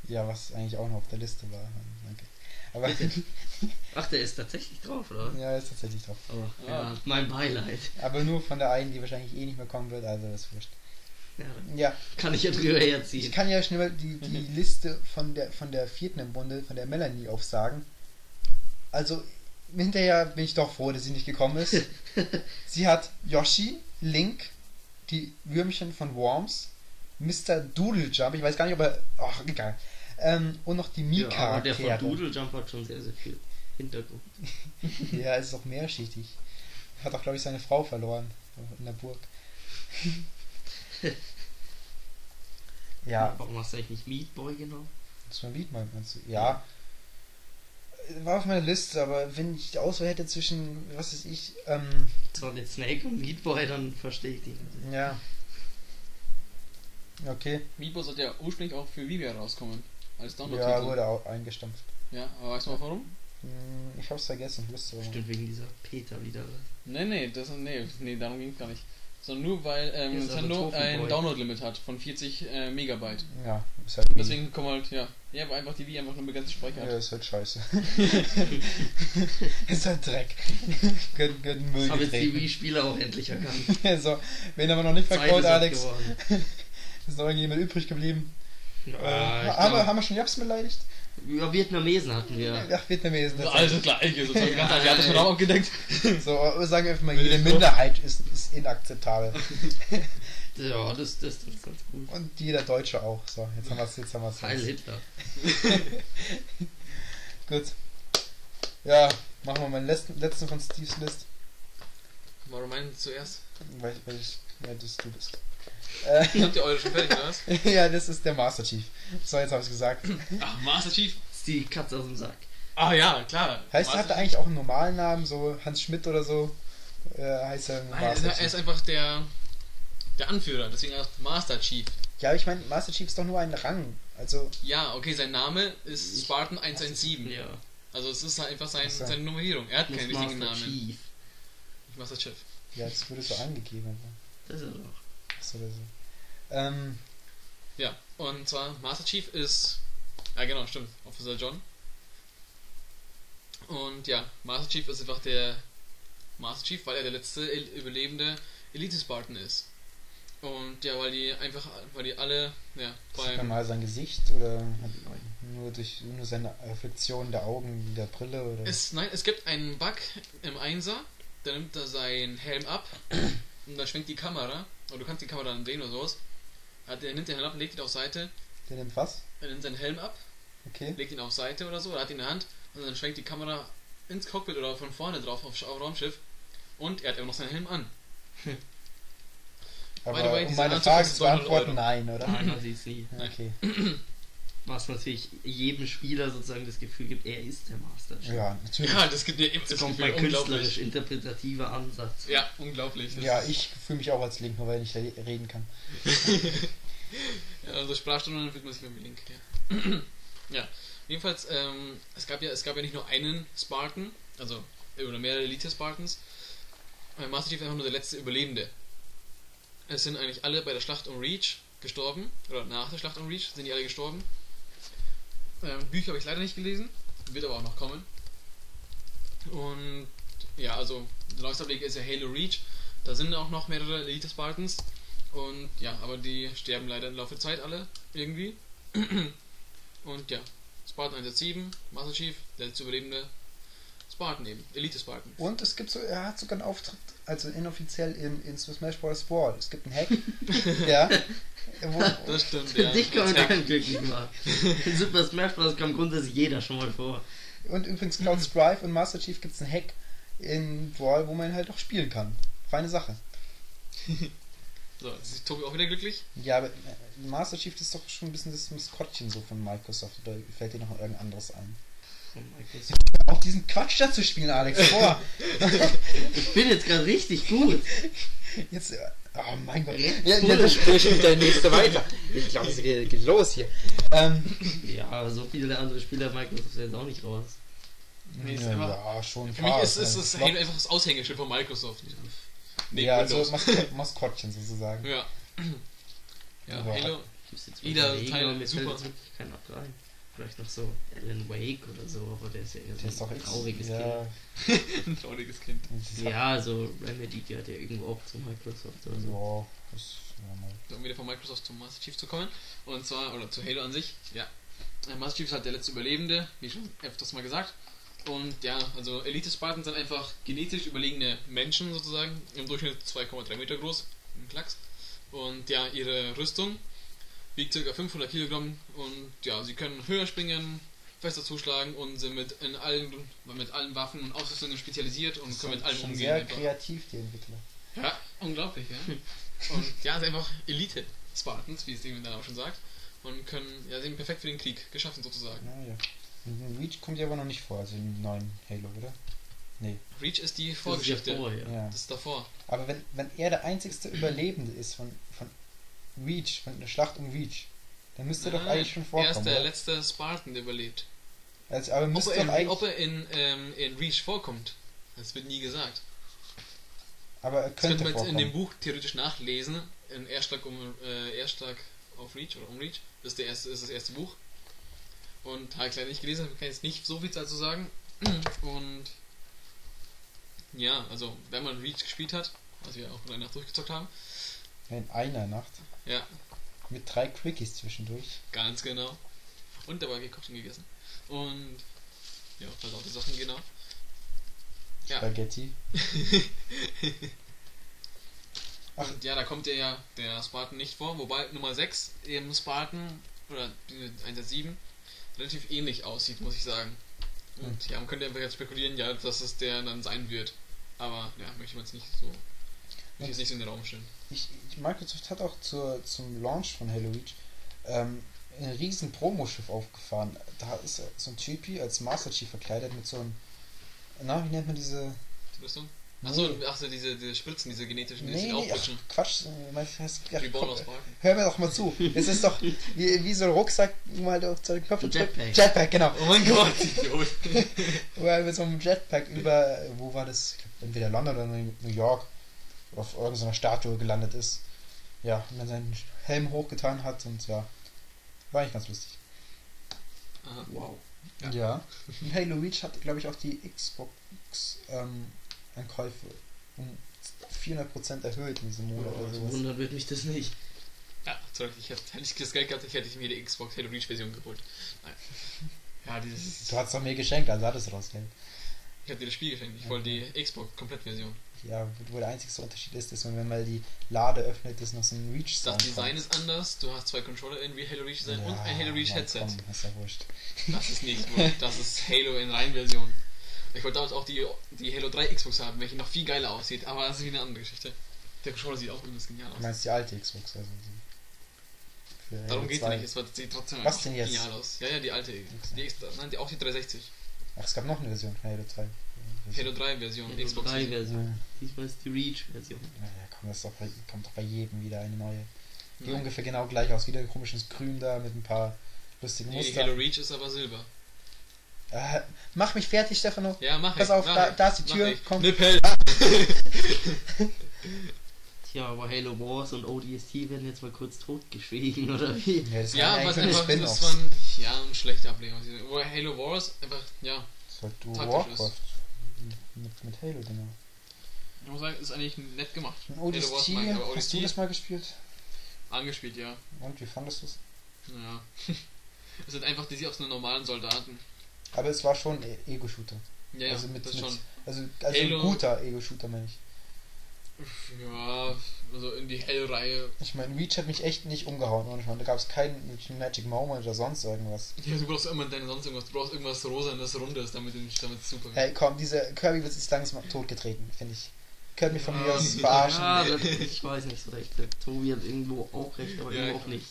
Ja, was eigentlich auch noch auf der Liste war. Danke. Aber Ach, der ist tatsächlich drauf, oder? ja, ist tatsächlich drauf. Aber, Ja. mein Beileid. Aber nur von der einen, die wahrscheinlich eh nicht mehr kommen wird, also das ist wurscht. Ja, Ja, kann ich ja drüber ich herziehen. kann ja schnell die, die Liste von der, von der vierten im Bunde, von der Melanie aufsagen. Also, hinterher bin ich doch froh, dass sie nicht gekommen ist. sie hat Yoshi, Link, die Würmchen von Worms, Mr. Doodle Jump, ich weiß gar nicht, ob er. Ach, egal. Ähm, und noch die Ja, aber der von Mii-Charaktere. Doodle Jump hat schon sehr, sehr viel Hintergrund. Ja, es ist auch mehrschichtig. Hat auch, glaube ich, seine Frau verloren in der Burg. ja, Warum hast du eigentlich nicht Meat Boy genommen? das war Lied, meinst du? Ja. War auf meiner Liste, aber wenn ich die Auswahl hätte zwischen, was weiß ich, ähm, Solid Snake und Meat Boy, dann verstehe ich die. ja. Okay. Meatball sollte ja ursprünglich auch für Vivia rauskommen. Als Ja, Download-Titel. wurde auch eingestampft. Ja, aber weißt du auch warum? Hm, Ich hab's vergessen, ich wusste aber. Bestimmt wegen dieser Peter wieder. Nee, nee, das, nee, nee darum ging es gar nicht. Sondern nur weil ähm, Nintendo Tofu ein. Download-Limit hat von 40 äh, Megabyte. Ja, ist halt. Deswegen kommen halt, ja, ja, weil einfach die Wii einfach nur begrenzt Speicher Ja, hat. ist halt scheiße. ist halt Dreck. Gönn, gönn Müll haben jetzt die. Wii-Spieler auch endlich erkannt. so, wen aber noch nicht verkauft, Alex. Ist noch irgendjemand übrig geblieben? Ja, äh, ich haben, wir, haben wir schon Japs beleidigt? Über Vietnamesen hatten wir. Ach, Vietnamesen. das- Also das gleiche, sozusagen ganz Ja, asiatisch ja, ja, auch abgedeckt. So, sagen wir einfach mal, jede Minderheit ist, ist inakzeptabel. Ja, das, das trifft ganz gut. Und jeder Deutsche auch. So, jetzt haben wir es. Jetzt haben wir's. Heil Hitler. Gut. Ja, machen wir mal den letzten, letzten von Steves List. Warum meinen zuerst? Weil, weil ich, ja, das du bist. Habt ihr eure schon fertig, oder was? Äh, ja, das ist der Master Chief. So, jetzt habe ich gesagt. Ach, Master Chief. Das ist die Katze aus dem Sack. Ah ja, klar. Heißt, Master hat er eigentlich auch einen normalen Namen, so Hans Schmidt oder so? Äh, heißt er Nein, Master er Chief. ist einfach der, der Anführer, deswegen auch Master Chief. Ja, aber ich meine, Master Chief ist doch nur ein Rang. Also, Ja, okay, sein Name ist Spartan 117. Ja. Also es ist halt einfach sein, Ach so. seine Nummerierung. Er hat keinen richtigen Master Namen. Chief. Ich Master Chief. ja, das wurde so angegeben. Das ist er doch. Achso, oder so. Ähm, Ja, und zwar Master Chief ist. Ja, genau, stimmt. Officer John. Und ja, Master Chief ist einfach der Master Chief, weil er der letzte überlebende Elite-Spartan ist. Und ja, weil die einfach, weil die alle, ja, sieht man mal sein Gesicht oder nur durch nur seine Reflexion der Augen der Brille oder. Es, nein, es gibt einen Bug im Einser, da nimmt er seinen Helm ab und dann schwenkt die Kamera, oder du kannst die Kamera dann drehen oder sowas. Hat- Er nimmt den Helm ab, legt ihn auf Seite, der nimmt was? er nimmt seinen Helm ab Okay. legt ihn auf Seite oder so, er hat ihn in der Hand und dann schwenkt die Kamera ins Cockpit oder von vorne drauf auf, auf Raumschiff und er hat immer noch seinen Helm an. Aber By the way, um meine Frage zu 200 beantworten, nein, oder? Nein, man sieht nie. Okay. Was natürlich jedem Spieler sozusagen das Gefühl gibt, er ist der Master Chief. Ja, natürlich. Ja, das gibt mir immer Das das kommt Gefühl, mein unglaublich. künstlerisch-interpretativer Ansatz. Ja, unglaublich. Ja, ich fühle mich auch als Link, nur weil ich nicht re- reden kann. Ja, also Sprachstunden dann fühlt man sich beim Link. Ja. ja. Jedenfalls, ähm, es gab ja, es gab ja nicht nur einen Spartan, also oder mehrere Elite-Spartans. Äh, Master Chief ist einfach nur der letzte Überlebende. Es sind eigentlich alle bei der Schlacht um Reach gestorben, oder nach der Schlacht um Reach sind die alle gestorben. Ähm, Bücher habe ich leider nicht gelesen, wird aber auch noch kommen. Und ja, also der neueste Ableger ist ja Halo Reach. Da sind auch noch mehrere Elite Spartans. Und ja, aber die sterben leider im Laufe der Zeit alle irgendwie. Und ja, Spartan 117, Master Chief, der letzte Überlebende Spartan eben, Elite Spartan. Und es gibt so, er hat sogar einen Auftritt, also inoffiziell in, in Super Smash Bros. Brawl. Es gibt einen Hack. ja. Wo, Das stimmt, Für ja. dich kann man keinen glücklich machen. In Super Smash Bros. kommt grundsätzlich jeder schon mal vor. und übrigens Cloud Strife und Master Chief gibt es einen Hack in Brawl, wo man halt auch spielen kann. Feine Sache. So, ist Tobi auch wieder glücklich. Ja, aber äh, Master Chief ist doch schon ein bisschen das Maskottchen so von Microsoft. Oder fällt dir noch irgendein anderes ein? Oh mein Gott. Auch diesen Quatsch da zu spielen, Alex. Boah. Ich bin jetzt gerade richtig gut. Jetzt, oh mein Gott. Ja, ja, das spricht schon der nächste weiter. Ich glaube, es geht, geht los hier. Ähm, Ja, aber so viele andere Spieler Microsoft sind jetzt auch nicht raus. Nee, ist ja, einfach- ja, schon. Für mich ist, ist das Flop. Halo einfach das Aushängeschild von Microsoft. Nee, Ja, so Windows. Masko Maskottchen sozusagen. Ja. Ja, Aber- Halo. Jeder Teil super. keiner rein. Vielleicht noch so Alan Wake oder so, aber der ist ja eher so ist ein trauriges ja, Ein trauriges Kind. Kind. Ja, also Remedy gehört ja irgendwo auch zu Microsoft oder so. Ja, mal. um wieder von Microsoft zum Master Chief zu kommen. Und zwar, oder zu Halo an sich, ja. Äh, Master Chief ist halt der letzte Überlebende, wie schon öfters mal gesagt. Und ja, also Elite-Spartans sind einfach genetisch überlegene Menschen sozusagen, im Durchschnitt 2,3 Meter groß, im Klacks. Und ja, ihre Rüstung wiegt ca. 500 Kilogramm und ja, sie können höher springen, fester zuschlagen und sind mit, in allen, mit allen Waffen und Ausrüstungen spezialisiert und Das können mit allem schon umgehen. sehr einfach. kreativ, die Entwickler. Ja, unglaublich, ja. Und ja, sind einfach Elite-Spartans, wie es eben dann auch schon sagt. Und können, ja, sind perfekt für den Krieg geschaffen sozusagen. Naja. Und Reach kommt ja aber noch nicht vor, also im neuen Halo, oder? Nee. Reach ist die Das ist ja Vorgeschichte. vor, ja. Ja. Das ist davor. Aber wenn, wenn er der einzigste Überlebende ist von Reach, von der Schlacht um Reach, dann müsste er doch eigentlich schon Er ist vorkommen. der oder? letzte Spartan, der überlebt. Also, aber Ob müsste er, doch in, eigentlich. ob er in, ähm, in Reach vorkommt, das wird nie gesagt. aber er Das könnte könnte man jetzt in vorkommen. dem Buch theoretisch nachlesen. In Erstschlag, um, äh, Erstschlag auf Reach oder um Reach. Das ist, der erste, ist das erste Buch. Und habe ich leider nicht gelesen, kann jetzt nicht so viel dazu sagen. Und ja, also wenn man Reach gespielt hat, was wir auch in einer Nacht durchgezockt haben, In einer Nacht. Ja, Mit drei Quickies zwischendurch. ganz genau. Und dabei gekocht und gegessen. Und ja, versaute Sachen, genau. Ja. Spaghetti. Und ja, da kommt ja, ja der Spartan nicht vor, wobei Nummer 6 im Spartan oder die 117 relativ ähnlich aussieht, muss ich sagen. Und ja, man könnte einfach jetzt spekulieren, ja, dass es der dann sein wird. Aber ja, möchte man es nicht so. Möchte ich jetzt nicht so in den Raum stellen. Ich, ich, Microsoft hat auch zur, zum Launch von Halo Reach ähm, ein riesen Promoschiff aufgefahren. Da ist so ein Typi als Master Chief verkleidet mit so einem. Na, wie nennt man diese. Die Rüstung? Achso, Nee. achso diese, diese Spritzen, diese genetischen, die Nee, sich nee, ach, aufputschen. Quatsch. äh, mein- heißt- ja, Reborn komm. Hör mir doch mal zu. Es ist doch wie, wie so ein Rucksack, mal auf den Knopf Ein drückt. Jetpack. Jetpack, genau. Oh mein Gott, Idiot. Wo er mit so einem Jetpack über, wo war das? Entweder London oder New York auf irgendeiner Statue gelandet ist. Ja, und dann seinen Helm hochgetan hat und ja, war eigentlich ganz lustig. Aha. Wow. Ja. Ja. Halo Reach hat, glaube ich, auch die Xbox ähm, Ankäufe um 400% erhöht in diesem Monat oder Oh, sowas. wundert wird mich das nicht. Ja, sorry, ich hätte, hätte ich das Geld gehabt, ich hätte ich mir die Xbox Halo Reach Version geholt. Nein. Ja, dieses. Du hast doch mir geschenkt, also hattest du das Geld. Ich habe dir das Spiel geschenkt, ich wollte die Xbox Komplettversion. Ja, wo der einzige Unterschied ist, ist, wenn man mal die Lade öffnet, ist noch so ein Reach Das Sound. Design ist anders, du hast zwei Controller in wie Halo Reach Design und ein Halo Reach Headset. Komm, ist ja wurscht. Das ist nicht wurscht, das ist Halo in Reihenversion. Ich wollte damals auch die, die Halo 3 Xbox haben, welche noch viel geiler aussieht, aber das ist wieder eine andere Geschichte. Der Controller sieht auch übelst genial Du aus. meinst die alte Xbox, also die. Darum geht's 2. nicht, es sieht trotzdem Was denn jetzt? genial aus. Ja, ja, die alte. Die, nein, die, auch die 360. Ach, es gab noch eine Version von Halo 2. Halo 3 Version, Halo Xbox. 3 Version. Version. Diesmal ist die Reach-Version. Ja, komm, das ist doch bei, kommt doch bei jedem wieder eine neue. Die Nein. ungefähr genau gleich aus. Wieder ein komisches Grün da mit ein paar lustigen Nee, die Muster. Halo Reach ist aber Silber. Äh, mach mich fertig, Stefano. Ja, mach Pass ich. auf, mach da- ich, da ist die Tür, ich. komm. Nippel. Tja, aber Halo Wars und ODST werden jetzt mal kurz totgeschwiegen, oder wie? Ja, das Ja, was einfach, das waren, ja, ein schlechter Ableger. Wo Halo Wars einfach, ja, Das ist halt du Warcraft. Mit, mit Halo, genau. ich muss sagen, ist eigentlich nett gemacht. Und Halo ODST, mag ich, aber hast du das mal gespielt? angespielt, ja. Und wie fandest du es? Naja. es sind einfach die aus einem normalen Soldaten. Aber es war schon e- Ego-Shooter. Ja, ja, also mit, das mit, schon. Also, also ein Halo- guter Ego-Shooter, meine ich. Ja, also in die Halo-Reihe. Ich meine, Reach hat mich echt nicht umgehauen. Und ich meine, da gab es keinen Magic Moment oder sonst irgendwas. Ja, du brauchst immer deine sonst irgendwas. Du brauchst irgendwas rosanes, rundes, damit damit es super Hey, komm, diese Kirby wird jetzt langsam totgetreten, finde ich. Kirby von mir Ja, aus ja, verarschen. Ja, ich weiß nicht so recht. Der Tobi hat irgendwo auch recht, aber Ja, irgendwo ich auch nicht.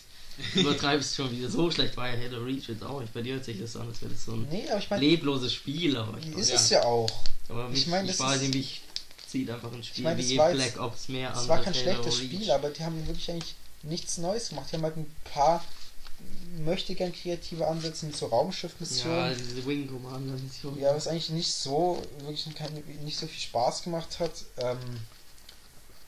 Du übertreibst schon wieder. So schlecht war ja Halo Reach jetzt auch nicht. Bei dir hört sich das an, als wäre das so ein Nee, aber ich meine, lebloses Spiel, aber ich, ist ja. es ja auch. aber mich, ich mein, ich das weiß ist- nicht, mich zieht einfach ein Spiel mein, das wie Black Ops mehr an. Es war kein schlechtes Reach. Spiel, aber die haben wirklich eigentlich nichts Neues gemacht. Die haben halt ein paar möchte gern kreative Ansätze mit so Ja, Raumschiff-Missionen. diese Wing Commander Mission. Ja, was eigentlich nicht so, wirklich nicht so viel Spaß gemacht hat. Ähm,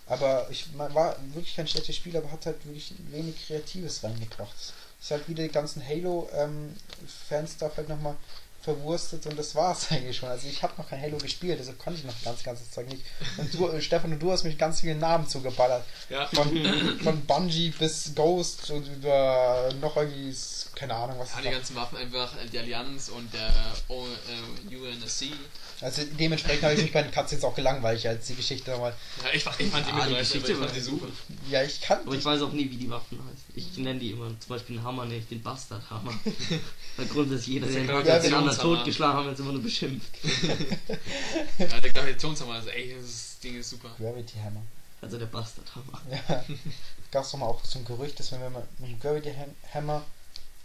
aber ich man war wirklich kein schlechtes Spiel, aber hat halt wirklich wenig Kreatives reingebracht. ist halt wieder die ganzen Halo-Fans da halt nochmal verwurstet und das war's eigentlich schon. Also ich habe noch kein Halo gespielt, deshalb konnte ich noch ganz ganzes Zeug nicht. Und du, äh, Stefan, und du hast mich ganz viele Namen zugeballert. Ja. Von, von Bungie bis Ghost und über noch irgendwie, keine Ahnung, was Ja, es die ganzen Waffen einfach, äh, die Allianz und der äh, UNSC. Also dementsprechend habe ich mich bei den Cutscenes auch gelangweilt, als die Geschichte nochmal. Ja, ich, ich fand die Ah, die Geschichte aber ich fand die super. Ja, ich kann. Aber ich weiß auch nie, wie die Waffen heißen. Ich nenne die immer. Zum Beispiel den Hammer nicht, den Bastardhammer. Weil grundsätzlich jeder, der den Ja, hat, der hat den anderen totgeschlagen, haben jetzt immer nur beschimpft. Ja, der Gravitationshammer, also, ey, das Ding ist super. Gravity Hammer. Also der Bastardhammer. Ja. Gab es doch mal auch so ein Gerücht, dass man, wenn man mit dem Gravity Ham- Hammer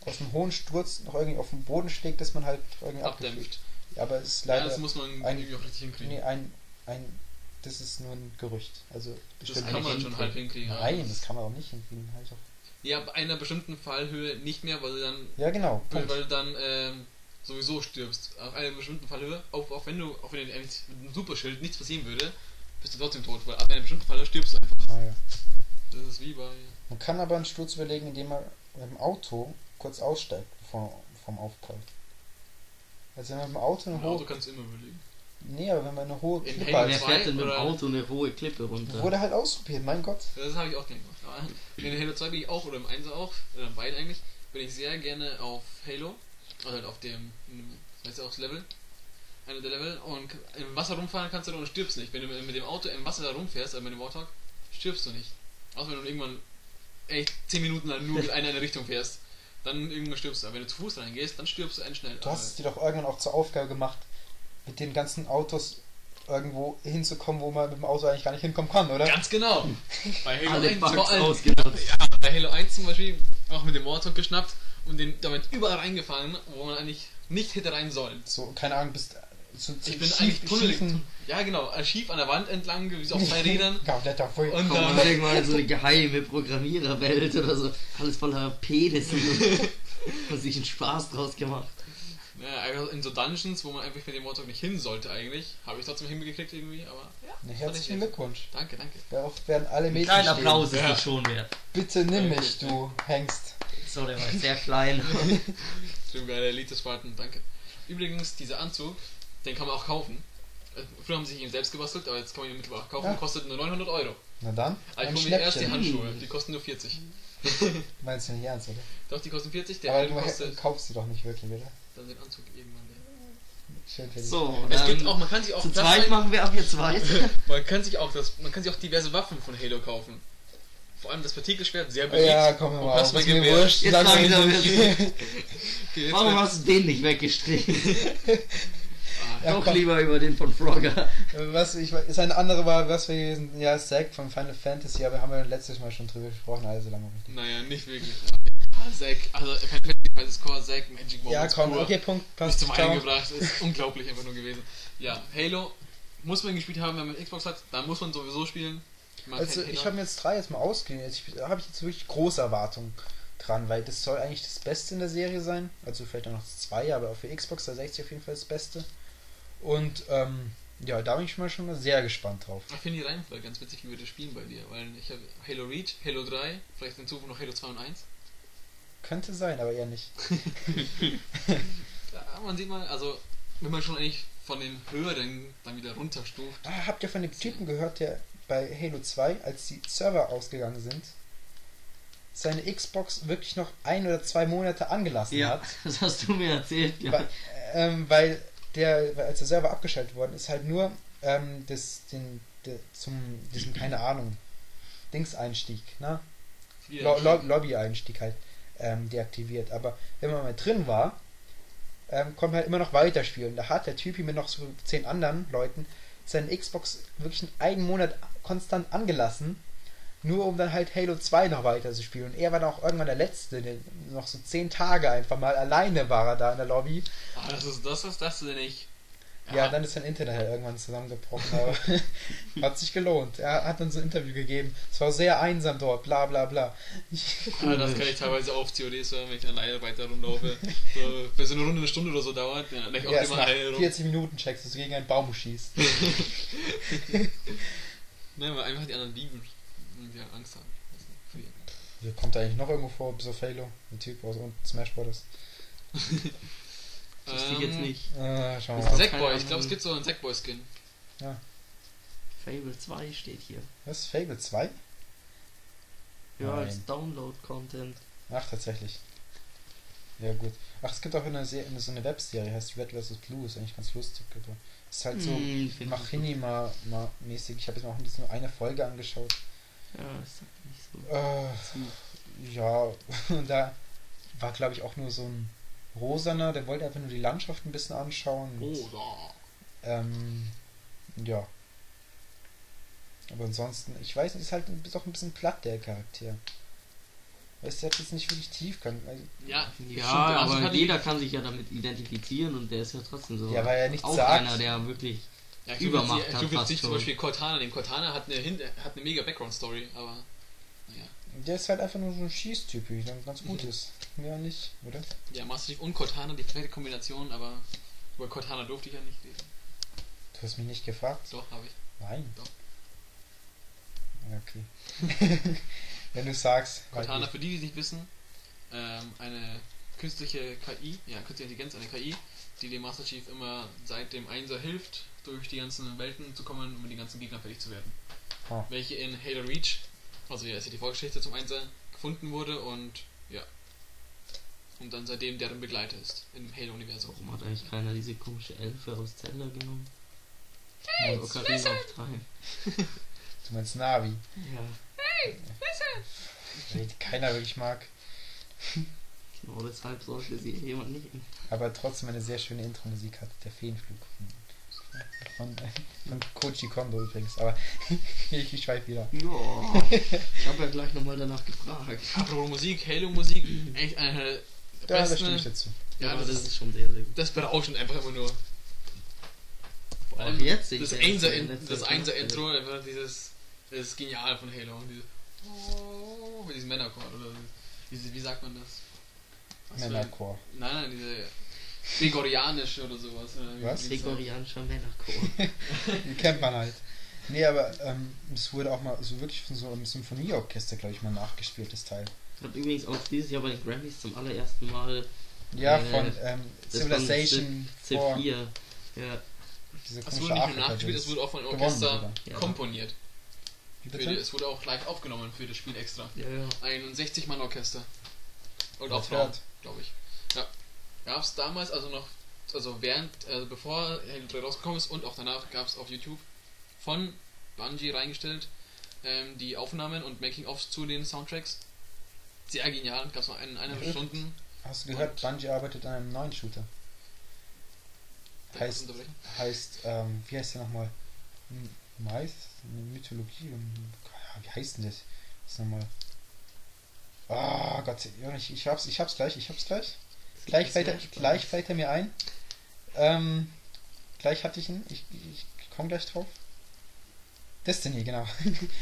aus einem hohen Sturz noch irgendwie auf den Boden schlägt, dass man halt irgendwie abdämpft. Ja, aber es ist Ja, leider das muss man ein- irgendwie auch richtig hinkriegen. nee, ein, ein. Das ist nur ein Gerücht. Also das kann man schon halb hinkriegen. Nein, das- kann man auch nicht hinkriegen. Ich auch. Ja, bei einer bestimmten Fallhöhe nicht mehr, weil du dann, Ja, genau. weil, weil du dann ähm, sowieso stirbst. Auf einer bestimmten Fallhöhe, auch, auch wenn du, auch wenn dir mit einem Superschild nichts passieren würde, bist du trotzdem tot, weil ab einer bestimmten Fallhöhe stirbst du einfach. Ah, ja. Das ist wie bei. Man kann aber einen Sturz überlegen, indem man mit dem Auto kurz aussteigt bevor, vom Aufprall. Also wenn man mit dem Auto eine Im Auto hohe. kannst du immer überlegen. Nee, aber wenn man eine hohe In Klippe Halo Wer hat, zwei fährt denn mit dem oder- Auto eine hohe Klippe runter? wurde halt ausprobiert, mein Gott. Das habe ich auch gerne gemacht. Aber in Halo 2 bin ich auch, oder im 1 auch, oder im beiden eigentlich, bin ich sehr gerne auf Halo, also halt auf dem, in ja auch das Level, einer der Level, und im Wasser rumfahren kannst du und stirbst nicht. Wenn du mit dem Auto im Wasser rumfährst, also mit dem Warthog, stirbst du nicht. Außer wenn du irgendwann echt 10 Minuten lang nur mit einer in eine Richtung fährst, dann irgendwann stirbst du. Aber wenn du zu Fuß reingehst, dann stirbst du einen schnell. Du hast es dir doch irgendwann auch zur Aufgabe gemacht, mit den ganzen Autos irgendwo hinzukommen, wo man mit dem Auto eigentlich gar nicht hinkommen kann, oder? Ganz genau. Bei Halo Alle 1 Bugs vor allem. ausgenutzt. Ja, bei Halo 1 zum Beispiel auch mit dem Warthog geschnappt und den damit überall reingefahren, wo man eigentlich nicht hätte rein sollen. So, keine Ahnung, bist zu, zu Ich bin schief- eigentlich tunnelig. schiefen- Ja, genau, schief an der Wand entlang, wie so auf zwei Rädern. Ja, wohl- Und dann, irgendwann so eine geheime Programmiererwelt oder so. Alles voller Penisse. Hat sich einen Spaß draus gemacht. ja, in so Dungeons, wo man einfach mit dem Warthog nicht hin sollte eigentlich, habe ich trotzdem hingekriegt irgendwie, aber ja. Na, das herzlichen Glückwunsch. Danke, danke. Darauf werden alle Mädchen Kleinen stehen. Applaus ist Ja. das schon wert. Bitte nimm Danke. mich, du Hengst. So, der war sehr klein. Stimmt, geile Elite Spartan, danke. Übrigens, dieser Anzug, den kann man auch kaufen. Äh, Früher haben sie sich ihn selbst gebastelt, aber jetzt kann man ihn mittlerweile auch kaufen. Ja. Kostet nur 900 Euro. Na dann, Aber ich hole mir erst die. Handschuhe, die kosten nur 40. Meinst du nicht ernst, oder? Doch, die kosten 40, der Aber Helm du kostet kaufst sie doch nicht wirklich, oder? dann den Anzug irgendwann. Der. Schön für dich. So, Es dann gibt auch, man kann sich auch zu das zweit machen wir ab jetzt weiter. man kann sich auch das, man kann sich auch diverse Waffen von Halo kaufen. Vor allem das Partikelschwert, sehr beliebt. Ja, komm mal auf, ist mir wurscht. Jetzt. Okay, jetzt Warum hast du den nicht weggestrichen? Ja, Doch komm. lieber über den von Frogger. Was ich ist eine andere war, was wir gewesen, ja, Zack von Final Fantasy, aber haben wir letztes Mal schon drüber gesprochen, also lange richtig. Naja, nicht wirklich. Ah, Zack, also Final Fantasy Crisis Core, Zack, Magic Moments Ja, komm, pur. okay, Punkt, Nicht passt. zum ciao. einen gebracht, ist unglaublich einfach nur gewesen. Ja, Halo muss man gespielt haben, wenn man Xbox hat, dann muss man sowieso spielen. Ich mag Also ich habe mir jetzt drei jetzt mal ausgeliehen. Jetzt habe ich jetzt wirklich große Erwartungen dran, weil das soll eigentlich das Beste in der Serie sein. Also vielleicht auch noch das zwei, aber für Xbox 360 auf jeden Fall das Beste. Und ähm, ja, da bin ich mal schon mal sehr gespannt drauf. Ich finde die Reihenfolge ganz witzig, wie wir das spielen bei dir, weil ich habe Halo Reach, Halo 3, vielleicht in Zukunft noch Halo 2 und 1. Könnte sein, aber eher nicht. Ja, man sieht mal, also wenn man schon eigentlich von den höheren dann wieder runterstuft. Ah, habt ihr von dem Typen gehört, der bei Halo 2, als die Server ausgegangen sind, seine Xbox wirklich noch ein oder zwei Monate angelassen hat? das hast du mir erzählt. Ja. Weil, ähm, weil der, als der Server abgeschaltet worden ist, halt nur ähm, das, den, der, zum, diesen, keine Ahnung, Dings-Einstieg, ne? Lo Lo Lobby-Einstieg halt ähm, deaktiviert. Aber wenn man mal drin war, ähm, konnte man halt immer noch weiterspielen. Da hat der Typ mit noch so zehn anderen Leuten seine Xbox wirklich einen Monat konstant angelassen, nur um dann halt Halo 2 noch weiter zu spielen. Und er war dann auch irgendwann der Letzte, der noch so zehn Tage einfach mal alleine war er da in der Lobby. Ah, das ist das, was das denn nicht. Ja, dann ist sein Internet halt irgendwann zusammengebrochen, aber hat sich gelohnt. Er hat uns ein Interview gegeben. Es war sehr einsam dort, bla bla bla. Ah, das kann ich teilweise auf CODs hören, wenn ich alleine weiter rumlaufe. So, wenn so eine Runde eine Stunde oder so dauert, dann dann ich auch Ja, immer heil rum. 40 Minuten checkst, dass du gegen einen Baum schießt. Nein, weil einfach die anderen lieben ja Angst haben. Hier kommt er eigentlich noch irgendwo vor, bis auf Halo, der Typ aus und Smash Bros. Das ich jetzt Ähm, nicht. Äh, schauen wir mal. Sackboy, ich glaube, es gibt so einen Sackboy-Skin. Fable 2 steht hier. Was? Fable 2? Ja, Nein. als Download-Content. Ach, tatsächlich. Ja, gut. Ach, es gibt auch eine, Se eine so eine Webserie, heißt Red vs. Blue, ist eigentlich ganz lustig, aber ist halt so ich Machinima-mäßig. Ich habe jetzt auch jetzt nur eine Folge angeschaut. Ja, das sagt nicht so. Äh, ja, und da war, glaube ich, auch nur so ein Rosaner, der wollte einfach nur die Landschaft ein bisschen anschauen. Da. Ähm, ja. Aber ansonsten, ich weiß nicht, ist halt ist auch ein bisschen platt, der Charakter. Weißt du, der hat jetzt nicht wirklich Tiefgang. Also, Ja, Ja, also aber kann jeder kann sich ja damit identifizieren und der ist ja trotzdem so. Ja, weil er nichts auch sagt. einer, der wirklich. Ja, ich Übermacht ich hat tue jetzt fast nicht zum. Beispiel Cortana nehmen. Cortana hat eine, hat eine mega Background-Story, aber naja. der ist halt einfach nur so ein Schießtyp, der ganz gut Mhm. ist. Ja, nicht, oder? Ja, Master Chief und Cortana, die perfekte Kombination, aber über Cortana durfte ich ja nicht reden. Du hast mich nicht gefragt. Doch, habe ich. Nein. Doch. Ja, Okay. Wenn du sagst. halt Cortana, nicht. für die, die es nicht wissen, ähm, eine künstliche KI, ja, künstliche Intelligenz, eine KI, die dem Master Chief immer seit dem Einser hilft, durch die ganzen Welten zu kommen, um mit den ganzen Gegnern fertig zu werden. Ah. Welche in Halo Reach, also ja, ist ja die Vorgeschichte zum Einser, gefunden wurde und ja. Und dann seitdem deren Begleiter ist im Halo-Universum. Warum hat eigentlich keiner diese komische Elfe aus Zelda genommen? Hey, Ocarina of Time. Du meinst Navi, Ja, die keiner wirklich mag. genau deshalb sollte sie jemand nicht. Aber trotzdem eine sehr schöne Intro-Musik hat. Der Feenflug. Von, von, von Koji Kondo übrigens. Aber ich, schweife wieder. Ja, ich habe ja gleich nochmal danach gefragt. Apropos Musik, Halo-Musik, echt eine der Ja, da besten. stimme ich dazu. Ja, aber das, das ist, schon sehr, sehr gut. das berauschend einfach immer nur. Vor allem jetzt das singt er Einser, in in, letzter das Zeit. Einser Intro, einfach dieses, das ist genial von Halo. Diese, oh, mit diesem Männerchor oder diese, wie sagt man das? Männerchor. Nein, nein, diese Gregorianische oder sowas. Oder Was? das. Gregorianischer Männerchor. Die kennt man halt. Nee, aber ähm, es wurde auch mal so wirklich von so einem Symphonieorchester, glaube ich, mal nachgespielt, das Teil. Hat übrigens auch dieses Jahr bei den Grammys zum allerersten Mal Ja, Äh, von ähm, das Civilization von 4. C4. Ja, Diese Es komische wurde nicht nur nachgespielt, es wurde auch von Gewonnen Orchester. Ja. komponiert. Wie die, es wurde auch live aufgenommen für das Spiel extra. ja, ja. Ein 60-Mann-Orchester. Und auch Frauen, glaube ich. Gab es damals, also noch, also während, also bevor Halo 3 rausgekommen ist und auch danach gab es auf YouTube von Bungie reingestellt ähm, die Aufnahmen und Making-ofs zu den Soundtracks. Sehr genial, gab es noch ein, eineinhalb Ja. Stunden. Hast du gehört, Bungie arbeitet an einem neuen Shooter. Heißt-? Heißt, ähm, wie heißt der nochmal? M- Mais? Mythologie? Ja, Wie heißt denn das? Das nochmal. Ah Gott, ja, ich, ich hab's, ich hab's gleich, ich hab's gleich. Gleich fällt, er, gleich fällt er mir ein. Ähm, gleich hatte ich ihn, ich, ich komme gleich drauf. Destiny, genau.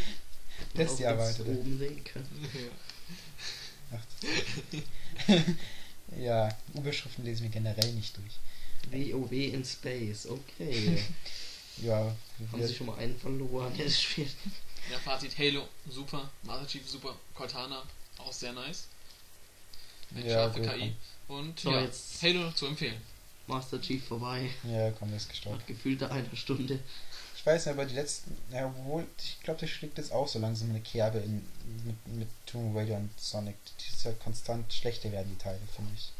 Destiny arbeitet. oben sehen können. Ja. Ach, ja, Überschriften lesen wir generell nicht durch. WoW in Space, okay. Ja, Haben wir, Sie schon mal einen verloren, der das spielt? Ja, Fazit, Halo, super, Master Chief, super, Cortana, auch sehr nice. Eine Ja, scharfe KI. Und So, ja, jetzt- Halo zu empfehlen. Master Chief vorbei. ja, komm, ist gestorben. Hat gefühlte eine Stunde. Ich weiß nicht, aber die letzten, ja, obwohl, ich glaube, der schlägt jetzt auch so langsam eine Kerbe in, mit, mit Tomb Raider und Sonic. Die ist ja konstant schlechter werden, die Teile, finde ich.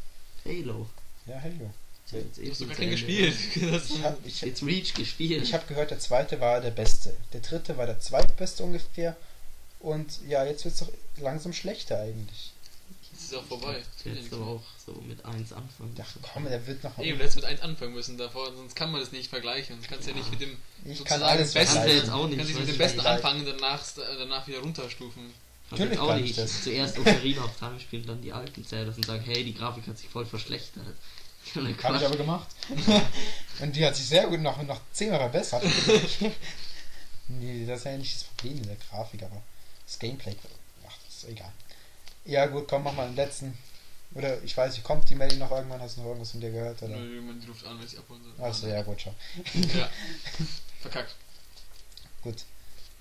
Halo. Ja, Halo. Jetzt eh Du hast sogar zu keinen gespielt. Ich habe ich, Jetzt Reach gespielt. ich hab gehört, der zweite war der beste. Der dritte war der zweitbeste ungefähr. Und ja, jetzt wird es doch langsam schlechter eigentlich. Das ist auch vorbei. Ich will jetzt aber auch so mit 1 anfangen. Ach komm, der wird noch. Eben, du hättest mit 1 anfangen müssen davor, sonst kann man das nicht vergleichen. Du kannst ja nicht mit dem ich sozusagen kann alles besten- Kannst du vergleichen. jetzt auch nicht. kannst nicht mit dem du? besten anfangen, danach, danach wieder runterstufen. Natürlich auch kann ich nicht das. zuerst Ocarina of Time spielen, dann die alten Zelda und sagen, hey, die Grafik hat sich voll verschlechtert. Habe ich aber gemacht. Und die hat sich sehr gut noch, noch zehnmal verbessert. nee, das ist ja nicht das Problem in der Grafik, aber das Gameplay. Ach, das ist egal. Ja, gut, komm, mach mal den letzten. Oder ich weiß nicht, kommt die Melly noch irgendwann? Hast du noch irgendwas von dir gehört? Oder? Nö, Man ruft an, wenn ich abholen soll. Achso, ja, gut, schau. Ja. Verkackt. Gut.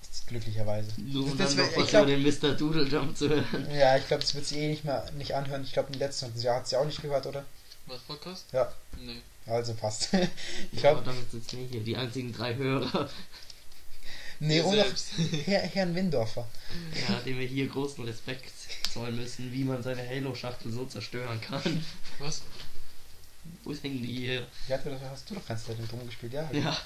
Das glücklicherweise. Nur um Das dann noch was glaub- über den Mr. Doodle Jump zu hören. Ja, ich glaube, das wird sie eh nicht mehr nicht anhören. Ich glaube, im letzten Jahr hat sie auch nicht gehört, oder? Was, Podcast? Ja. Nee. Also passt. ich Aber glaube, damit sitzen wir hier, die einzigen drei Hörer, nee, und noch. Herr, Herrn Windorfer. ja, dem wir hier großen Respekt zollen müssen, wie man seine Halo-Schachtel so zerstören kann. Was? Wo ist hängen die hier? Ja, du, hast du doch ganz Zeit drum gespielt, ja. Ja,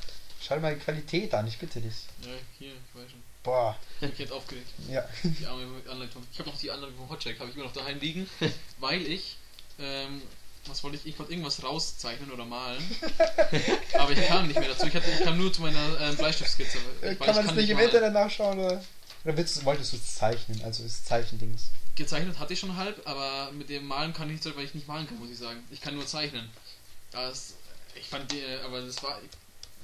Schau mal die Qualität an, ich bitte dich. Ja, hier, ich weiß schon. Boah, Ich hab mich jetzt aufgeregt. ja. Die arme Anleitung. Ich habe noch die Anleitung vom Hotcheck, habe ich immer noch daheim liegen, weil ich, ähm, was wollte ich, ich wollte irgendwas rauszeichnen oder malen, aber ich kam nicht mehr dazu. Ich, hatte, ich kam nur zu meiner ähm, Bleistiftskizze. Äh, ich Kann man das nicht im malen. Internet nachschauen, oder? Oder willst, du- wolltest du es zeichnen? Also ist Zeichendings. Gezeichnet hatte ich schon halb, aber mit dem Malen kann ich nicht weil ich nicht malen kann, muss ich sagen. Ich kann nur zeichnen. Das, ich fand die, aber das war,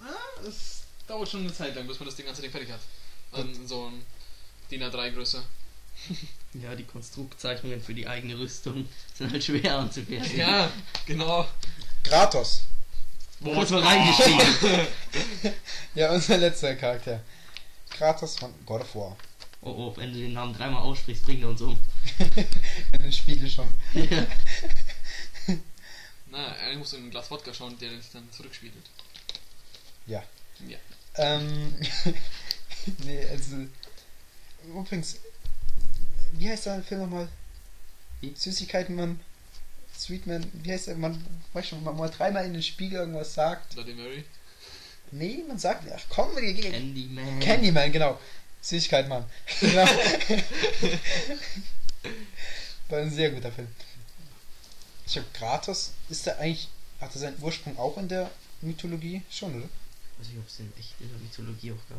ah, es dauert schon eine Zeit lang, bis man das Ding ganze Ding fertig hat. An so ein DIN A3 Größe. ja, die Konstruktzeichnungen für die eigene Rüstung sind halt schwer anzufertigen. Ja, genau. Kratos. Wo muss man reingeschrieben? Ja, unser letzter Charakter. Kratos von God of War. Oh, oh, wenn du den Namen dreimal aussprichst, bringt er uns um. In den Spiegel schon. Na, eigentlich musst du in ein Glas Wodka schauen, der dich dann zurückspiegelt. Ja. Ja. Ähm. nee, also. Übrigens. Wie heißt der Film nochmal? Süßigkeitenmann. Sweetman. Wie heißt der? Man weiß schon, man mal dreimal in den Spiegel irgendwas sagt. Bloody Mary. Nee, man sagt. Ach komm, wir gehen. Candyman. Candyman, genau. Süßigkeitenmann. Genau. War ein sehr guter Film. Ich glaube, Kratos ist der eigentlich. Hat er seinen Ursprung auch in der Mythologie? Schon, oder? weiß nicht, ob es den echt in der Mythologie auch gab.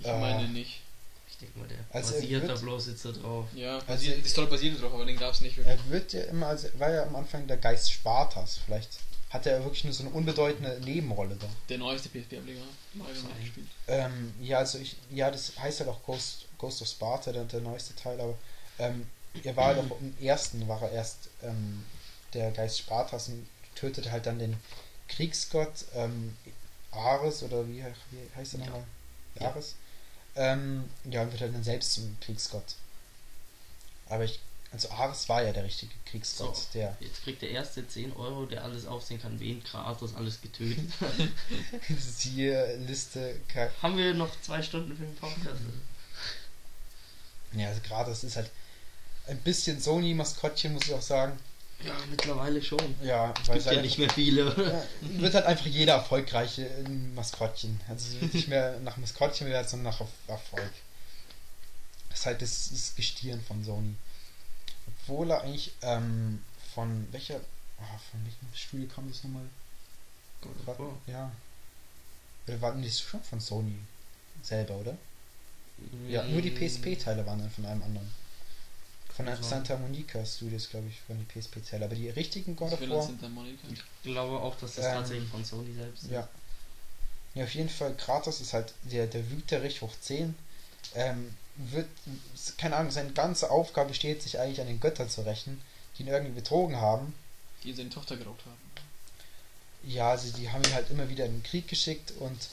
Ich Äh, meine nicht. Denke mal, der Also er basiert da bloß jetzt da drauf. Ja, Also- die Story basiert drauf, aber den gab es nicht wirklich. Er wird ja immer, also war ja am Anfang der Geist Spartas. Vielleicht hat er wirklich nur so eine unbedeutende Nebenrolle da. Der neueste PSP-Ableger. Ähm, ja, also ich, ja, das heißt halt auch Ghost, Ghost of Sparta, der, der neueste Teil, aber ähm, er war doch im ersten, war er erst ähm, der Geist Spartas und tötete halt dann den Kriegsgott ähm, Ares oder wie, wie heißt er nochmal? Ja. Ares. Ähm, ja, und wird halt dann selbst zum Kriegsgott. Aber ich, also Ares war ja der richtige Kriegsgott, So. der Jetzt kriegt der erste 10 Euro, der alles aufsehen kann, wen Kratos alles getötet. siehe Liste. Char- Haben wir noch zwei Stunden für den Podcast? Ja, also das ist halt ein bisschen Sony-Maskottchen, muss ich auch sagen. Ja, mittlerweile schon. Ja, weil Gibt ja nicht mehr viele? Ja, wird halt einfach jeder erfolgreiche ein Maskottchen. Also es wird nicht mehr nach Maskottchen bewertet, sondern nach Erf- Erfolg. Das ist halt das, das Gestirn von Sony. Obwohl er eigentlich ähm, von welcher. ah, von welchem Studio kam das nochmal? War- Oh. Ja. Oder war das schon von Sony selber, oder? Ja, nur die PSP-Teile waren dann von einem anderen. Von sein. Santa Monica Studios, glaube ich, von die PSP-Teile. Aber die richtigen God Ich of War. Santa Monica. Ich glaube auch, dass das Ähm, tatsächlich von Sony selbst ist. Ja. Ja, auf jeden Fall, Kratos ist halt der, der Wüterich hoch 10. Ähm, wird, keine Ahnung, seine ganze Aufgabe besteht, sich eigentlich an den Göttern zu rächen, die ihn irgendwie betrogen haben. Die seine Tochter geraubt haben. Ja, also die haben ihn halt immer wieder in den Krieg geschickt und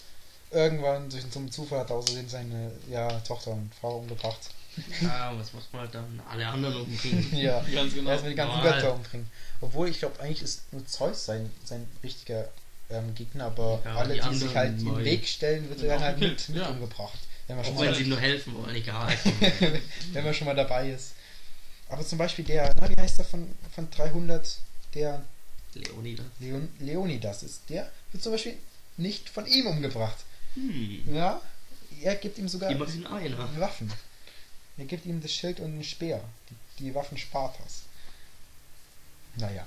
irgendwann durch so einen Zufall hat er außerdem seine ja, Tochter und Frau umgebracht. Ah, was macht man dann? Alle anderen umbringen. ja, Ganz genau. erstmal die ganzen Normal. Götter umbringen. Obwohl, ich glaube, eigentlich ist nur Zeus sein, sein richtiger ähm, Gegner, aber Ja, alle, die die, sich halt in den neu. Weg stellen, wird er halt mit, mit ja. umgebracht. Wenn man, Auch schon wenn mal, sie nur helfen wollen, egal. wenn man schon mal dabei ist. Aber zum Beispiel der, na, wie heißt der von, von 300, der Leonidas. Leon, Leonidas ist, der wird zum Beispiel nicht von ihm umgebracht. Hm. Ja, er gibt ihm sogar Immerhin einer. Waffen. Er gibt ihm das Schild und den Speer. Die, die Waffen Spartas. Naja.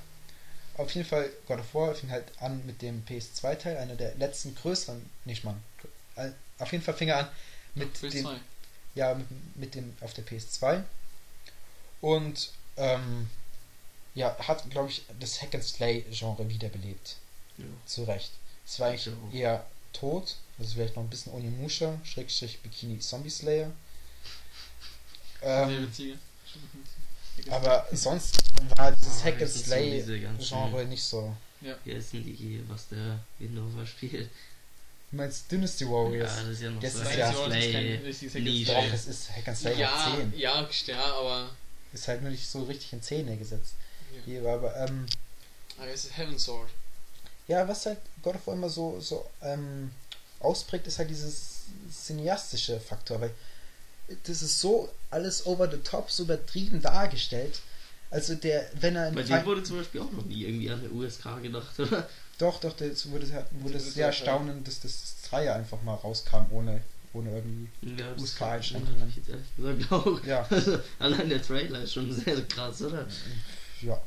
Auf jeden Fall, God of War fing halt an mit dem PS2-Teil, einer der letzten größeren, nicht Mann. äh, Auf jeden Fall fing er an mit PS2. dem, ja, mit, mit dem auf der PS2. Und ähm, ja, hat, glaube ich, das Hack and Slay-Genre wiederbelebt. Ja. Zu Recht. Es war eigentlich Ja. eher tot, also vielleicht noch ein bisschen Onimusha, Schrägstrich Bikini Zombie Slayer. Ähm, aber sonst war dieses Ah, Hack and Slay Genre nicht so. Hier ist denn die, was der Windows spielt. Du meinst Dynasty Warriors? Ja, das ist ja noch Das so ist ja- and Das ist kein Slay. Slay. Doch, es ist Hack and Slay Ja, ja, 10. ja, ja, aber. Ist halt nur nicht so richtig in Szene gesetzt. Ja. Hier, aber, ähm, Aber es ist Heaven Sword. ja, was halt God of War immer so, so ähm, ausprägt, ist halt dieses cineastische Faktor, weil das ist so alles over the top, so übertrieben dargestellt. Also der, wenn er Bei dem wurde zum Beispiel auch noch nie irgendwie an der USK gedacht, oder? Doch, doch, das wurde, sehr- wurde Das sehr erstaunend, dass das, das Dreier einfach mal rauskam, ohne, ohne irgendwie. Ja, USK-Einschränkungen. hab ich jetzt ehrlich gesagt auch. Ja. Also, allein der Trailer ist schon sehr krass, oder? Ja.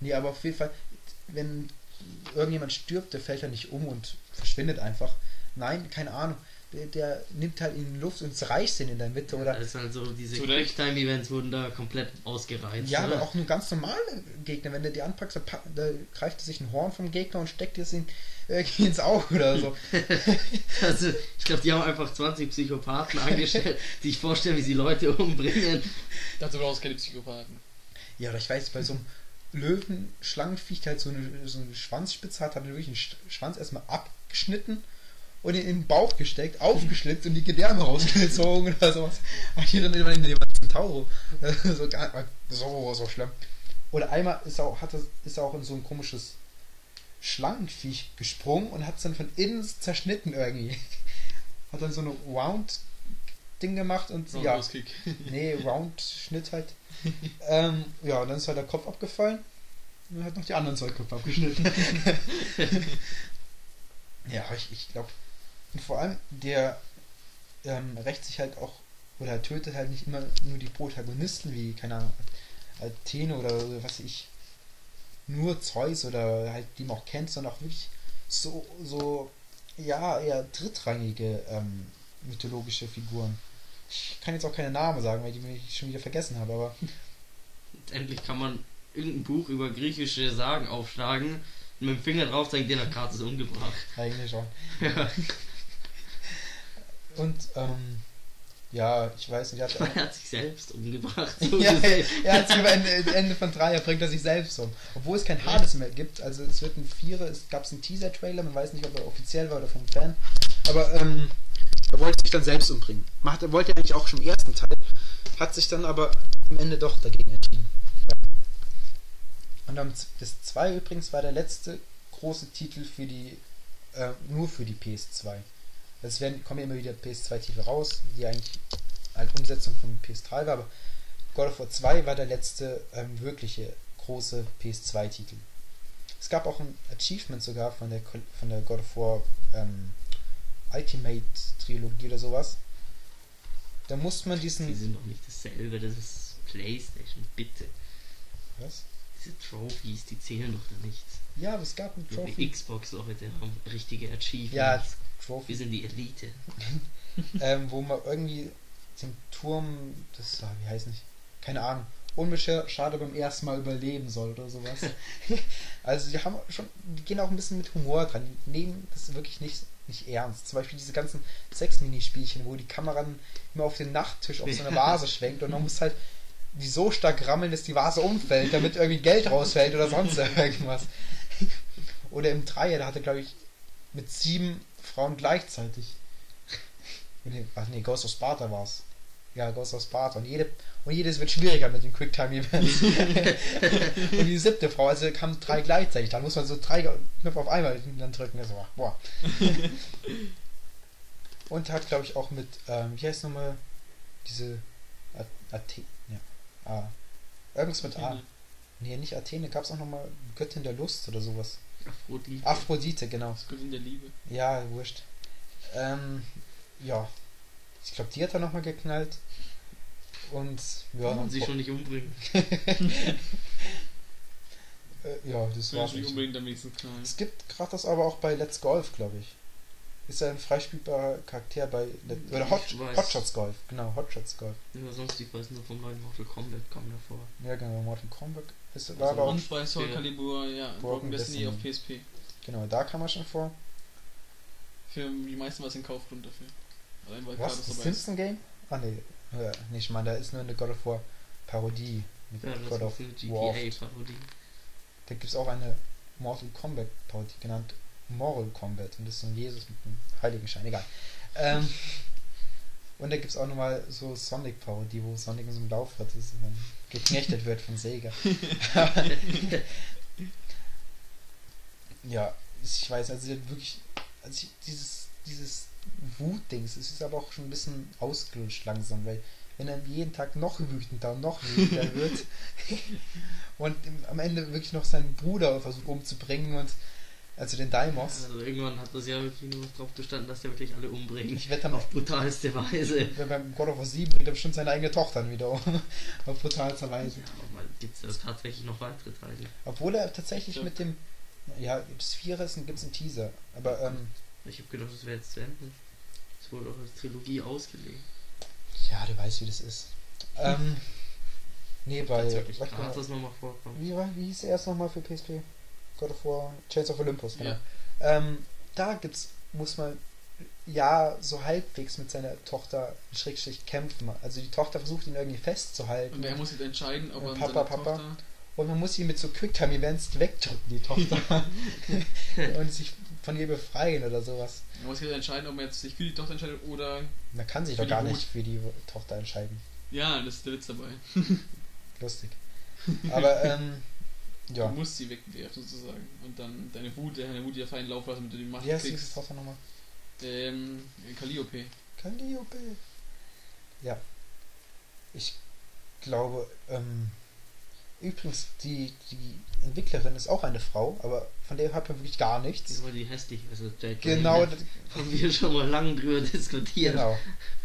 Nee, aber auf jeden Fall, wenn irgendjemand stirbt, der fällt ja nicht um und verschwindet einfach. Nein, keine Ahnung. Der, der nimmt halt in die Luft und zerreißt ihn in der Mitte oder. Das ist halt so, diese. Quicktime-Events wurden da komplett ausgereizt. Ja, oder? aber auch nur ganz normale Gegner. Wenn der die anpackst, da, greift er sich ein Horn vom Gegner und steckt es in, irgendwie ins Auge oder so. Also, ich glaube, die haben einfach 20 Psychopathen angestellt, die sich vorstellen, wie sie Leute umbringen. Dazu brauchst du keine Psychopathen. Ja, oder ich weiß, bei so einem Löwen, Schlangenviech, der halt so eine, so eine Schwanzspitze hat, hat er wirklich den Sch- Schwanz erstmal abgeschnitten und in den Bauch gesteckt, aufgeschlitzt und die Gedärme rausgezogen oder sowas. Aber hier drin immer in den Tauro. so, so, so schlimm. Oder einmal ist er auch, hat ist auch in so ein komisches Schlangenviech gesprungen und hat es dann von innen zerschnitten irgendwie. Hat dann so eine Round-Ding gemacht und ja. Roundhouse Kick. Nee, Round-Schnitt halt. ähm, ja, und dann ist halt der Kopf abgefallen. Und dann hat noch die anderen zwei Köpfe abgeschnitten. ja, ich, ich glaube. Und vor allem, der ähm, rächt sich halt auch, oder tötet halt nicht immer nur die Protagonisten, wie, keine Ahnung, Athene oder was ich, nur Zeus oder halt, die man auch kennt, sondern auch wirklich so, so, ja, eher drittrangige ähm, mythologische Figuren. Ich kann jetzt auch keine Namen sagen, weil die ich schon wieder vergessen habe, aber endlich kann man irgendein Buch über griechische Sagen aufschlagen und mit dem Finger drauf zeigen, den hat Kratos umgebracht. eigentlich schon. Ja. Und, ähm, ja, ich weiß nicht, er hat, Er hat sich selbst umgebracht. So ja, er hat über Ende, Ende von Dreier bringt er sich selbst um. Obwohl es kein Hades mehr gibt. Also es wird ein Vierer, es gab einen Teaser-Trailer, man weiß nicht, ob er offiziell war oder vom Fan. Aber ähm, er wollte sich dann selbst umbringen. Macht, er wollte eigentlich auch schon im ersten Teil, hat sich dann aber am Ende doch dagegen entschieden. Und am Z- das 2 übrigens war der letzte große Titel für die, äh, nur für die PS2. Es werden, kommen ja immer wieder PS2-Titel raus, die eigentlich eine Umsetzung von PS3 war, aber God of War 2 war der letzte ähm, wirkliche große PS2-Titel. Es gab auch ein Achievement sogar von der von der God of War ähm, Ultimate Trilogie oder sowas. Da musste man Die diesen. sind doch nicht dasselbe, das ist Playstation, bitte. Was? Diese Trophies, die zählen doch da nicht. Ja, aber es gab ein Trophy. Die Xbox-Leute haben richtige Achievements. Ja, Wir Trophy, sind die Elite. ähm, wo man irgendwie den Turm, das war, wie heißt nicht, keine Ahnung, unbeschadet beim ersten Mal überleben soll oder sowas. also die haben schon, die gehen auch ein bisschen mit Humor dran, die nehmen das wirklich nicht, nicht ernst. Zum Beispiel diese ganzen Sex-Minispielchen, wo die Kamera immer auf den Nachttisch auf so eine Vase schwenkt und man muss halt die so stark rammeln, dass die Vase umfällt, damit irgendwie Geld rausfällt oder sonst irgendwas. Oder im Dreier, da hatte glaube ich mit sieben Frauen gleichzeitig. Ach nee, Ghost of Sparta war's. Ja, Ghost of Sparta. Und, jede, und jedes wird schwieriger mit den Quicktime-Events. und die siebte Frau, also kamen drei gleichzeitig. Dann muss man so drei Knöpfe auf einmal dann drücken. Das war, boah. und hat, glaube ich, auch mit, ähm, wie heißt nochmal, diese A- Athen, ja. Ah. Irgendwas mit A. Athene. Nee, nicht Athene, gab es auch nochmal Göttin der Lust oder sowas. Aphrodite. Aphrodite, genau. Das Gott in der Liebe. Ja, wurscht. Ähm, ja. Ich glaube, die hat er nochmal geknallt. Und ja, Kann man sich schon nicht umbringen. äh, ja, das Das war's. nicht. unbedingt am nächsten knallen. Es gibt Kratos aber auch bei Let's Golf, glaube ich. Ist er ein freispielbarer Charakter bei Let oder Hot. Hotshots Golf, genau, Hotshots Golf. Ja, sonst, ich weiß nur vom neuen Mortal Kombat kam davor. Ja, genau, Mortal Kombat. Ist, war Also aber auch, Und bei Soul Ja. Calibur, ja, Broken Broken Destiny auf. PSP. genau, da kam er schon vor. Für die meisten war es ein Kaufgrund dafür. Allein weil Was? Das ist. Simpson Game? Ah, nee. Ja, nicht, Mann, da ist nur eine God of War Parodie. Mit Ja, God of War. GTA-Parodie. Da gibt es auch eine Mortal Kombat Parodie genannt Moral Combat und das ist so ein Jesus mit einem Heiligenschein, egal. Ähm, und da gibt es auch nochmal so Sonic Power, die wo Sonic in so einem Lauf hat, das dann geknechtet wird von Sega. ja, ich weiß, also wirklich, also dieses, dieses Wutdings, es ist aber auch schon ein bisschen ausgelutscht langsam, weil wenn er jeden Tag noch wütender und noch wütender wird und im, am Ende wirklich noch seinen Bruder versucht umzubringen und also den Daimos. Also irgendwann hat das ja wirklich nur drauf bestanden, dass der wirklich alle umbringt. Ich wette dann Auf brutalste Weise. Wenn beim God of War 7 bringt er bestimmt seine eigene Tochter dann wieder um. Auf brutalste Weise. Ja, aber gibt es ja tatsächlich noch weitere Teile. Obwohl er tatsächlich Ja. mit dem. Ja, das Vierer ist gibt es einen Teaser. Aber ähm, Ich habe gedacht, das wäre jetzt zu Ende. Es wurde auch als Trilogie ausgelegt. ja, du weißt, wie das ist. Ähm, nee, bei. Wirklich warte mal, gratis nochmal vorkommen. wie, war, wie hieß der erst nochmal für PSP? God of War Chains of Olympus, genau. Ja. Ähm, da gibt's, muss man ja so halbwegs mit seiner Tochter Schrägstrich kämpfen. Also die Tochter versucht ihn irgendwie festzuhalten. Und er muss jetzt entscheiden, ob er Papa, Papa. Tochter... Und man muss ihn mit so Quicktime-Events wegdrücken, die Tochter. und sich von ihr befreien oder sowas. Er muss jetzt entscheiden, ob er jetzt sich für die Tochter entscheidet oder... Man kann sich doch gar die nicht für die Tochter entscheiden. Ja, das ist der Witz dabei. Lustig. Aber, ähm, ja. Du musst sie wegwerfen sozusagen. Und dann deine Wut, deine Wut ja fein laufen lassen, damit du die Macht Wie heißt kriegst. Tochter nochmal? Ähm, Calliope. Calliope. Ja. Ich glaube, ähm, übrigens, die, die Entwicklerin ist auch eine Frau, aber von der hat man wirklich gar Die nichts. war die hässlich, also Jade Genau. Haben wir schon mal lange drüber diskutiert. genau.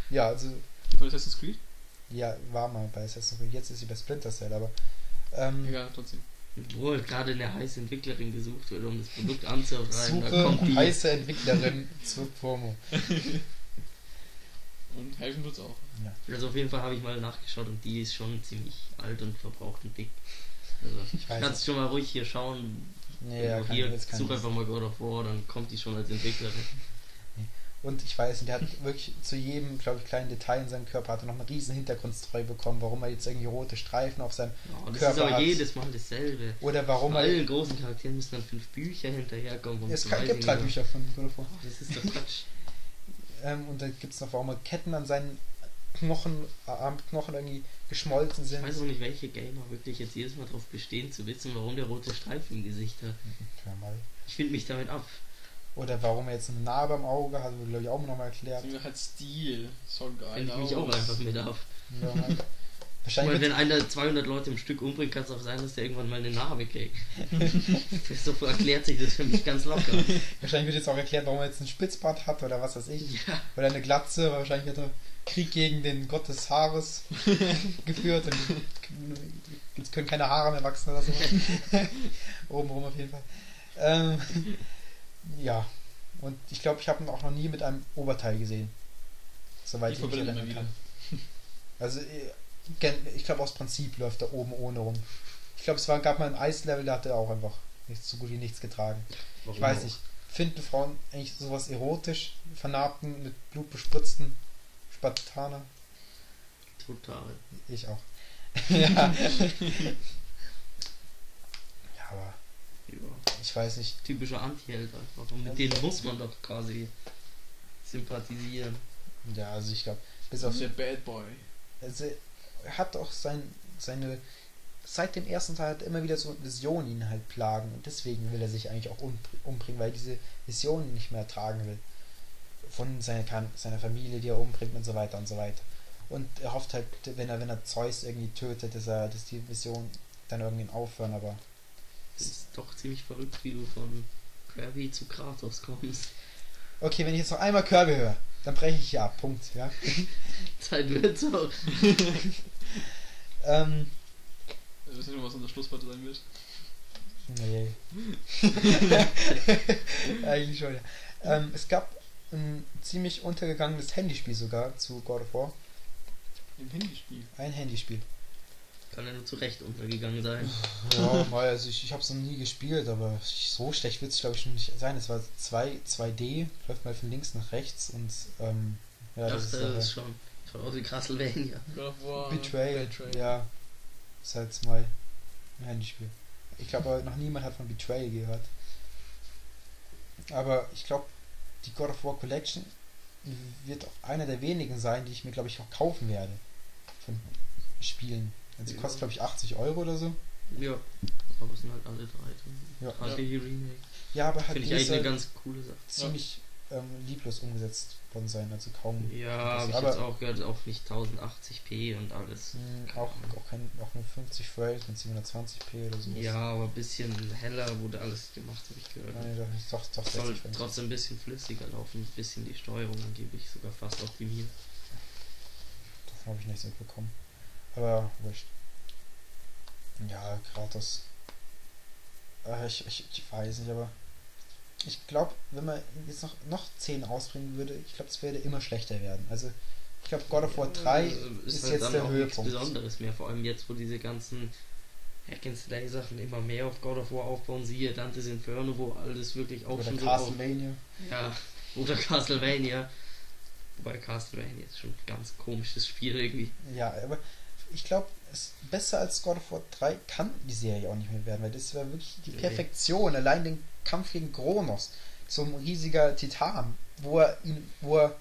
Ja, also, Die von Assassin's Creed? ja, war mal bei Assassin's Creed, jetzt ist sie bei Splinter Cell, aber, ähm, Egal, trotzdem. Obwohl gerade eine heiße Entwicklerin gesucht wird, um das Produkt anzureiben. Da kommt suche die. heiße Entwicklerin zur Promo. Und helfen tut's auch. Also auf jeden Fall habe ich mal nachgeschaut und die ist schon ziemlich alt und verbraucht und dick. Also Ich weiß kannst schon mal ruhig hier schauen. Ja, kann, hier, such einfach mal God of War, dann kommt die schon als Entwicklerin. Und ich weiß, nicht, der hat wirklich zu jedem, glaube ich, kleinen Detail in seinem Körper hat er noch eine riesen Hintergrundstory bekommen, warum er jetzt irgendwie rote Streifen auf seinem das Körper ist aber hat. jedes Mal dasselbe. oder warum Bei er allen großen Charakteren müssen dann fünf Bücher hinterherkommen. es kann, gibt drei. Bücher von of War. Das ist doch Quatsch. Ähm, und dann gibt es noch, warum er Ketten an seinen Knochen, äh, Armknochen irgendwie geschmolzen Ich sind. weiß auch nicht, welche Gamer wirklich jetzt jedes Mal darauf bestehen zu wissen, warum der rote Streifen im Gesicht hat. Mal. Ich finde mich damit ab. Oder warum er jetzt eine Narbe am Auge hat, wurde glaube ich auch nochmal erklärt. Deswegen hat Stil. So geil. Ich mich auch einfach mit ab. Ja. Weil Wahrscheinlich wenn wird, einer 200 Leute im Stück umbringt, kann es auch sein, dass der irgendwann mal eine Narbe kriegt. so erklärt sich das für mich ganz locker. wahrscheinlich wird jetzt auch erklärt, warum er jetzt einen Spitzbart hat oder was weiß ich. Ja, Oder eine Glatze, weil wahrscheinlich hat er Krieg gegen den Gott des Haares geführt und jetzt können keine Haare mehr wachsen oder so. Obenrum auf jeden Fall. Ähm, ja, und ich glaube, ich habe ihn auch noch nie mit einem Oberteil gesehen. Soweit Ich ich mich erinnern kann. Also, äh, ich glaube, aus Prinzip läuft er oben ohne rum. Ich glaube, es war, gab mal ein Eislevel, da hat er auch einfach nichts, so gut wie nichts getragen. Ich weiß nicht. Finden Frauen eigentlich sowas erotisch? Vernarbten, mit Blut bespritzten Spartaner? Total. Ich auch. ja. ja, aber. Ich weiß nicht. Typischer Anti-Held einfach. Und mit denen muss man doch quasi sympathisieren. Ja, also ich glaube, bis auf. Der Bad Boy. Also, er hat auch sein, seine. Seit dem ersten Teil hat er immer wieder so Visionen ihn halt plagen. Und deswegen will er sich eigentlich auch um, umbringen, weil er diese Visionen nicht mehr ertragen will. Von seiner, Kan- seiner Familie, die er umbringt und so weiter und so weiter. Und er hofft halt, wenn er, wenn er Zeus irgendwie tötet, dass er, dass die Visionen dann irgendwann aufhören, aber. Das ist doch ziemlich verrückt, wie du von Kirby zu Kratos kommst. Okay, wenn ich jetzt noch einmal Kirby höre, dann breche ich hier ab. Punkt, ja. Zeit wird's auch. ähm, Ich weiß nicht, was unser Schlusswort sein wird. Nee. Eigentlich schon, ja. Ähm, es gab ein ziemlich untergegangenes Handyspiel sogar zu God of War. Im Handyspiel. Ein Handyspiel. Kann ja nur zu Recht untergegangen sein. Ja, mal, also ich, ich habe es noch nie gespielt, aber so schlecht wird es glaube ich schon nicht sein. Es war 2, 2D, läuft mal von links nach rechts und ähm, ja, Ja, das das, ist ist äh, schon. Schaut aus wie Castlevania. God of War. Betrayal. Betrayal. Ja, ist halt mal ein Handyspiel. Ich glaube noch niemand hat von Betrayal gehört. Aber ich glaube, die God of War Collection wird auch einer der wenigen sein, die ich mir, glaube ich, auch kaufen werde. Von Spielen. Also Ja. kostet, glaube ich, 80 Euro oder so. Ja. Aber es sind halt alle drei drin. Ja. Die Remake. Ja, aber halt Finde ich die eigentlich eine ganz coole Sache. ziemlich ähm, lieblos umgesetzt worden sein. Also kaum. Ja, habe ich aber- jetzt auch gehört, auch nicht 1080p und alles. mh, auch, auch, kein, auch nur 50 Frames mit 720p oder so. Ja, aber ein bisschen heller wurde alles gemacht, habe ich gehört. Nein, doch, doch, doch Soll 60 Frames. trotzdem ein bisschen flüssiger laufen, ein bisschen die Steuerung angeblich sogar fast optimiert. Das habe ich nicht so bekommen. Aber wurscht. Ja, Kratos. Äh, ich, ich, ich weiß nicht, aber ich glaube, wenn man jetzt noch, noch 10 ausbringen würde, ich glaube, es würde immer schlechter werden. Also, ich glaube, God of War 3 Also, ist, halt jetzt der auch nichts Höhepunkt. Besonderes mehr, vor allem jetzt, wo diese ganzen Hack and Slay Sachen immer mehr auf God of War aufbauen, siehe Dante's Inferno, wo alles wirklich auch Oder schon so auf, Castlevania. ja, oder Castlevania. Wobei Castlevania ist schon ein ganz komisches Spiel irgendwie. Ja, aber ich glaube, es besser als God of War 3 kann die Serie auch nicht mehr werden, weil das war wirklich die. Perfektion. Allein den Kampf gegen Kronos, so ein riesiger Titan, wo er ihn, wo er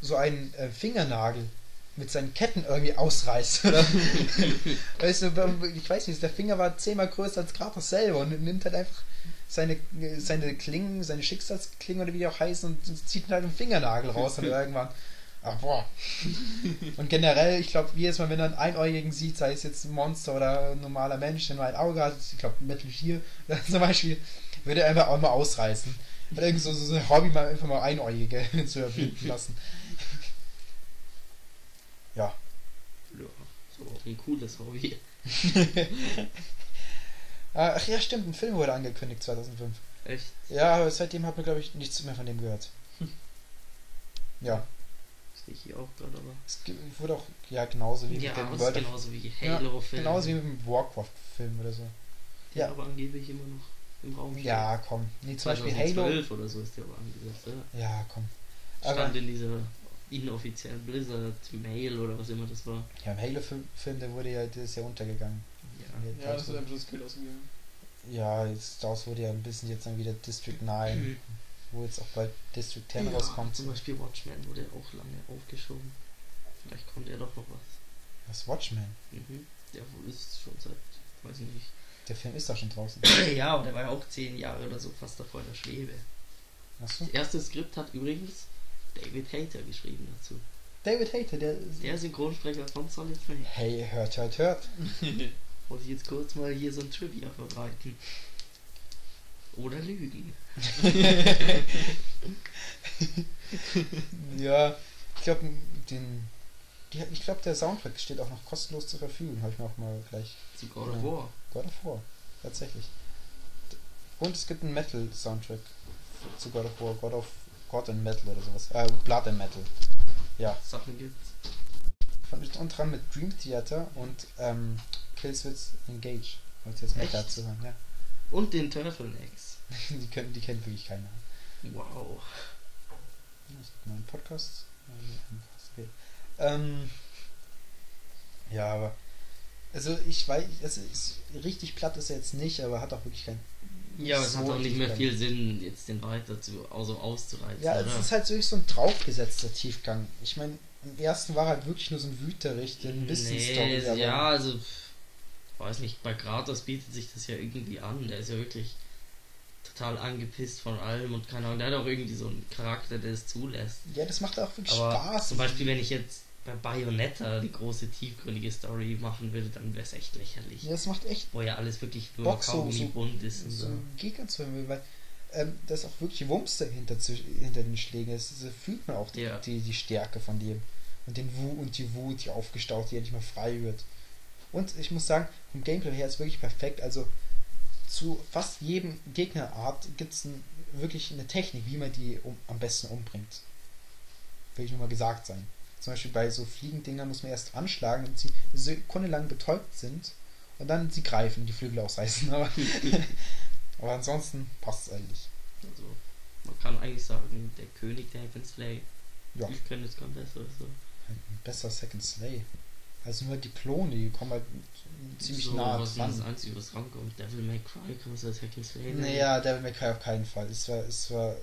so einen äh, Fingernagel mit seinen Ketten irgendwie ausreißt. Weißt du, ich weiß nicht, der Finger war zehnmal größer als Kratos selber und nimmt halt einfach seine, seine Klingen, seine Schicksalsklingen oder wie die auch heißen und zieht halt einen Fingernagel raus und irgendwann. Ach boah. Und generell, ich glaube, jedes Mal, wenn er einen Einäugigen sieht, sei es jetzt ein Monster oder ein normaler Mensch, der nur ein Auge hat, ich glaube, Metal Gear zum Beispiel, würde er einfach auch mal ausreißen. Oder irgend so, so ein Hobby mal einfach mal Einäugige zu erblinden lassen. Ja. Ja, so ein cooles Hobby. Ach ja, stimmt, ein Film wurde angekündigt 2005. Echt? Ja, aber seitdem hat man, glaube ich, nichts mehr von dem gehört. Ja, Hier auch gerade, aber. es wurde auch, ja, genauso wie Ja, mit dem World of, genauso wie ja, Halo-Film. genauso wie mit dem Warcraft-Film oder so. Der ja. aber angeblich immer noch im Raum steht. Ja, komm. Nee, zum Beispiel Halo. 2012 oder so ist der aber angesetzt, oder? Ja, komm. Aber Stand in dieser inoffiziellen Blizzard-Mail oder was immer das war. ja, im Halo-Film, der wurde ja, der ist ja untergegangen. Ja. Ja, das ist einfach das Geld ausgegangen. Ja, jetzt daraus wurde ja ein bisschen jetzt dann wieder District 9, wo jetzt auch bald District 10 ja, rauskommt. Zum Beispiel Watchmen wurde auch lange aufgeschoben. Vielleicht kommt er doch noch was. Was Watchmen? Mhm. Der ist schon seit, weiß ich nicht. Der Film ist doch schon draußen. ja, aber der war ja auch zehn Jahre oder so fast davor in der Schwebe. Achso. Das erste Skript hat übrigens David Hayter geschrieben dazu. David Hayter, der. Der Synchronsprecher von Solid Snake. Hey, hört, hört, hört. Wollte ich jetzt kurz mal hier so ein Trivia verbreiten. Oder lügen. Ja, ich glaube, den. Die, ich glaube, der Soundtrack steht auch noch kostenlos zur Verfügung. Habe ich mir auch mal gleich. Zu God of. War. God of War. Tatsächlich. Und es gibt einen Metal-Soundtrack zu God of War. God of God and Metal oder sowas. Äh, Blood and Metal. Ja. Sachen gibt's. Von, unter anderem mit Dream Theater und ähm, Killswitch Engage. Wollte jetzt Metal dazu sagen, ja. Und den Turtlenecks. Die, können, die kennt wirklich keiner. Wow. Es gibt einen Podcast. Ähm, ja, aber. Also ich weiß, also ist, richtig platt ist er jetzt nicht, aber hat auch wirklich kein. Ja, aber es so hat auch nicht mehr viel Sinn, jetzt den weiter zu, also auszureizen. Ja, oder? es ist halt wirklich so ein draufgesetzter Tiefgang. Ich meine, im ersten war halt wirklich nur so ein Wüterich, der ein bisschen nee, Story, ja, also weiß nicht, bei Kratos bietet sich das ja irgendwie an. Der ist ja wirklich total angepisst von allem und keine Ahnung, der hat auch irgendwie so einen Charakter, der es zulässt. ja, das macht auch wirklich Aber Spaß. zum Beispiel, wenn ich jetzt bei Bayonetta die große tiefgründige Story machen würde, dann wäre es echt lächerlich. ja, das macht echt Wo ja alles wirklich nur Bock, so- bunt ist und so Gegner zu haben, weil ähm, da ist auch wirklich Wumms dahinter hinter den Schlägen. Das, das fühlt man auch die, Ja. die, die Stärke von dem. Und den Wut und die Wut, die aufgestaut, die endlich mal frei wird. Und ich muss sagen, vom Gameplay her ist wirklich perfekt. Also zu fast jedem Gegnerart gibt es ein, wirklich eine Technik, wie man die um, am besten umbringt. Will ich nur mal gesagt sein. Zum Beispiel bei so Fliegendingern muss man erst anschlagen, damit sie eine Sekunde lang betäubt sind und dann sie greifen die Flügel ausreißen. Aber, aber ansonsten passt es eigentlich. Also, man kann eigentlich sagen, der König der and Slay. Ja. Ich kenne jetzt kein besseres. So. Ein besser Second Slay. Also nur die Klone, die kommen halt ziemlich so, nah was ist das dran. Einzige, was rankommt? Devil May Cry, kannst du das Hack and Slay? nennen? Naja, Devil May Cry auf keinen Fall. Es war, es war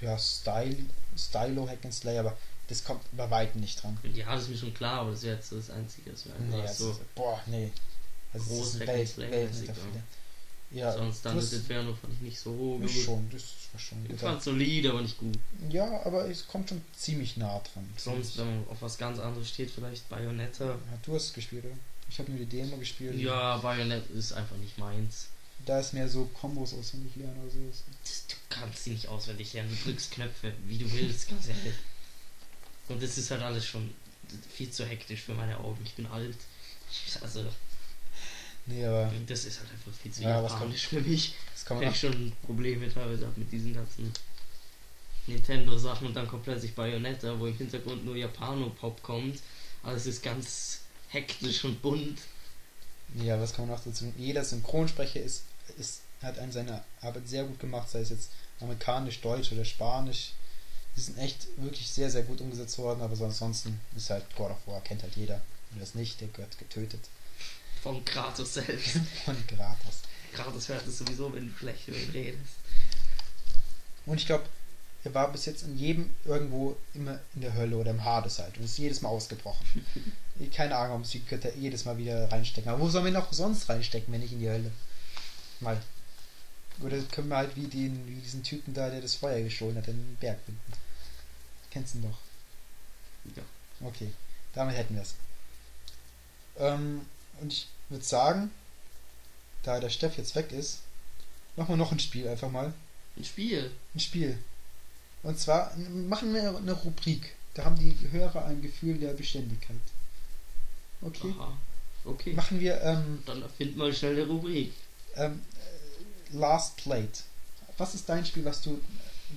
ja Style, Stylo Hack and Slay, aber das kommt bei weitem nicht dran. Ja, das ist mir schon klar, aber das wäre jetzt das Einzige. Das wäre Nee, einfach also, so. boah, nee. Also Groß es ist Hack and Slay. Ja, Sonst dann das hast- Inferno fand ich nicht so gut. schon, das war schon Ich fand solide, aber nicht gut. Ja, aber es kommt schon ziemlich nah dran. Sonst, wenn man auf was ganz anderes steht, vielleicht Bayonetta. Ja, du hast es gespielt, oder? Ich habe nur die Demo gespielt. Ja, Bayonetta ist einfach nicht meins. Da ist mehr so Kombos auswendig lernen oder so. Du kannst die nicht auswendig lernen. Du drückst Knöpfe, wie du willst, ganz ehrlich. Und das ist halt alles schon viel zu hektisch für meine Augen. Ich bin alt. Also, Nee, aber das ist halt einfach viel zu Ja, was japanisch für mich. das kann Wenn man ich schon Probleme teilweise habe mit diesen ganzen Nintendo-Sachen und dann kommt plötzlich Bayonetta, wo im Hintergrund nur Japano-Pop kommt. Alles ist ganz hektisch und bunt. Ja, was kann man noch dazu? Jeder Synchronsprecher ist, ist, hat an seiner Arbeit sehr gut gemacht, sei es jetzt amerikanisch, deutsch oder spanisch. Die sind echt wirklich sehr, sehr gut umgesetzt worden, aber so ansonsten ist halt God of War, kennt halt jeder. Und das nicht, der gehört getötet Von Kratos selbst. von Gratis. Kratos hört es sowieso, wenn du schlecht über ihn redest. Und ich glaube, er war bis jetzt in jedem irgendwo immer in der Hölle oder im Hades halt und ist jedes Mal ausgebrochen. Keine Ahnung, ob sie Götter jedes Mal wieder reinstecken. Aber wo sollen wir noch sonst reinstecken, wenn nicht in die Hölle? Mal. Oder können wir halt wie, den, wie diesen Typen da, der das Feuer gestohlen hat, in den Berg binden. Kennst du ihn doch. Ja. Okay, damit hätten wir es. Ähm, und ich würde sagen, da der Steff jetzt weg ist, machen wir noch ein Spiel einfach mal. Ein Spiel. Ein Spiel. Und zwar machen wir eine Rubrik. Da haben die Hörer ein Gefühl der Beständigkeit. Okay. Aha. Okay. Machen wir ähm, Dann erfind mal schnell eine Rubrik. ähm, äh, Last Played. Was ist dein Spiel, was du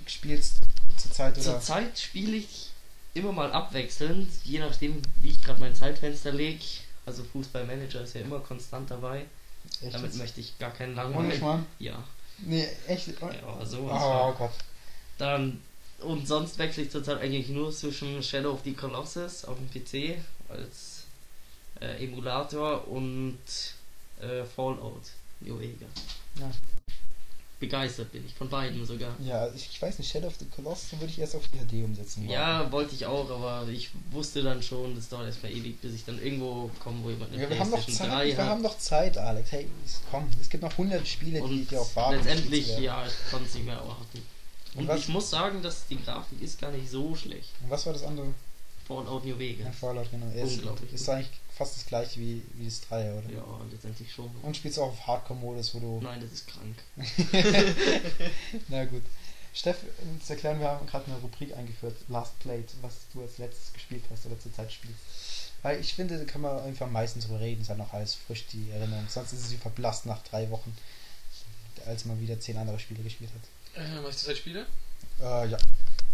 spielst zurzeit oder? Zurzeit spiele ich immer mal abwechselnd, je nachdem, wie ich gerade mein Zeitfenster lege. Also Fußballmanager ist ja immer konstant dabei. Echt Damit möchte ich gar keinen Ohne langweilen. Schmarrn? Ja. Nee, echt. Oh, ja, aber oh sowas. Gott. Dann und sonst wechsle ich zurzeit eigentlich nur zwischen Shadow of the Colossus auf dem PC als äh, Emulator und äh, Fallout New Vega. Ja. Begeistert bin ich von beiden sogar. Ja, ich, ich weiß nicht, Shadow of the Colossus würde ich erst auf die HD umsetzen. Ja, wollte ich auch, aber ich wusste dann schon, das dauert erstmal ewig, bis ich dann irgendwo komme, wo jemand eine Ja, wir haben noch Zeit, 3 wir haben noch Zeit, Alex. Hey, es- komm, es gibt noch 100 Spiele, die, und die auch warten. letztendlich, ja, ich konnte es nicht mehr erwarten. Und Und ich muss sagen, dass die Grafik ist gar nicht so schlecht. Und was war das andere? Fallout New Vegas. Ja, Fallout, genau. Ja, ist, Unglaublich ist eigentlich fast das gleiche wie, wie das Dreier, oder? Ja, letztendlich schon. Und spielst auch auf Hardcore-Modus, wo du. Nein, das ist krank. Na gut. Steff, zu erklären, wir haben gerade eine Rubrik eingeführt, Last Played, was du als letztes gespielt hast oder zurzeit spielst. Weil ich finde, da kann man einfach am meisten drüber reden, ist halt noch alles frisch, die Erinnerung. Sonst ist es wie verblasst nach drei Wochen, als man wieder zehn andere Spiele gespielt hat. Äh, was ich zurzeit spiele? Äh, ja.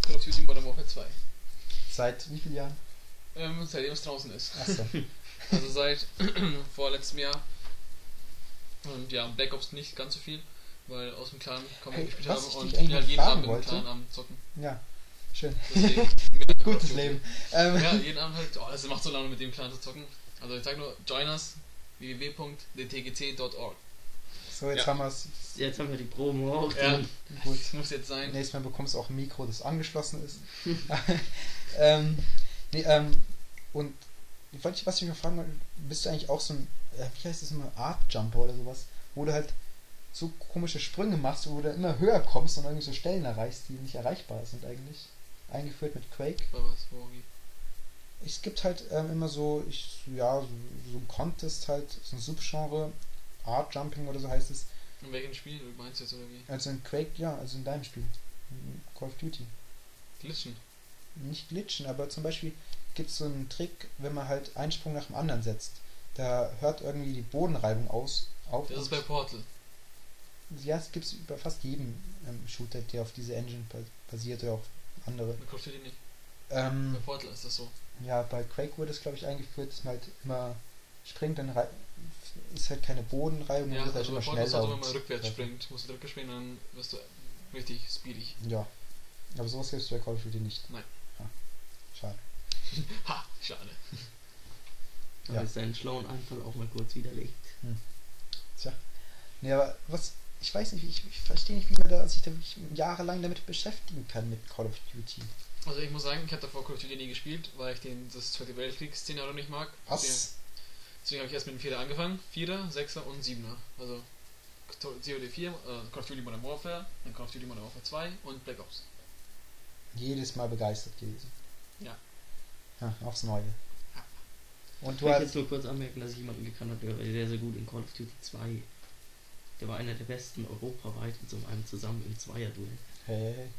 Call of Duty Modern Warfare 2. Seit wie vielen Jahren? Ähm, seitdem es draußen ist. Achso. Also seit vorletztem Jahr. Und ja, Black Ops nicht ganz so viel, weil aus dem Clan kaum Hey, gespielt was habe ich und ich halt jeden Abend mit dem wollte? Clan am Zocken. ja, schön. Deswegen. Gutes Leben. Ähm, Ja, jeden Abend halt, oh, das macht so lange mit dem Clan zu zocken. Also ich sag nur, join us www.dtgc.org. So, jetzt Ja. haben wir es. Jetzt haben wir die Promo auch. Ja, drin. Gut. das muss jetzt sein. Nächstes Mal bekommst du auch ein Mikro, das angeschlossen ist. ähm, nee, ähm, und ich wollte, was ich mich fragen wollte, bist du eigentlich auch so ein, äh, wie heißt das immer, Art Jumper oder sowas, wo du halt so komische Sprünge machst, wo du immer höher kommst und irgendwie so Stellen erreichst, die nicht erreichbar sind eigentlich. Eingeführt mit Quake. Was, wie? Es gibt halt ähm, immer so, ich, ja, so, so ein Contest halt, so ein Subgenre, Art Jumping oder so heißt es. In welchem Spiel du meinst du jetzt oder wie? Also in Quake, ja, also in deinem Spiel. In Call of Duty. Glitchen. nicht glitschen, aber zum Beispiel gibt es so einen Trick, wenn man halt einen Sprung nach dem anderen setzt. Da hört irgendwie die Bodenreibung aus, auf. Das ist bei Portal. ja, es gibt es bei fast jedem ähm, Shooter, der auf diese Engine ba- basiert oder auch andere. Bei Call of Duty nicht. Bei Ähm, Portal ist das so. ja, bei Quake wurde es, glaube ich, eingeführt, dass man halt immer springt, dann ist halt keine Bodenreibung, Ja, man wird halt also immer schneller. halt, wenn man rückwärts springt. Musst du rückwärts springen, dann wirst du richtig speedig. Ja, aber sowas gibt es bei Call of Duty nicht. Nein. Ja. Schade. Ha, schade. Da Ja. ist seinen schlauen Einfall auch mal kurz widerlegt. Tja. Nee, aber was, ich weiß nicht, ich, ich verstehe nicht, wie man da, sich da wirklich jahrelang damit beschäftigen kann mit Call of Duty. Also ich muss sagen, ich habe davor Call of Duty nie gespielt, weil ich den, das Zweite Weltkrieg-Szenario nicht mag. Was? Deswegen habe ich erst mit dem Vierer angefangen. Vierer, Sechser und Siebener. Also COD 4, äh, Call of Duty Modern Warfare, dann Call of Duty Modern Warfare 2 und Black Ops. Jedes Mal begeistert gewesen. Ja. Ja, aufs Neue. Und Ich du will hast. jetzt nur kurz anmerken, dass ich jemanden gekannt habe, der war sehr, sehr gut in Call of Duty 2. Der war einer der besten europaweit in so einem zusammen im Zweierduell. Hey.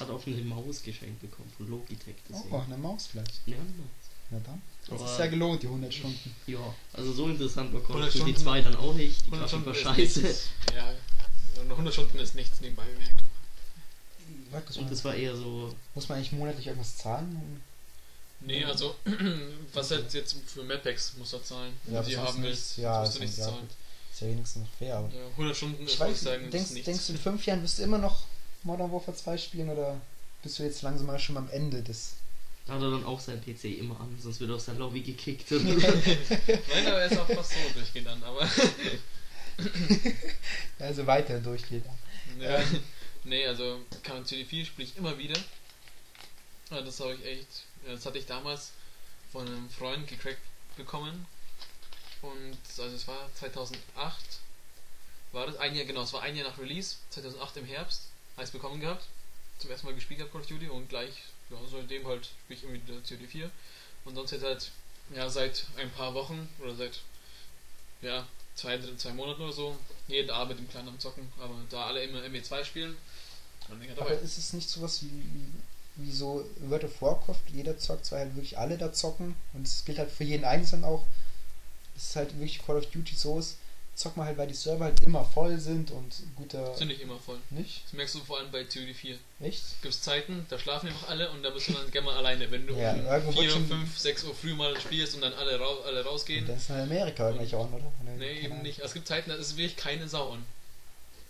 Hat auch eine Maus geschenkt bekommen von Logitech. Deswegen. Oh, eine Maus vielleicht. Ja, genau. Na dann. Das Aber- ist ja gelohnt, die 100 Stunden. ja, also so interessant war Call 100 of Duty Stunden- 2 dann auch nicht. Die 100 Grafik war scheiße. nichts. Ja, und 100 Stunden ist nichts nebenbei bemerkt. Markus, Und das war eher so, Muss man eigentlich monatlich irgendwas zahlen? Nee, also, was halt jetzt für Madpacks musst du zahlen. Wenn Ja, du die haben willst, nichts. Ja, musst du nichts ja, zahlen. Ist ja wenigstens noch fair. Aber Ja, 100 Stunden ich weiß ich sagen, nicht, ist denkst, nichts. denkst du in fünf Jahren wirst du immer noch Modern Warfare 2 spielen oder bist du jetzt langsam mal schon am Ende des. Da hat er dann auch sein PC immer an, sonst wird er aus der Lobby gekickt. Nein, aber er ist auch fast so durchgehend dann, aber. Also weiter durchgeht. ja, nee, also Call of Duty 4 spiele ich immer wieder. Das habe ich echt. ja, Das hatte ich damals von einem Freund gecrackt bekommen. Und also es war 2008. War das ein Jahr, genau, es war ein Jahr nach Release, 2008 im Herbst, heißt bekommen gehabt. Zum ersten Mal gespielt gehabt Call of Duty und gleich, ja, seitdem halt spiele ich immer wieder COD 4. Und sonst jetzt halt, ja, seit ein paar Wochen oder seit, ja, zwei, drei- zwei Monaten oder so, jeden Abend im Kleinen am Zocken, aber da alle immer ME2 spielen, dann bin ich halt Aber dabei. ist es nicht sowas wie, wie, wie so World of Warcraft? Jeder zockt, zwar halt wirklich alle da zocken und es gilt halt für jeden Einzelnen auch. Es ist halt wirklich Call of Duty so ist, zockt man halt, weil die Server halt immer voll sind und guter. Sind nicht immer voll. Nicht? Das merkst du vor allem bei COD 4. Echt? Gibt es Zeiten, da schlafen einfach alle und da bist du dann gerne mal alleine. Wenn du Ja, um irgendwo 4, wird schon- 5, 6 Uhr früh mal spielst und dann alle, rau alle Und rausgehen. das ist in Amerika irgendwelche auch, oder? Nee, keine eben Ahnung. nicht. Es gibt Zeiten, da ist wirklich keine Sau an.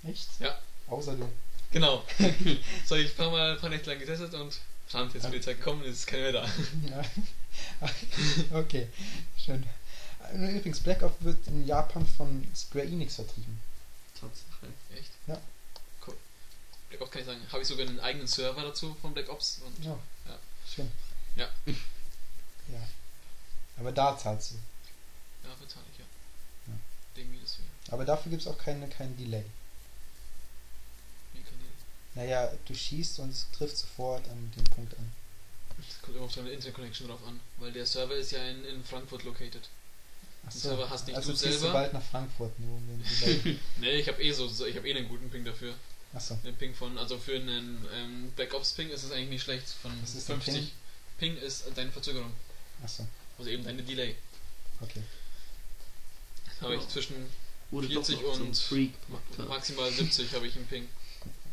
Echt? Ja. Außer du. Genau. so, ich ein paar Mal ein paar Nächte lang getestet und verdammt, jetzt wird die Zeit gekommen, jetzt ist keiner mehr da. Ja. okay, schön. Übrigens, Black Ops wird in Japan von Square Enix vertrieben. Tatsache. Echt? Ja. Cool. Black Ops kann ich sagen. Habe ich sogar einen eigenen Server dazu von Black Ops. Und Ja, Ja. schön. Ja. Ja. Aber da zahlst du. ja, bezahle ich ja. Ja. Irgendwie deswegen. Aber dafür gibt es auch keine, kein Delay. Wie kann die. Naja, du schießt und es trifft sofort an den Punkt an. Das kommt immer auf deine Internet Connection drauf an. Weil der Server ist ja in, in Frankfurt located. Achso, Server hast nicht also du selber? du bald nach Frankfurt nur um den Delay. Nee, ich habe eh so, so- ich habe eh einen guten Ping dafür. Achso, Den Ping von, also für einen ähm, Black Ops Ping ist es eigentlich nicht schlecht. Von Was ist der 50. Ping? ist deine Verzögerung. achso, Also eben deine Delay. okay. Habe ich zwischen Wurde 40 doch noch zum und Freak maximal 70 habe ich einen Ping.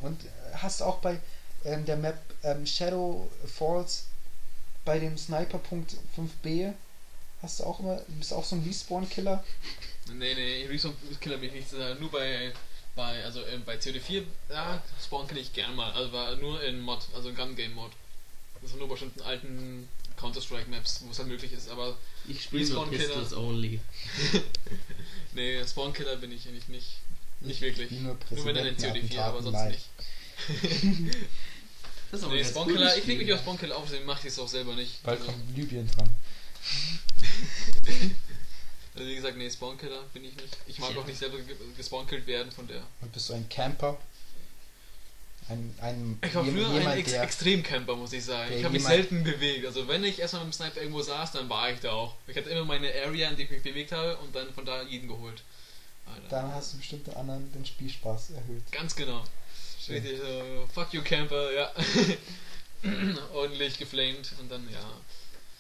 Und äh, hast du auch bei ähm, der Map ähm, Shadow Falls bei dem Sniper.5 5b hast du auch immer, bist du auch so ein Respawn-Killer? Nee, nee, Respawn Killer bin ich nicht. äh, Nur bei, bei also äh, bei COD4, ja, Spawn kill ich gern mal. Also war nur in Mod, also in Gun Game Mod. Das sind nur bei bestimmten alten Counter-Strike Maps, wo es halt möglich ist. Aber Ich spiele nur Respawn Killer. Pistols only. nee, Spawn Killer bin ich eigentlich nicht. Nicht wirklich. Nur Nur wenn dann in COD4, aber sonst live. nicht. Das ist aber Nee, ganz Spawn cooles Killer, ich krieg mich auf Spawn Killer auf, deswegen mache ich es auch selber nicht. Bald Also, kommt Libyen dran. also wie gesagt, nee, Spawn Killer bin ich nicht. Ich mag Ja. auch nicht selber ge- gespawn-killt werden von der. Und bist du ein Camper? Ein, ein Ich war früher ein jemand, Ex der Extremcamper, muss ich sagen. Ich habe mich selten bewegt. Also wenn ich erstmal mit dem Sniper irgendwo saß, dann war ich da auch. Ich hatte immer meine Area, in der ich mich bewegt habe und dann von da jeden geholt. Alter. dann hast du bestimmt den anderen den Spielspaß erhöht. Ganz genau. Schön. Richtig so, fuck you Camper, ja. Ordentlich geflamed und dann, ja.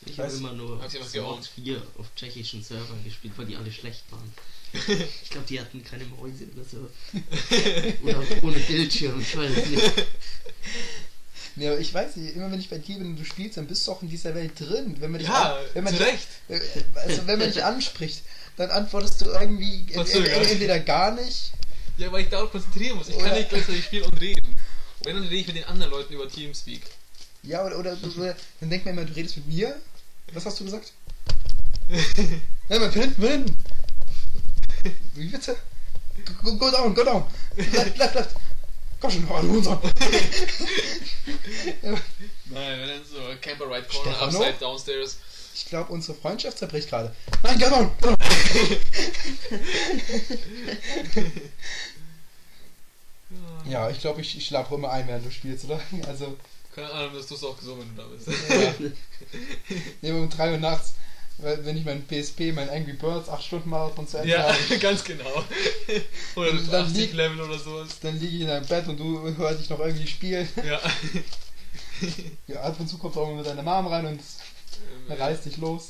Ich habe immer nur geowned. 4 auf tschechischen Servern gespielt, weil die alle schlecht waren. Ich glaube, die hatten keine Mäuse oder so. Oder ohne Bildschirm, ich weiß nicht. Nee, aber ich weiß nicht, immer wenn ich bei dir bin und du spielst, dann bist du auch in dieser Welt drin. Wenn man dich, Ja, an, wenn man zu dich, Recht. äh, also wenn man dich anspricht, dann antwortest du irgendwie entweder gar nicht. Ja, weil ich darauf konzentrieren muss. Ich Oder- kann nicht gleichzeitig spielen und reden. Wenn, dann rede ich mit den anderen Leuten über Teamspeak. Ja, oder, oder, oder dann denkt man immer, du redest mit mir. Was hast du gesagt? Nein, man, hinten, von hinten. Wie bitte? Go, go down, go down. Left, left, left. Komm schon, du Hurensohn. Ja, Nein, wenn dann so Camper Ride Corner, Stefano? Upside Downstairs. ich glaube, unsere Freundschaft zerbricht gerade. Nein, go down, go down. Ja, ich glaube, ich, ich schlafe immer ein, während du spielst, oder? Also, Keine Ahnung, das tust du auch gesungen, wenn du da bist. ja. Nee, um 3 Uhr nachts, wenn ich mein PSP, mein Angry Birds 8 Stunden Marathon zu Ende ja, habe, ganz genau. Oder Dann- mit dann 80 liegt- Level oder sowas. dann liege ich in deinem Bett und du hörst dich noch irgendwie spielen. Ja. Ja, ab und zu kommt auch mal mit deiner Mom rein und Ähm, reißt dich los.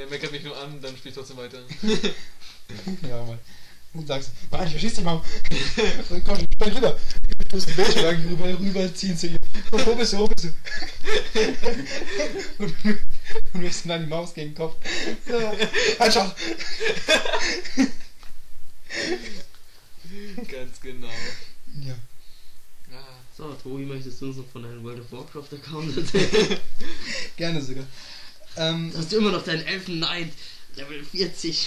Er meckert mich nur an, dann spielt trotzdem weiter. Ja, mal. Und sagst, nein, ich verschieß dich mal. Und komm, spring rüber. Du musst die Bildschirm rüber, rüberziehen zu ihr. Und wo bist du, wo bist du? Und, und wirfst dann die Maus gegen den Kopf. Halt schon. ganz genau. Ja. Ah. So, Tobi, möchtest du uns noch von deinem World of Warcraft Account erzählen? Gerne sogar. Ähm, Hast du immer noch deinen Elfen Knight Level 40?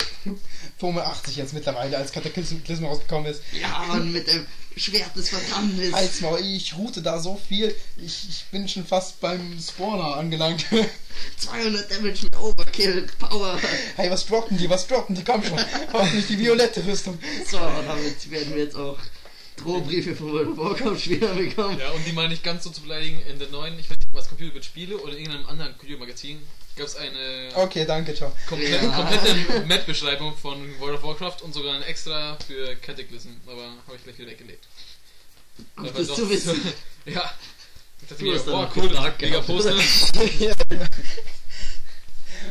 85 jetzt mittlerweile, als Kataklysm rausgekommen ist. Ja, Mann, mit dem Schwert des Verdammnis. Halt's mal, ich route da so viel. Ich, ich bin schon fast beim Spawner angelangt. 200 Damage mit Overkill Power. hey, was droppen die? Was droppen die? Komm schon. Hoffentlich die violette Rüstung. So, damit werden wir jetzt auch Drohbriefe von World of Warcraft Spieler bekommen. Ja, und die mal nicht ganz so zu beleidigen, in der neuen, ich weiß nicht, was Computer wird Spiele oder in irgendeinem anderen Computermagazin, gab es eine Okay, danke, ciao. komplette, Ja. komplette Map-Beschreibung von World of Warcraft und sogar ein extra für Cataclysm, aber habe ich gleich wieder weggelegt. Gut, das zu wissen. ja. Ich dachte Du mir, hast boah, cool, mega Poster.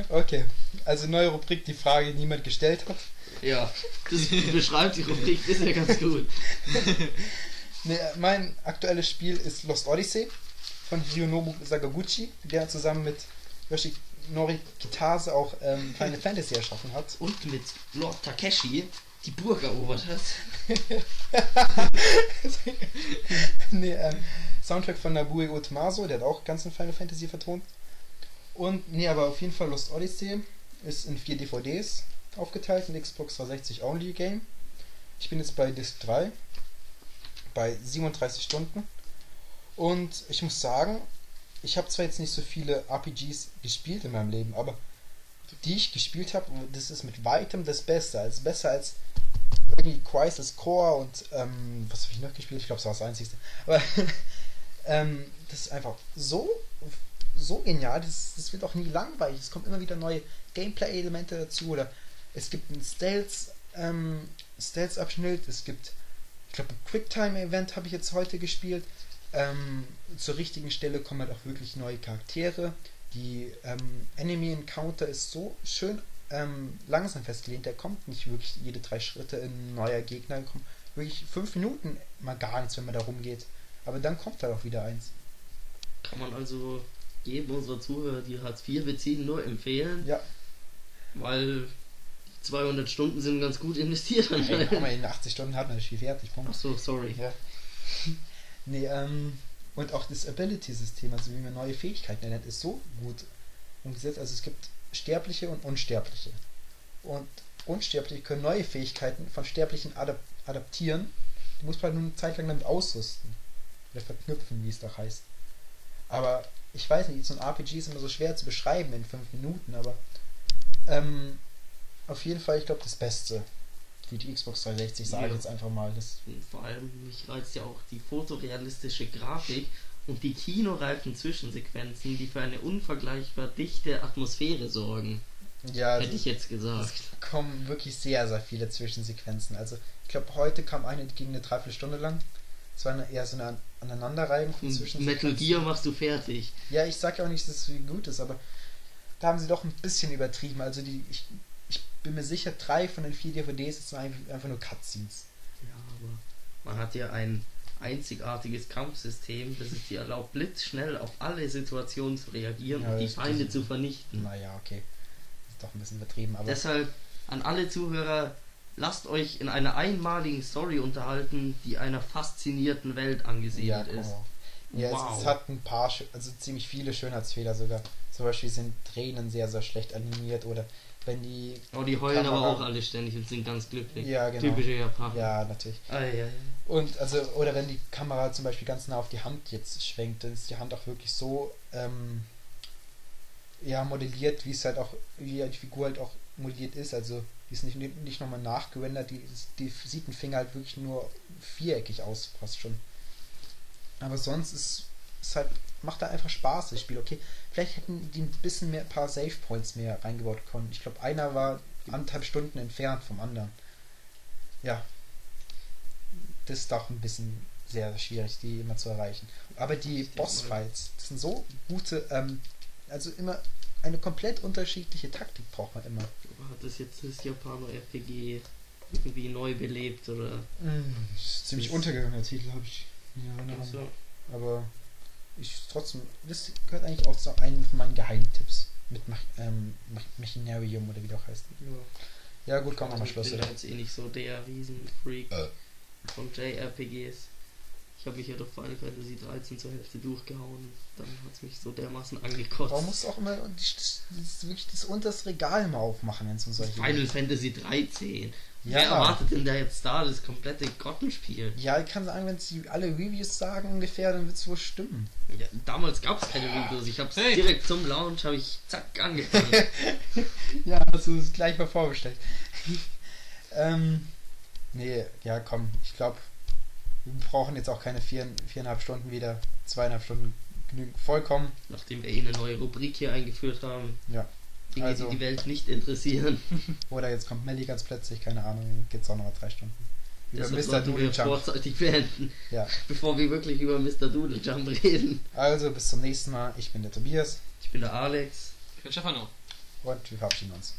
Okay, also neue Rubrik, die Frage, die niemand gestellt hat. Ja, das beschreibt die Rubrik, ist ja ganz gut. Ne, mein aktuelles Spiel ist Lost Odyssey von Hironobu Sakaguchi, der zusammen mit Yoshinori Kitase auch ähm, Final Fantasy erschaffen hat. Und mit Lord Takeshi die Burg erobert hat. nee, ähm, Soundtrack von Nabue Otemaso, der hat auch ganzen Final Fantasy vertont. Und, nee, aber auf jeden Fall Lost Odyssey ist in vier DVDs aufgeteilt, ein Xbox 360 Only Game. Ich bin jetzt bei Disc 3, bei 37 Stunden. Und ich muss sagen, ich habe zwar jetzt nicht so viele RPGs gespielt in meinem Leben, aber die ich gespielt habe, das ist mit weitem das Beste. Also besser als irgendwie Crisis Core und ähm, was habe ich noch gespielt? Ich glaube, das war das Einzige. Aber ähm, das ist einfach so, so genial. Das, das wird auch nie langweilig. Es kommen immer wieder neue Gameplay-Elemente dazu. Oder es gibt einen Stealth, ähm, Stealth-Abschnitt. Es gibt, ich glaube, ein Quicktime-Event habe ich jetzt heute gespielt. Ähm, zur richtigen Stelle kommen halt auch wirklich neue Charaktere. Die ähm, Enemy Encounter ist so schön ähm, langsam festgelehnt. Der kommt nicht wirklich jede drei Schritte ein neuer Gegner. Kommt wirklich fünf Minuten mal gar nichts, wenn man da rumgeht. Aber dann kommt da auch wieder eins. Kann man also jedem unserer Zuhörer, die Hartz IV beziehen, nur empfehlen, Ja, weil 200 Stunden sind ganz gut investiert anscheinend. mal, in 80 Stunden hat man das Spiel fertig. Punkt. Ach so, sorry. Ja. Nee, ähm, und auch das Ability-System, also wie man neue Fähigkeiten nennt, ist so gut umgesetzt. Also es gibt Sterbliche und Unsterbliche. Und Unsterbliche können neue Fähigkeiten von Sterblichen adap adaptieren. Die muss man halt nur eine Zeit lang damit ausrüsten. Oder verknüpfen, wie es doch heißt. Aber ich weiß nicht, so ein RPG ist immer so schwer zu beschreiben in fünf Minuten, aber ähm, auf jeden Fall, ich glaube, das Beste für die Xbox 360, sage ich Ja. jetzt einfach mal. Das vor allem, mich reizt ja auch die fotorealistische Grafik und die kinoreifen Zwischensequenzen, die für eine unvergleichbar dichte Atmosphäre sorgen. Ja, Hätte ich jetzt gesagt. es kommen wirklich sehr, sehr viele Zwischensequenzen. Also, ich glaube, heute kam eine, ging eine Dreiviertelstunde lang. Es war eine, eher so eine Aneinanderreihung von Zwischensequenzen. Metal Gear machst du fertig. Ja, ich sag ja auch nicht, dass es wie gut ist, aber da haben sie doch ein bisschen übertrieben. Also, die, ich bin mir sicher, drei von den vier DVDs sind einfach, nur Cutscenes. Ja, aber man hat ja ein einzigartiges Kampfsystem, das es dir erlaubt, blitzschnell auf alle Situationen zu reagieren Ja, und die Feinde zu vernichten. Naja, okay. Ist doch ein bisschen übertrieben, aber. Deshalb an alle Zuhörer, lasst euch in einer einmaligen Story unterhalten, die einer faszinierten Welt ja, angesiedelt komm ist. Ja, es, Wow. es hat ein paar, also ziemlich viele Schönheitsfehler sogar. Zum Beispiel sind Tränen sehr, sehr schlecht animiert oder wenn die. Oh, die heulen aber Kamera- auch alle ständig und sind ganz glücklich. Ja, genau. Typische Japaner. Ja, natürlich. Ah, ja, ja. Und also, oder wenn die Kamera zum Beispiel ganz nah auf die Hand jetzt schwenkt, dann ist die Hand auch wirklich so ähm, ja, modelliert, wie es halt auch, wie die Figur halt auch modelliert ist. Also die ist nicht, nicht nochmal nachgerendert, die, die sieht ein Finger halt wirklich nur viereckig aus, fast schon. Aber sonst ist es halt, macht da einfach Spaß, das Spiel. Okay, vielleicht hätten die ein bisschen mehr, ein paar Save Points mehr reingebaut können. Ich glaube, einer war anderthalb Stunden entfernt vom anderen. Ja, das ist doch ein bisschen sehr, schwierig, die immer zu erreichen. Aber die Bossfights, das sind so gute, ähm, also immer eine komplett unterschiedliche Taktik braucht man immer. Hat das jetzt das Japaner-RPG irgendwie neu belebt oder? Das ist ziemlich Das- untergegangener Titel, habe ich Erinnerung. So. Aber ich trotzdem, das gehört eigentlich auch zu einem von meinen Geheimtipps. Mit Mach, ähm, Mach, Machinarium oder wie der auch heißt. Ja. Ja gut, komm mal mal ich Schluss. bin oder? da jetzt eh nicht so der Riesenfreak Äh. von JRPGs. Ich habe mich ja durch Final Fantasy 13 zur Hälfte durchgehauen. Dann hat es mich so dermaßen angekotzt. Warum musst du auch immer das, das, wirklich das unterste Regal mal aufmachen, wenn es um solche Final Fantasy 13. Ja. Wer erwartet denn da jetzt da das komplette Grottenspiel? Ja, ich kann sagen, wenn sie alle Reviews sagen ungefähr, dann wird es wohl stimmen. Ja, damals gab es keine Reviews. Ich habe es Hey. direkt zum Launch, habe ich zack angefangen. Ja, hast du es gleich mal vorbestellt. ähm, nee, ja komm, ich glaube, wir brauchen jetzt auch keine vier, viereinhalb Stunden wieder. Zweieinhalb Stunden genügen vollkommen. Nachdem wir eh eine neue Rubrik hier eingeführt haben. Ja. Dinge, Also- die die Welt nicht interessieren. Oder jetzt kommt Melly ganz plötzlich, keine Ahnung, geht's auch noch mal drei Stunden. Über Deshalb Mr. Doodle wir Jump. vorzeitig beenden, Ja. bevor wir wirklich über Mr. Doodle Jump reden. Also bis zum nächsten Mal. Ich bin der Tobias Ich bin der Alex. Ich bin Stefano. und wir verabschieden uns.